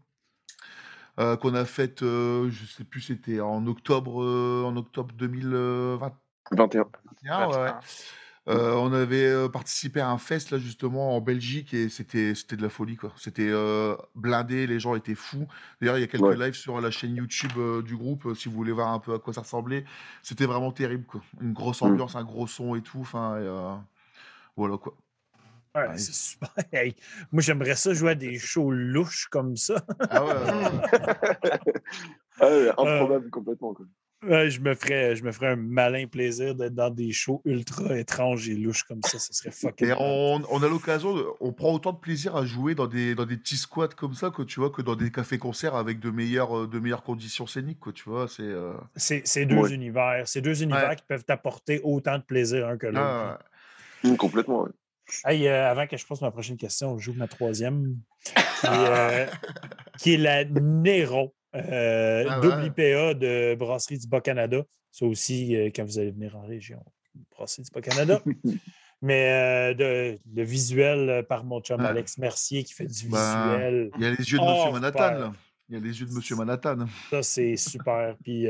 euh, qu'on a faite, euh, je sais plus, c'était en octobre, en octobre 2021. 21. 21 ouais. Euh, on avait euh, participé à un fest là justement en Belgique et c'était c'était de la folie quoi. C'était euh, blindé, les gens étaient fous. D'ailleurs, il y a quelques ouais. lives sur la chaîne YouTube euh, du groupe si vous voulez voir un peu à quoi ça ressemblait. C'était vraiment terrible quoi. Une grosse ambiance, mmh. un gros son et tout. Enfin, voilà quoi. Ouais, ouais. c'est super. Hey, moi, j'aimerais ça jouer à des shows louches comme ça. Ah ouais. ah ouais improbable complètement. Quoi. Ouais, je, me ferais, je me ferais un malin plaisir d'être dans des shows ultra étranges et louches comme ça. Ce serait fucking. Et on, on, a l'occasion, on prend autant de plaisir à jouer dans des, dans des petits squats comme ça que tu vois que dans des cafés-concerts avec de meilleures, de meilleures conditions scéniques. Quoi, tu vois, c'est, euh... c'est, deux ouais. univers. C'est deux univers ouais. qui peuvent t'apporter autant de plaisir un que l'autre. Ah, mmh, complètement, Hey, euh, avant que je pose ma prochaine question, je joue ma troisième, qui, euh, qui est la Nero. Euh, ah, double IPA de Brasserie du Bas-Canada. Ça aussi, euh, quand vous allez venir en région, Brasserie du Bas-Canada. Mais euh, de, le visuel par mon chum Alex Mercier qui fait du bah, visuel. Il y a les yeux de Monsieur Manhattan. Là. Il y a les yeux de Monsieur Manhattan. Ça, c'est super. puis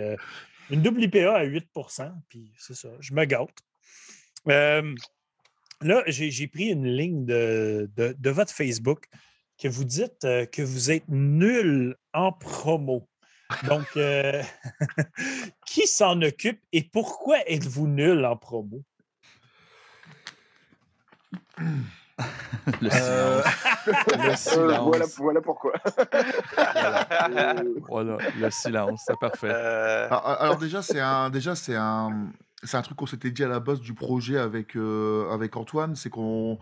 une double IPA à 8% puis c'est ça, je me gâte. là, j'ai pris une ligne de, de, de votre Facebook que vous dites euh, que vous êtes nul en promo. Donc, euh, qui s'en occupe et pourquoi êtes-vous nul en promo? Le Euh, silence. Le silence. voilà, voilà pourquoi. Voilà. Voilà, le silence, c'est parfait. Euh, alors, alors déjà, c'est un, déjà, c'est un, c'est un truc qu'on s'était dit à la base du projet avec, euh, avec Antoine, c'est qu'on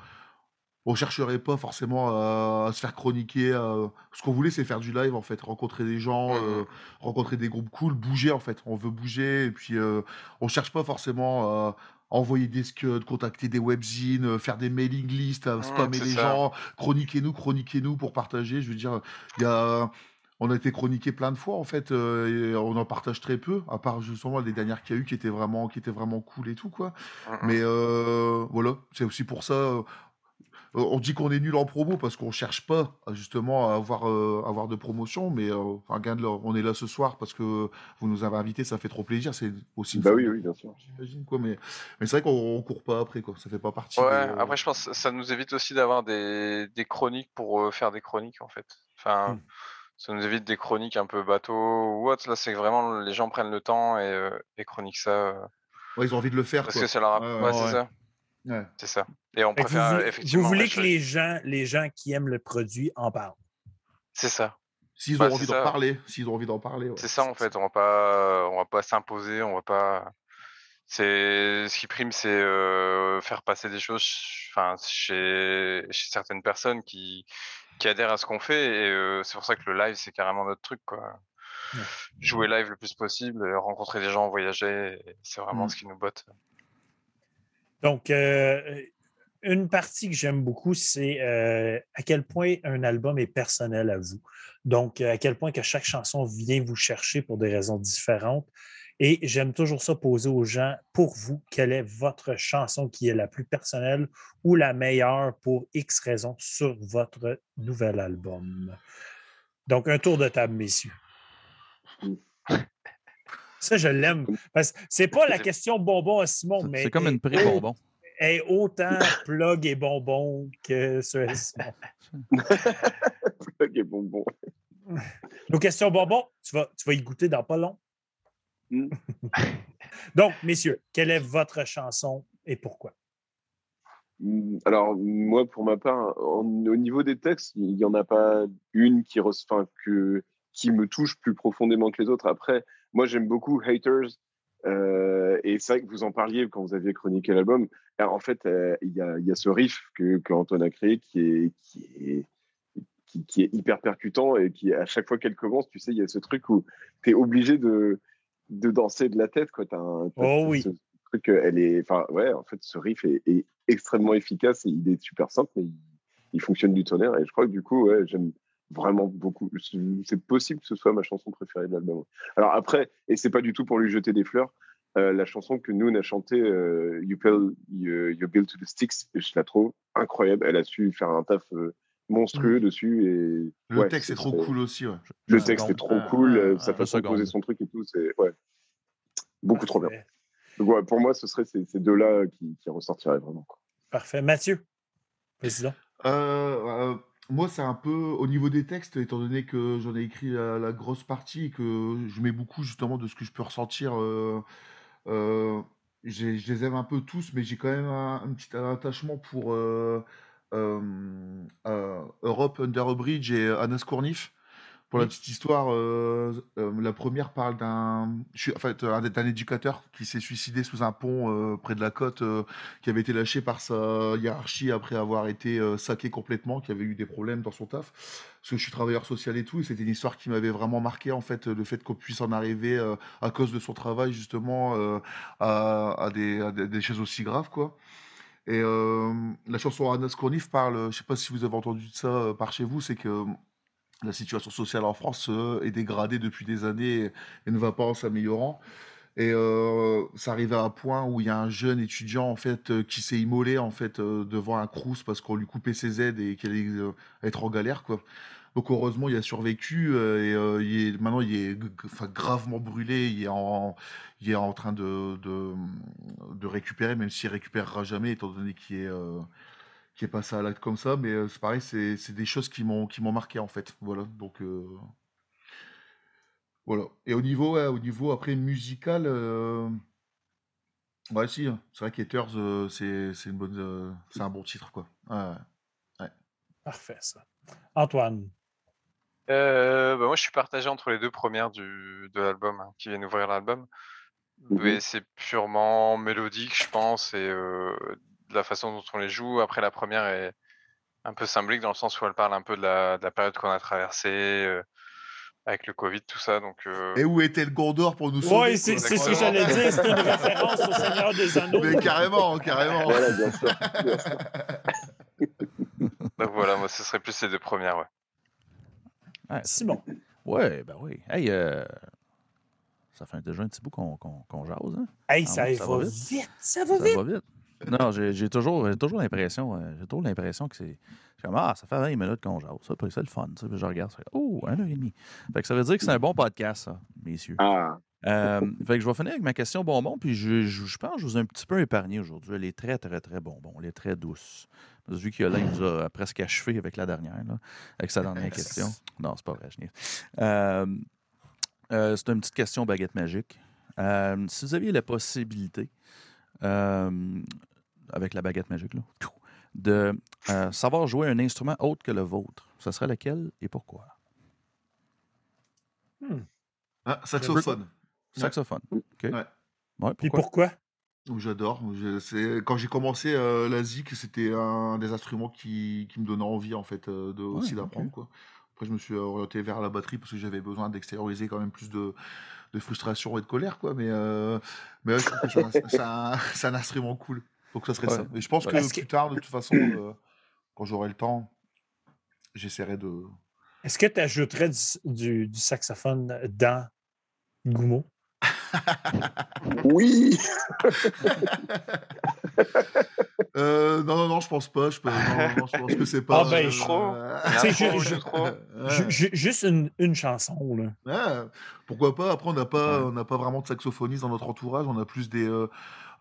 on chercherait pas forcément à, à se faire chroniquer. à- Ce qu'on voulait, c'est faire du live, en fait, rencontrer des gens, Mhm. euh, rencontrer des groupes cool, bouger, en fait. On veut bouger, et puis euh, on cherche pas forcément à envoyer des scuds, contacter des webzines, euh, faire des mailing lists, à Mhm, spammer les ça. gens, chroniquez-nous, chroniquez-nous pour partager. Je veux dire, il y a... On a été chroniqué plein de fois en fait, euh, et on en partage très peu, à part justement les dernières qu'il y a eu qui étaient vraiment, qui étaient vraiment cool et tout quoi. mm, mm. Mais euh, voilà, c'est aussi pour ça. Euh, on dit qu'on est nul en promo parce qu'on cherche pas justement à avoir, euh, avoir de promotion, mais euh, enfin, gain de l'or. on est là ce soir parce que vous nous avez invités, ça fait trop plaisir. C'est aussi une Bah oui, oui, bien sûr. j'imagine quoi. Mais, mais c'est vrai qu'on on court pas après quoi. Ça fait pas partie. Ouais, des, euh, après je pense que ça nous évite aussi d'avoir des, des chroniques pour euh, faire des chroniques en fait. Enfin, Hmm. ça nous évite des chroniques un peu bateau ou autre. Là, c'est que vraiment les gens prennent le temps et, euh, et chroniquent ça euh, ouais, ils ont envie de le faire. parce quoi. que ça leur. a- Ouais, Ouais, ouais, c'est ouais. ça. Ouais. C'est ça. Et on Fait préfère vous, effectivement. vous voulez que les gens, les gens qui aiment le produit en parlent. C'est ça. S'ils Bah, ont envie d'en parler, s'ils ont envie d'en parler. ouais. C'est ça en fait. On va pas, on va pas s'imposer. On va pas. C'est ce qui prime, c'est euh, faire passer des choses. Enfin, chez, chez certaines personnes qui qui adhèrent à ce qu'on fait. Et euh, c'est pour ça que le live, c'est carrément notre truc, quoi. Ouais. Jouer live le plus possible, rencontrer des gens, voyager, c'est vraiment Mm. ce qui nous botte. Donc, euh, une partie que j'aime beaucoup, c'est euh, à quel point un album est personnel à vous. Donc, euh, à quel point que chaque chanson vient vous chercher pour des raisons différentes. Et j'aime toujours ça poser aux gens, pour vous, quelle est votre chanson qui est la plus personnelle ou la meilleure pour X raisons sur votre nouvel album. Donc, un tour de table, messieurs. Ça, je l'aime. Parce que c'est pas la question bonbon à Simon, mais C'est comme une prix est bonbon. est autant plug et bonbon que ce Ok, bon, bon. Nos questions bonbons, tu vas, tu vas y goûter dans pas long. Mm. Donc, messieurs, quelle est votre chanson et pourquoi? Mm, Alors, moi, pour ma part, en- au niveau des textes, il n'y en a pas une qui, res- enfin, que, qui me touche plus profondément que les autres. Après, moi, j'aime beaucoup Haters. euh, et c'est vrai que vous en parliez quand vous aviez chroniqué l'album. Alors, En fait, euh, il y, a, il y a ce riff que, que Antoine a créé qui est, qui, est, qui, qui est hyper percutant et qui, à chaque fois qu'elle commence, tu sais, il y a ce truc où tu es obligé de, de danser de la tête. Quoi. T'as un, Oh oui. ce truc, euh, elle est, enfin, ouais, en fait, ce riff est, est extrêmement efficace et il est super simple, mais il, il fonctionne du tonnerre. Et je crois que du coup, ouais, j'aime vraiment beaucoup. C'est possible que ce soit ma chanson préférée de l'album. Alors après, et c'est pas du tout pour lui jeter des fleurs, euh, la chanson que nous on a chantée, euh, you, Build- you, You Build to the Sticks, je la trouve incroyable. Elle a su faire un taf euh, monstrueux dessus et Le ouais, texte est trop cool aussi. Ouais. Le Je texte est trop Ah, cool, ah, euh, ah, sa façon de poser son truc et tout, c'est ouais, beaucoup trop bien. Parfait. Donc, ouais, pour moi, ce serait ces, ces deux-là qui, qui ressortiraient vraiment. quoi. Parfait. Mathieu, président. Moi, c'est un peu au niveau des textes, étant donné que j'en ai écrit la, grosse partie et que je mets beaucoup justement de ce que je peux ressentir. euh, euh, je les aime un peu tous, mais j'ai quand même un, petit attachement pour euh, Europe Under a Bridge et Anna Scournif. Pour la petite histoire, euh, euh, la première parle d'un en fait, un, d'un éducateur qui s'est suicidé sous un pont euh, près de la côte, euh, qui avait été lâché par sa hiérarchie après avoir été euh, saqué complètement, qui avait eu des problèmes dans son taf. Parce que je suis travailleur social et tout, et c'était une histoire qui m'avait vraiment marqué, en fait, le fait qu'on puisse en arriver euh, à cause de son travail, justement, euh, à, à des, à des- choses aussi graves, quoi. Et euh, la chanson Anna Scournif parle, je sais pas si vous avez entendu ça euh, par chez vous, c'est que la situation sociale en France euh, est dégradée depuis des années et, ne va pas en s'améliorant. Et euh, ça arrive à un point où il y a un jeune étudiant en fait euh, qui s'est immolé en fait devant un crous parce qu'on lui coupait ses aides et qu'elle allait être en galère quoi. Donc heureusement il a survécu et maintenant il est gravement brûlé, il est en, train de, de, récupérer même s'il récupérera jamais étant donné qu'il est, qui est passé à l'acte comme ça, mais euh, c'est pareil, c'est c'est des choses qui m'ont qui m'ont marqué en fait. Voilà, donc euh, voilà. Et au niveau, ouais, au niveau après musical, euh, ouais, si, hein. c'est vrai qu'Haters, euh, c'est c'est une bonne, euh, c'est un bon titre quoi. Ouais, ouais. Parfait, ça. Antoine. Euh, bah, moi, je suis partagé entre les deux premières du, de l'album, hein, qui viennent ouvrir l'album. Mhm. Mais c'est purement mélodique, je pense, et euh, de la façon dont on les joue. Après, la première est un peu symbolique dans le sens où elle parle un peu de la, de la période qu'on a traversée euh, avec le Covid, tout ça. Donc, euh, Et où était le Gondor pour nous sauver Oui, c'est ce que j'allais dire. C'est une référence au Seigneur des Anneaux. Mais carrément, carrément. Voilà, bien sûr. bien sûr. donc voilà, moi, ce serait plus les deux premières, ouais. Ouais, Simon. ouais, ben oui. Hey, euh, ça fait déjà un petit bout qu'on qu'on qu'on jase, hein? Hey, Ah ça, va va vite. vite. Ça va Ça vite. Non, j'ai toujours, toujours l'impression, euh, j'ai toujours l'impression que c'est. je suis comme, ah, ça fait 20 minutes qu'on jase. Ça, c'est le fun. puis je regarde, ça fait, oh, un heure et demie. Fait que ça veut dire que c'est un bon podcast, ça, messieurs. Ah, Euh, fait que je vais finir avec ma question bonbon, puis je, je, je pense que je vous ai un petit peu épargné aujourd'hui. Elle est très, très, très bonbon. Elle est très douce. Parce que vu qu'il nous a presque achevé avec la dernière, là, avec sa dernière question. Non, c'est pas vrai, je. Euh, euh, c'est une petite question baguette magique. Euh, si vous aviez la possibilité, euh, avec la baguette magique, là, de euh, savoir jouer un instrument autre que le vôtre, ce serait lequel et pourquoi? Ah, saxophone. Saxophone. OK. Ouais. Pourquoi? pourquoi? Oh, J'adore. Quand j'ai commencé euh, la zik, c'était un des instruments qui, qui me donnait envie en fait euh, de, aussi d'apprendre. quoi. Après, je me suis orienté vers la batterie parce que j'avais besoin d'extérioriser quand même plus de, de frustration et de colère. Quoi. Mais, euh, mais ouais, je trouve que c'est un, c'est un- c'est un instrument cool. Donc ça serait Ouais. ça. Et je pense Ouais. que Est-ce que- plus tard, de toute façon, euh, quand j'aurai le temps, j'essaierai de. Est-ce que tu ajouterais du, du- du saxophone dans Goumo? oui Euh, non, non, non, je pense pas. Je, peux- non, non, je pense que c'est pas. Ah ben, euh, je- Trop. euh, juste une, une chanson, là. Ouais, pourquoi pas Après, on n'a pas, Ouais. on n'a pas vraiment de saxophoniste dans notre entourage. On a plus des euh,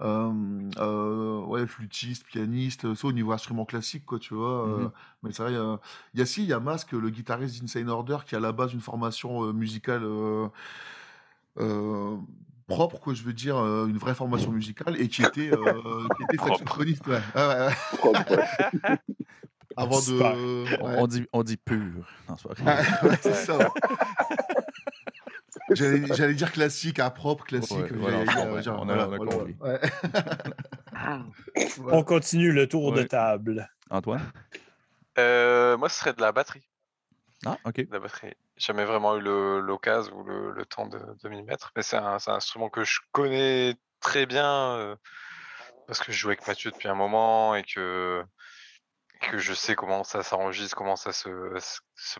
ouais, flûtistes, pianistes, ça au niveau instrument classique, quoi, tu vois. euh, Mhm. mais c'est vrai, euh, il y a si, il y a Mask, le guitariste d'Insane Order, qui a à la base une formation euh, musicale euh, euh, propre, quoi, je veux dire, euh, une vraie formation musicale, et qui était, euh, qui était Propre. saxophoniste, ouais. Ouais, ouais, ouais. Avant de. On- ouais. On, dit, on dit pur. Non, c'est pas vrai. Ouais, c'est ça. J'allais j'allais dire classique, à propre, classique. Ouais, voilà, genre, On a- voilà, on a voilà, compris. ouais. On continue le tour de table. Antoine? Euh, moi, ce serait de la batterie. Ah, OK. de la batterie. Jamais vraiment eu le- l'occasion ou le, le temps de, de m'y mettre, mais c'est un, c'est un instrument que je connais très bien euh, parce que je joue avec Mathieu depuis un moment et que, que je sais comment ça s'enregistre, comment ça se,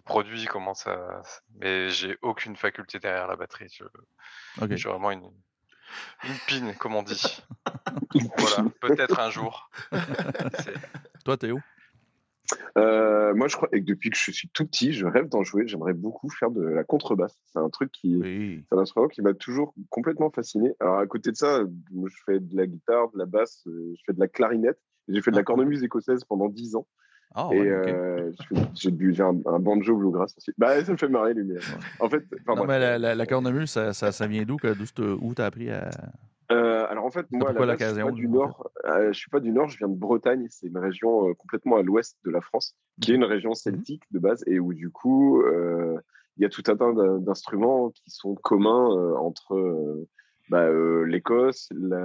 produit, comment ça. Mais j'ai aucune faculté derrière la batterie. Je, OK. je suis vraiment une, une pine, comme on dit. voilà, peut-être un jour. Toi, Théo? Euh, moi, je crois et que depuis que je suis tout petit, je rêve d'en jouer. J'aimerais beaucoup faire de la contrebasse. C'est un truc qui, Oui. c'est un instrument qui m'a toujours complètement fasciné. Alors, à côté de ça, moi, je fais de la guitare, de la basse, euh, je fais de la clarinette. J'ai fait de la Ah. cornemuse écossaise pendant 10 ans. Ah, et ouais, OK. euh, j'ai bu- un, un banjo bluegrass aussi. Bah, ça me fait marrer, lui. En fait, Non, mais la, la, la cornemuse, ça, ça, ça vient d'où? Où t'as appris à. Euh, alors en fait, moi, je suis pas du nord. euh, je suis pas du nord. Je viens de Bretagne. C'est une région euh, complètement à l'ouest de la France, qui est une région celtique de base, et où du coup, euh, il y a tout un tas d'in- d'instruments qui sont communs entre bah, euh, l'Écosse, la...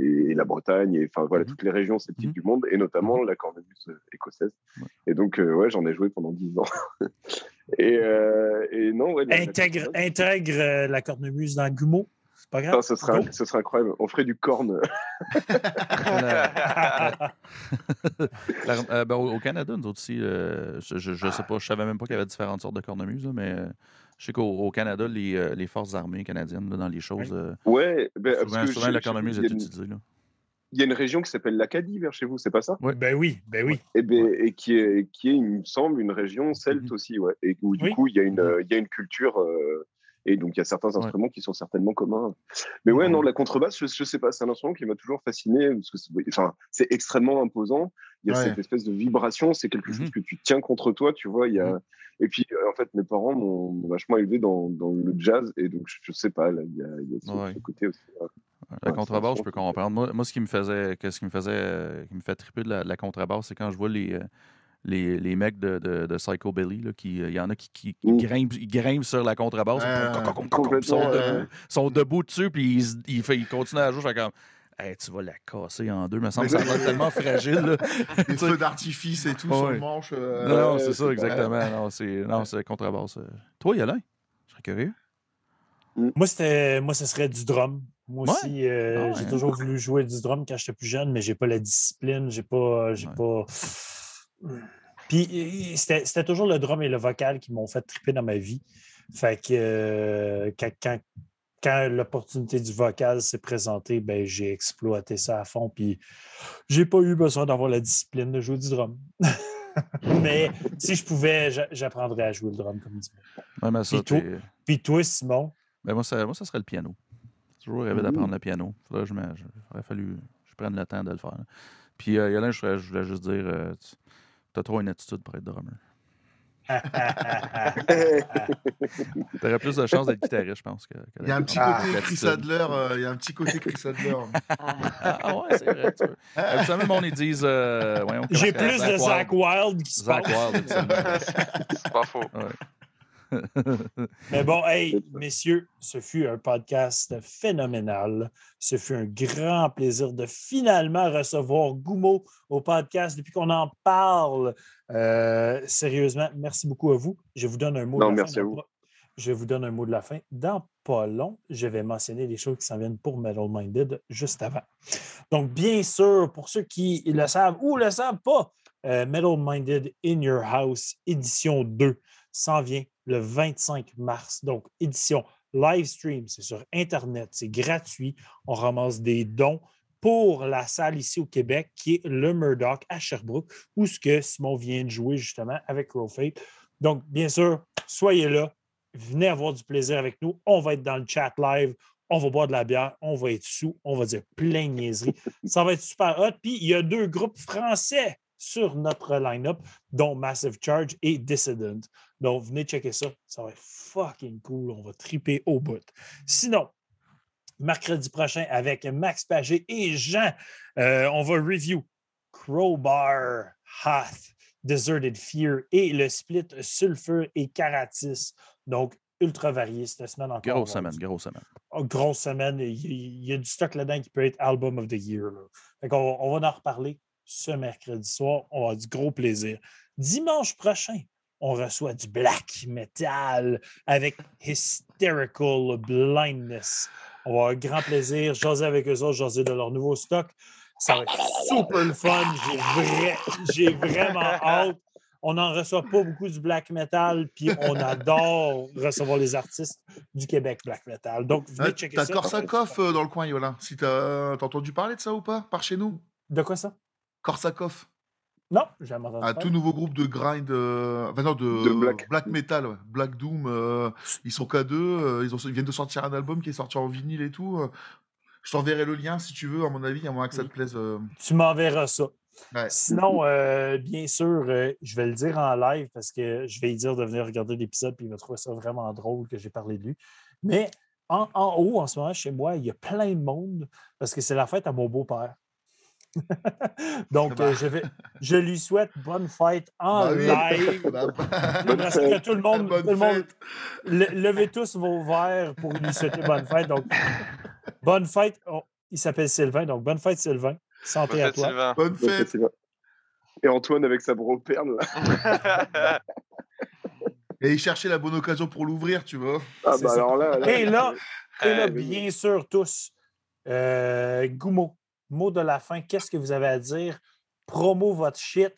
et la Bretagne, et enfin voilà Mhm. toutes les régions celtiques Mhm. du monde, et notamment la cornemuse euh, écossaise. Ouais. Et donc, euh, ouais, j'en ai joué pendant 10 ans. et, euh, et non, ouais. la- la Intègre, intègre la cornemuse dans. C'est pas grave. Ce, serait, Go. ce serait incroyable. On ferait du corne. La- la- euh, ben, au, Canada, nous autres aussi, euh, je, je, je sais pas, je savais même pas qu'il y avait différentes sortes de cornemuse, là, mais euh, je sais qu'au au Canada, les, euh, les forces armées canadiennes, là, dans les choses, euh, Ouais, ben, souvent, souvent, y est a une- utilisée. Là. Il y a une région qui s'appelle l'Acadie vers chez vous, c'est pas ça? Ouais. Ben oui, ben oui. et, ben, et qui est, qui est, il me semble, une région celte Mhm. aussi, ouais. Et où du Oui. coup, il y a une, Mhm. euh, il y a une culture, euh, Et donc, il y a certains instruments qui sont certainement communs. Mais ouais, non, la contrebasse, je, je sais pas, c'est un instrument qui m'a toujours fasciné parce que c'est enfin, c'est extrêmement imposant. Il y a Ouais. cette espèce de vibration, c'est quelque chose Mhm. que tu tiens contre toi, tu vois. Il y a... Mhm. Et puis, euh, en fait, mes parents m'ont m'ont vachement élevé dans, dans le jazz. Et donc, je, je sais pas, là, il y a, il y a ce, Ouais. ce côté aussi. La contrebasse, je peux comprendre. Moi, moi, ce qui me faisait, que- ce qui me faisait, euh, qui me fait triper de la, de la contrebasse, c'est quand je vois les, euh, les, les mecs de, de, de Psycho Billy, là, qui, euh, il y en a qui, qui, qui Mm. grimpent, ils grimpent sur la contrebasse, ils sont debout, ouais. sont debout dessus, puis ils, ils, ils continuent à jouer. Je fais comme, Hey, tu vas la casser en deux, me semble que ça va être tellement fragile. là. Les feux d'artifice et tout sur le manche. euh, Non, non, c'est ça, pas- exactement. Non, c'est, non, c'est la contrebasse. euh. Toi, Yolin, je serais curieux. Moi, c'était, moi, ce serait du drum. Moi Ouais? aussi, euh, Ah ouais, j'ai toujours voulu jouer du drum quand j'étais plus jeune, mais j'ai pas la discipline, j'ai pas, j'ai pas. Puis c'était, toujours le drum et le vocal qui m'ont fait triper dans ma vie. Fait que euh, quand, quand, quand l'opportunité du vocal s'est présentée, ben, j'ai exploité ça à fond. Puis j'ai pas eu besoin d'avoir la discipline de jouer du drum. mais si je pouvais, j'a- j'apprendrais à jouer le drum comme dit. Ouais, mais ça, Puis toi? t'es- Puis toi, Simon, ben, moi, ça, moi, ça serait le piano. J'ai toujours rêvé d'apprendre le piano. Faudrait que je aurait fallu que je prenne le temps de le faire. là. Puis, euh, Yolin, je, voulais- je voulais juste dire, euh, tu as trop une attitude pour être drummer. Tu aurais plus de chances d'être guitariste, je pense. Que, que Il y a un petit Ah, côté Chris l'attitude. Adler. euh, Il y a un petit côté Chris Adler. Ah, ouais, c'est vrai. Tu. Habituellement, le monde, ils disent. euh, J'ai plus de Zach Wild qui se Zach. Wild. C'est pas faux. Mais bon, hey, messieurs, ce fut un podcast phénoménal. Ce fut un grand plaisir de finalement recevoir Goumo au podcast depuis qu'on en parle. Euh, sérieusement, merci beaucoup à vous. Je vous donne un mot Non, de la merci fin. à vous. Je vous donne un mot de la fin. Dans pas long, je vais mentionner les choses qui s'en viennent pour Metal Minded juste avant. Donc, bien sûr, pour ceux qui le savent ou le savent pas, euh, Metal Minded In Your House, édition 2, s'en vient le 25 mars. Donc, édition live stream, c'est sur Internet, c'est gratuit. On ramasse des dons pour la salle ici au Québec, qui est le Murdoch à Sherbrooke, où ce que Simon vient de jouer justement avec Roll Fate. Donc, bien sûr, soyez là, venez avoir du plaisir avec nous. On va être dans le chat live, on va boire de la bière, on va être sous, on va dire plein de niaiseries. Ça va être super hot. Puis, il y a deux groupes français sur notre line-up, dont Massive Charge et Dissident. Donc, venez checker ça. Ça va être fucking cool. On va triper au bout. Sinon, mercredi prochain, avec Max Pagé et Jean, euh, on va review Crowbar, Hath, Deserted Fear et le split Sulfur et Caratis. Donc, ultra varié cette semaine encore. Grosse semaine, grosse semaine. oh, grosse semaine. Il y, a- du stock là-dedans qui peut être Album of the Year. là. Fait on, va en reparler ce mercredi soir. On avoir du gros plaisir. Dimanche prochain, on reçoit du black metal avec Hysterical Blindness. On va avoir un grand plaisir. Jaser avec eux autres, jaser de leur nouveau stock. Ça va être super le fun. J'ai vrai- j'ai vraiment hâte. On n'en reçoit pas beaucoup du black metal, puis on adore recevoir les artistes du Québec black metal. Donc, venez Ouais, checker T'as ça. Korsakov euh, dans le coin, Yolin. Si t'as t'as entendu parler de ça ou pas Par chez nous? De quoi ça? Korsakov. Non, j'ai Un tout nouveau groupe de grind, euh, enfin non, de, De black. metal, ouais. Black Doom. euh, ils sont qu'à deux. euh, ils, ont, ils viennent de sortir un album qui est sorti en vinyle et tout. Je t'enverrai le lien si tu veux, à mon avis, à moins que ça te plaise. euh. Tu m'enverras ça. Ouais. Sinon, euh, bien sûr, euh, je vais le dire en live parce que je vais lui dire de venir regarder l'épisode puis il va trouver ça vraiment drôle que j'ai parlé de lui. Mais en, en haut, en ce moment, chez moi, il y a plein de monde parce que c'est la fête à mon beau-père. Donc, euh, je, vais, je lui souhaite bonne fête en Bah live. Bah, J'aimerais ça que tout le monde, Bonne tout le monde fête. le- levez tous vos verres pour lui souhaiter bonne fête. Donc, bonne fête. Oh, il s'appelle Sylvain, donc bonne fête, Sylvain. Santé Bonne à fête, toi. Sylvain. Bonne fête. Et Antoine avec sa bro perle. là. Et chercher la bonne occasion pour l'ouvrir, tu vois. Ah bah ça. alors là. là, Et là, et là, Euh, bien sûr, tous, euh, Goumo, mot de la fin, qu'est-ce que vous avez à dire? Promo votre shit.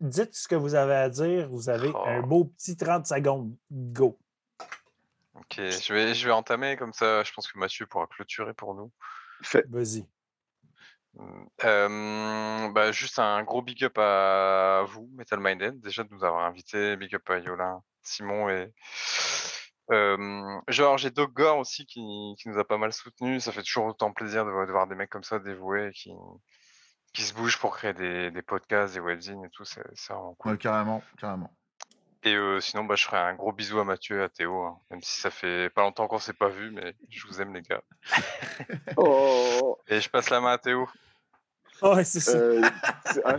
Dites ce que vous avez à dire. Vous avez Oh. un beau petit 30 secondes. Go. Ok, je vais, je vais entamer comme ça. Je pense que Mathieu pourra clôturer pour nous. Fait. Vas-y. Euh, bah, juste un gros big up à vous, Metal Minded, déjà de nous avoir invités. Big up à Yolin, Simon et Euh, genre, j'ai Doc Gore aussi qui, qui nous a pas mal soutenus. Ça fait toujours autant plaisir de, voir- de voir des mecs comme ça dévoués et qui, qui se bougent pour créer des, des podcasts, des webzines et tout. C'est vraiment cool. Ouais, carrément, carrément. Et euh, sinon, bah, je ferai un gros bisou à Mathieu et à Théo, hein, même si ça fait pas longtemps qu'on s'est pas vu, mais je vous aime les gars. Oh, Et je passe la main à Théo. Ouais, c'est ça. euh, c'est- ah,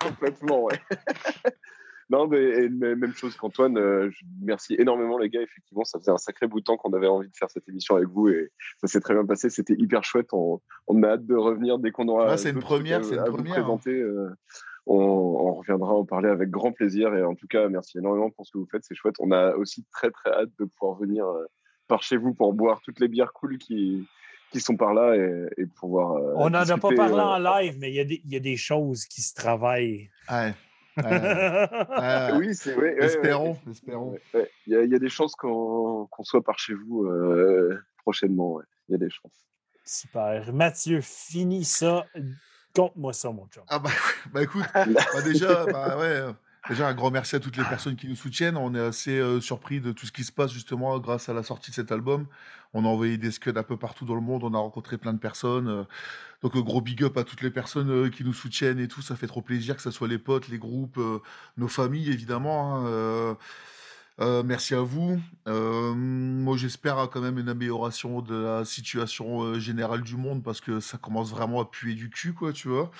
complètement, ouais. non, mais, même chose qu'Antoine. euh, je- merci énormément, les gars. Effectivement, ça faisait un sacré bout de temps qu'on avait envie de faire cette émission avec vous et ça s'est très bien passé. C'était hyper chouette. On, on a hâte de revenir dès qu'on aura. Ouais, c'est une première, c'est une première, hein. présenter. euh, on, on reviendra en parler avec grand plaisir. Et en tout cas, merci énormément pour ce que vous faites. C'est chouette. On a aussi très, très hâte de pouvoir venir euh, par chez vous pour boire toutes les bières cool qui, qui sont par là et, et pouvoir. On n'en a pas parlé en live, mais il y, a des- il y a des choses qui se travaillent. Ouais. Ouais, ouais. Oui, c'est vrai. ouais, espérons, ouais. espérons. Ouais, ouais. Il y, a- il y a des chances qu'on soit par chez vous euh, prochainement. ouais. Il y a des chances. Super. Mathieu, finis ça. Compte-moi ça, mon chum. Ah bah, bah écoute, bah déjà, bah ouais, euh, déjà un grand merci à toutes les personnes qui nous soutiennent. On est assez euh, surpris de tout ce qui se passe justement grâce à la sortie de cet album. On a envoyé des scuds un peu partout dans le monde, on a rencontré plein de personnes. euh, donc gros big up à toutes les personnes euh, qui nous soutiennent et tout. Ça fait trop plaisir que ce soit les potes, les groupes, nos familles évidemment. hein, euh, merci à vous. Euh, moi, j'espère hein, quand même une amélioration de la situation générale du monde parce que ça commence vraiment à puer du cul, quoi, tu vois.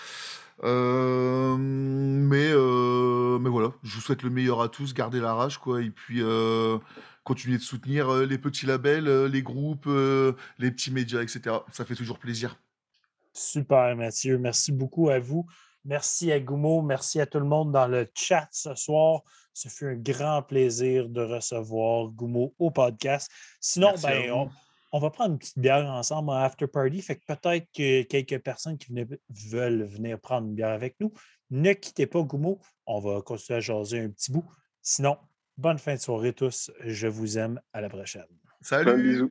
Euh, mais, euh, mais voilà, je vous souhaite le meilleur à tous, gardez la rage, quoi, et puis euh, continuez de soutenir les petits labels, les groupes, les petits médias, etc. Ça fait toujours plaisir. Super, Mathieu. Merci beaucoup à vous. Merci à Goumo. Merci à tout le monde dans le chat ce soir. Ce fut un grand plaisir de recevoir Goumo au podcast. Sinon, ben, on, on va prendre une petite bière ensemble en after party. Fait que peut-être que quelques personnes qui venaient- veulent venir prendre une bière avec nous. Ne quittez pas Goumo. On va continuer à jaser un petit bout. Sinon, bonne fin de soirée tous. Je vous aime. À la prochaine. De Salut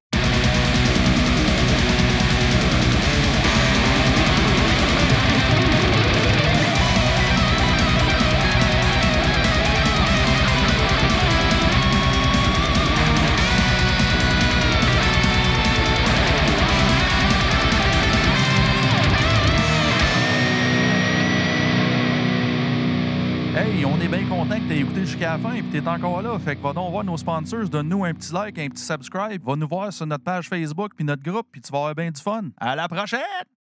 écouté jusqu'à la fin et que tu es encore là. Fait que va donc voir nos sponsors, donne-nous un petit like, un petit subscribe, va nous voir sur notre page Facebook puis notre groupe, puis tu vas avoir bien du fun. À la prochaine!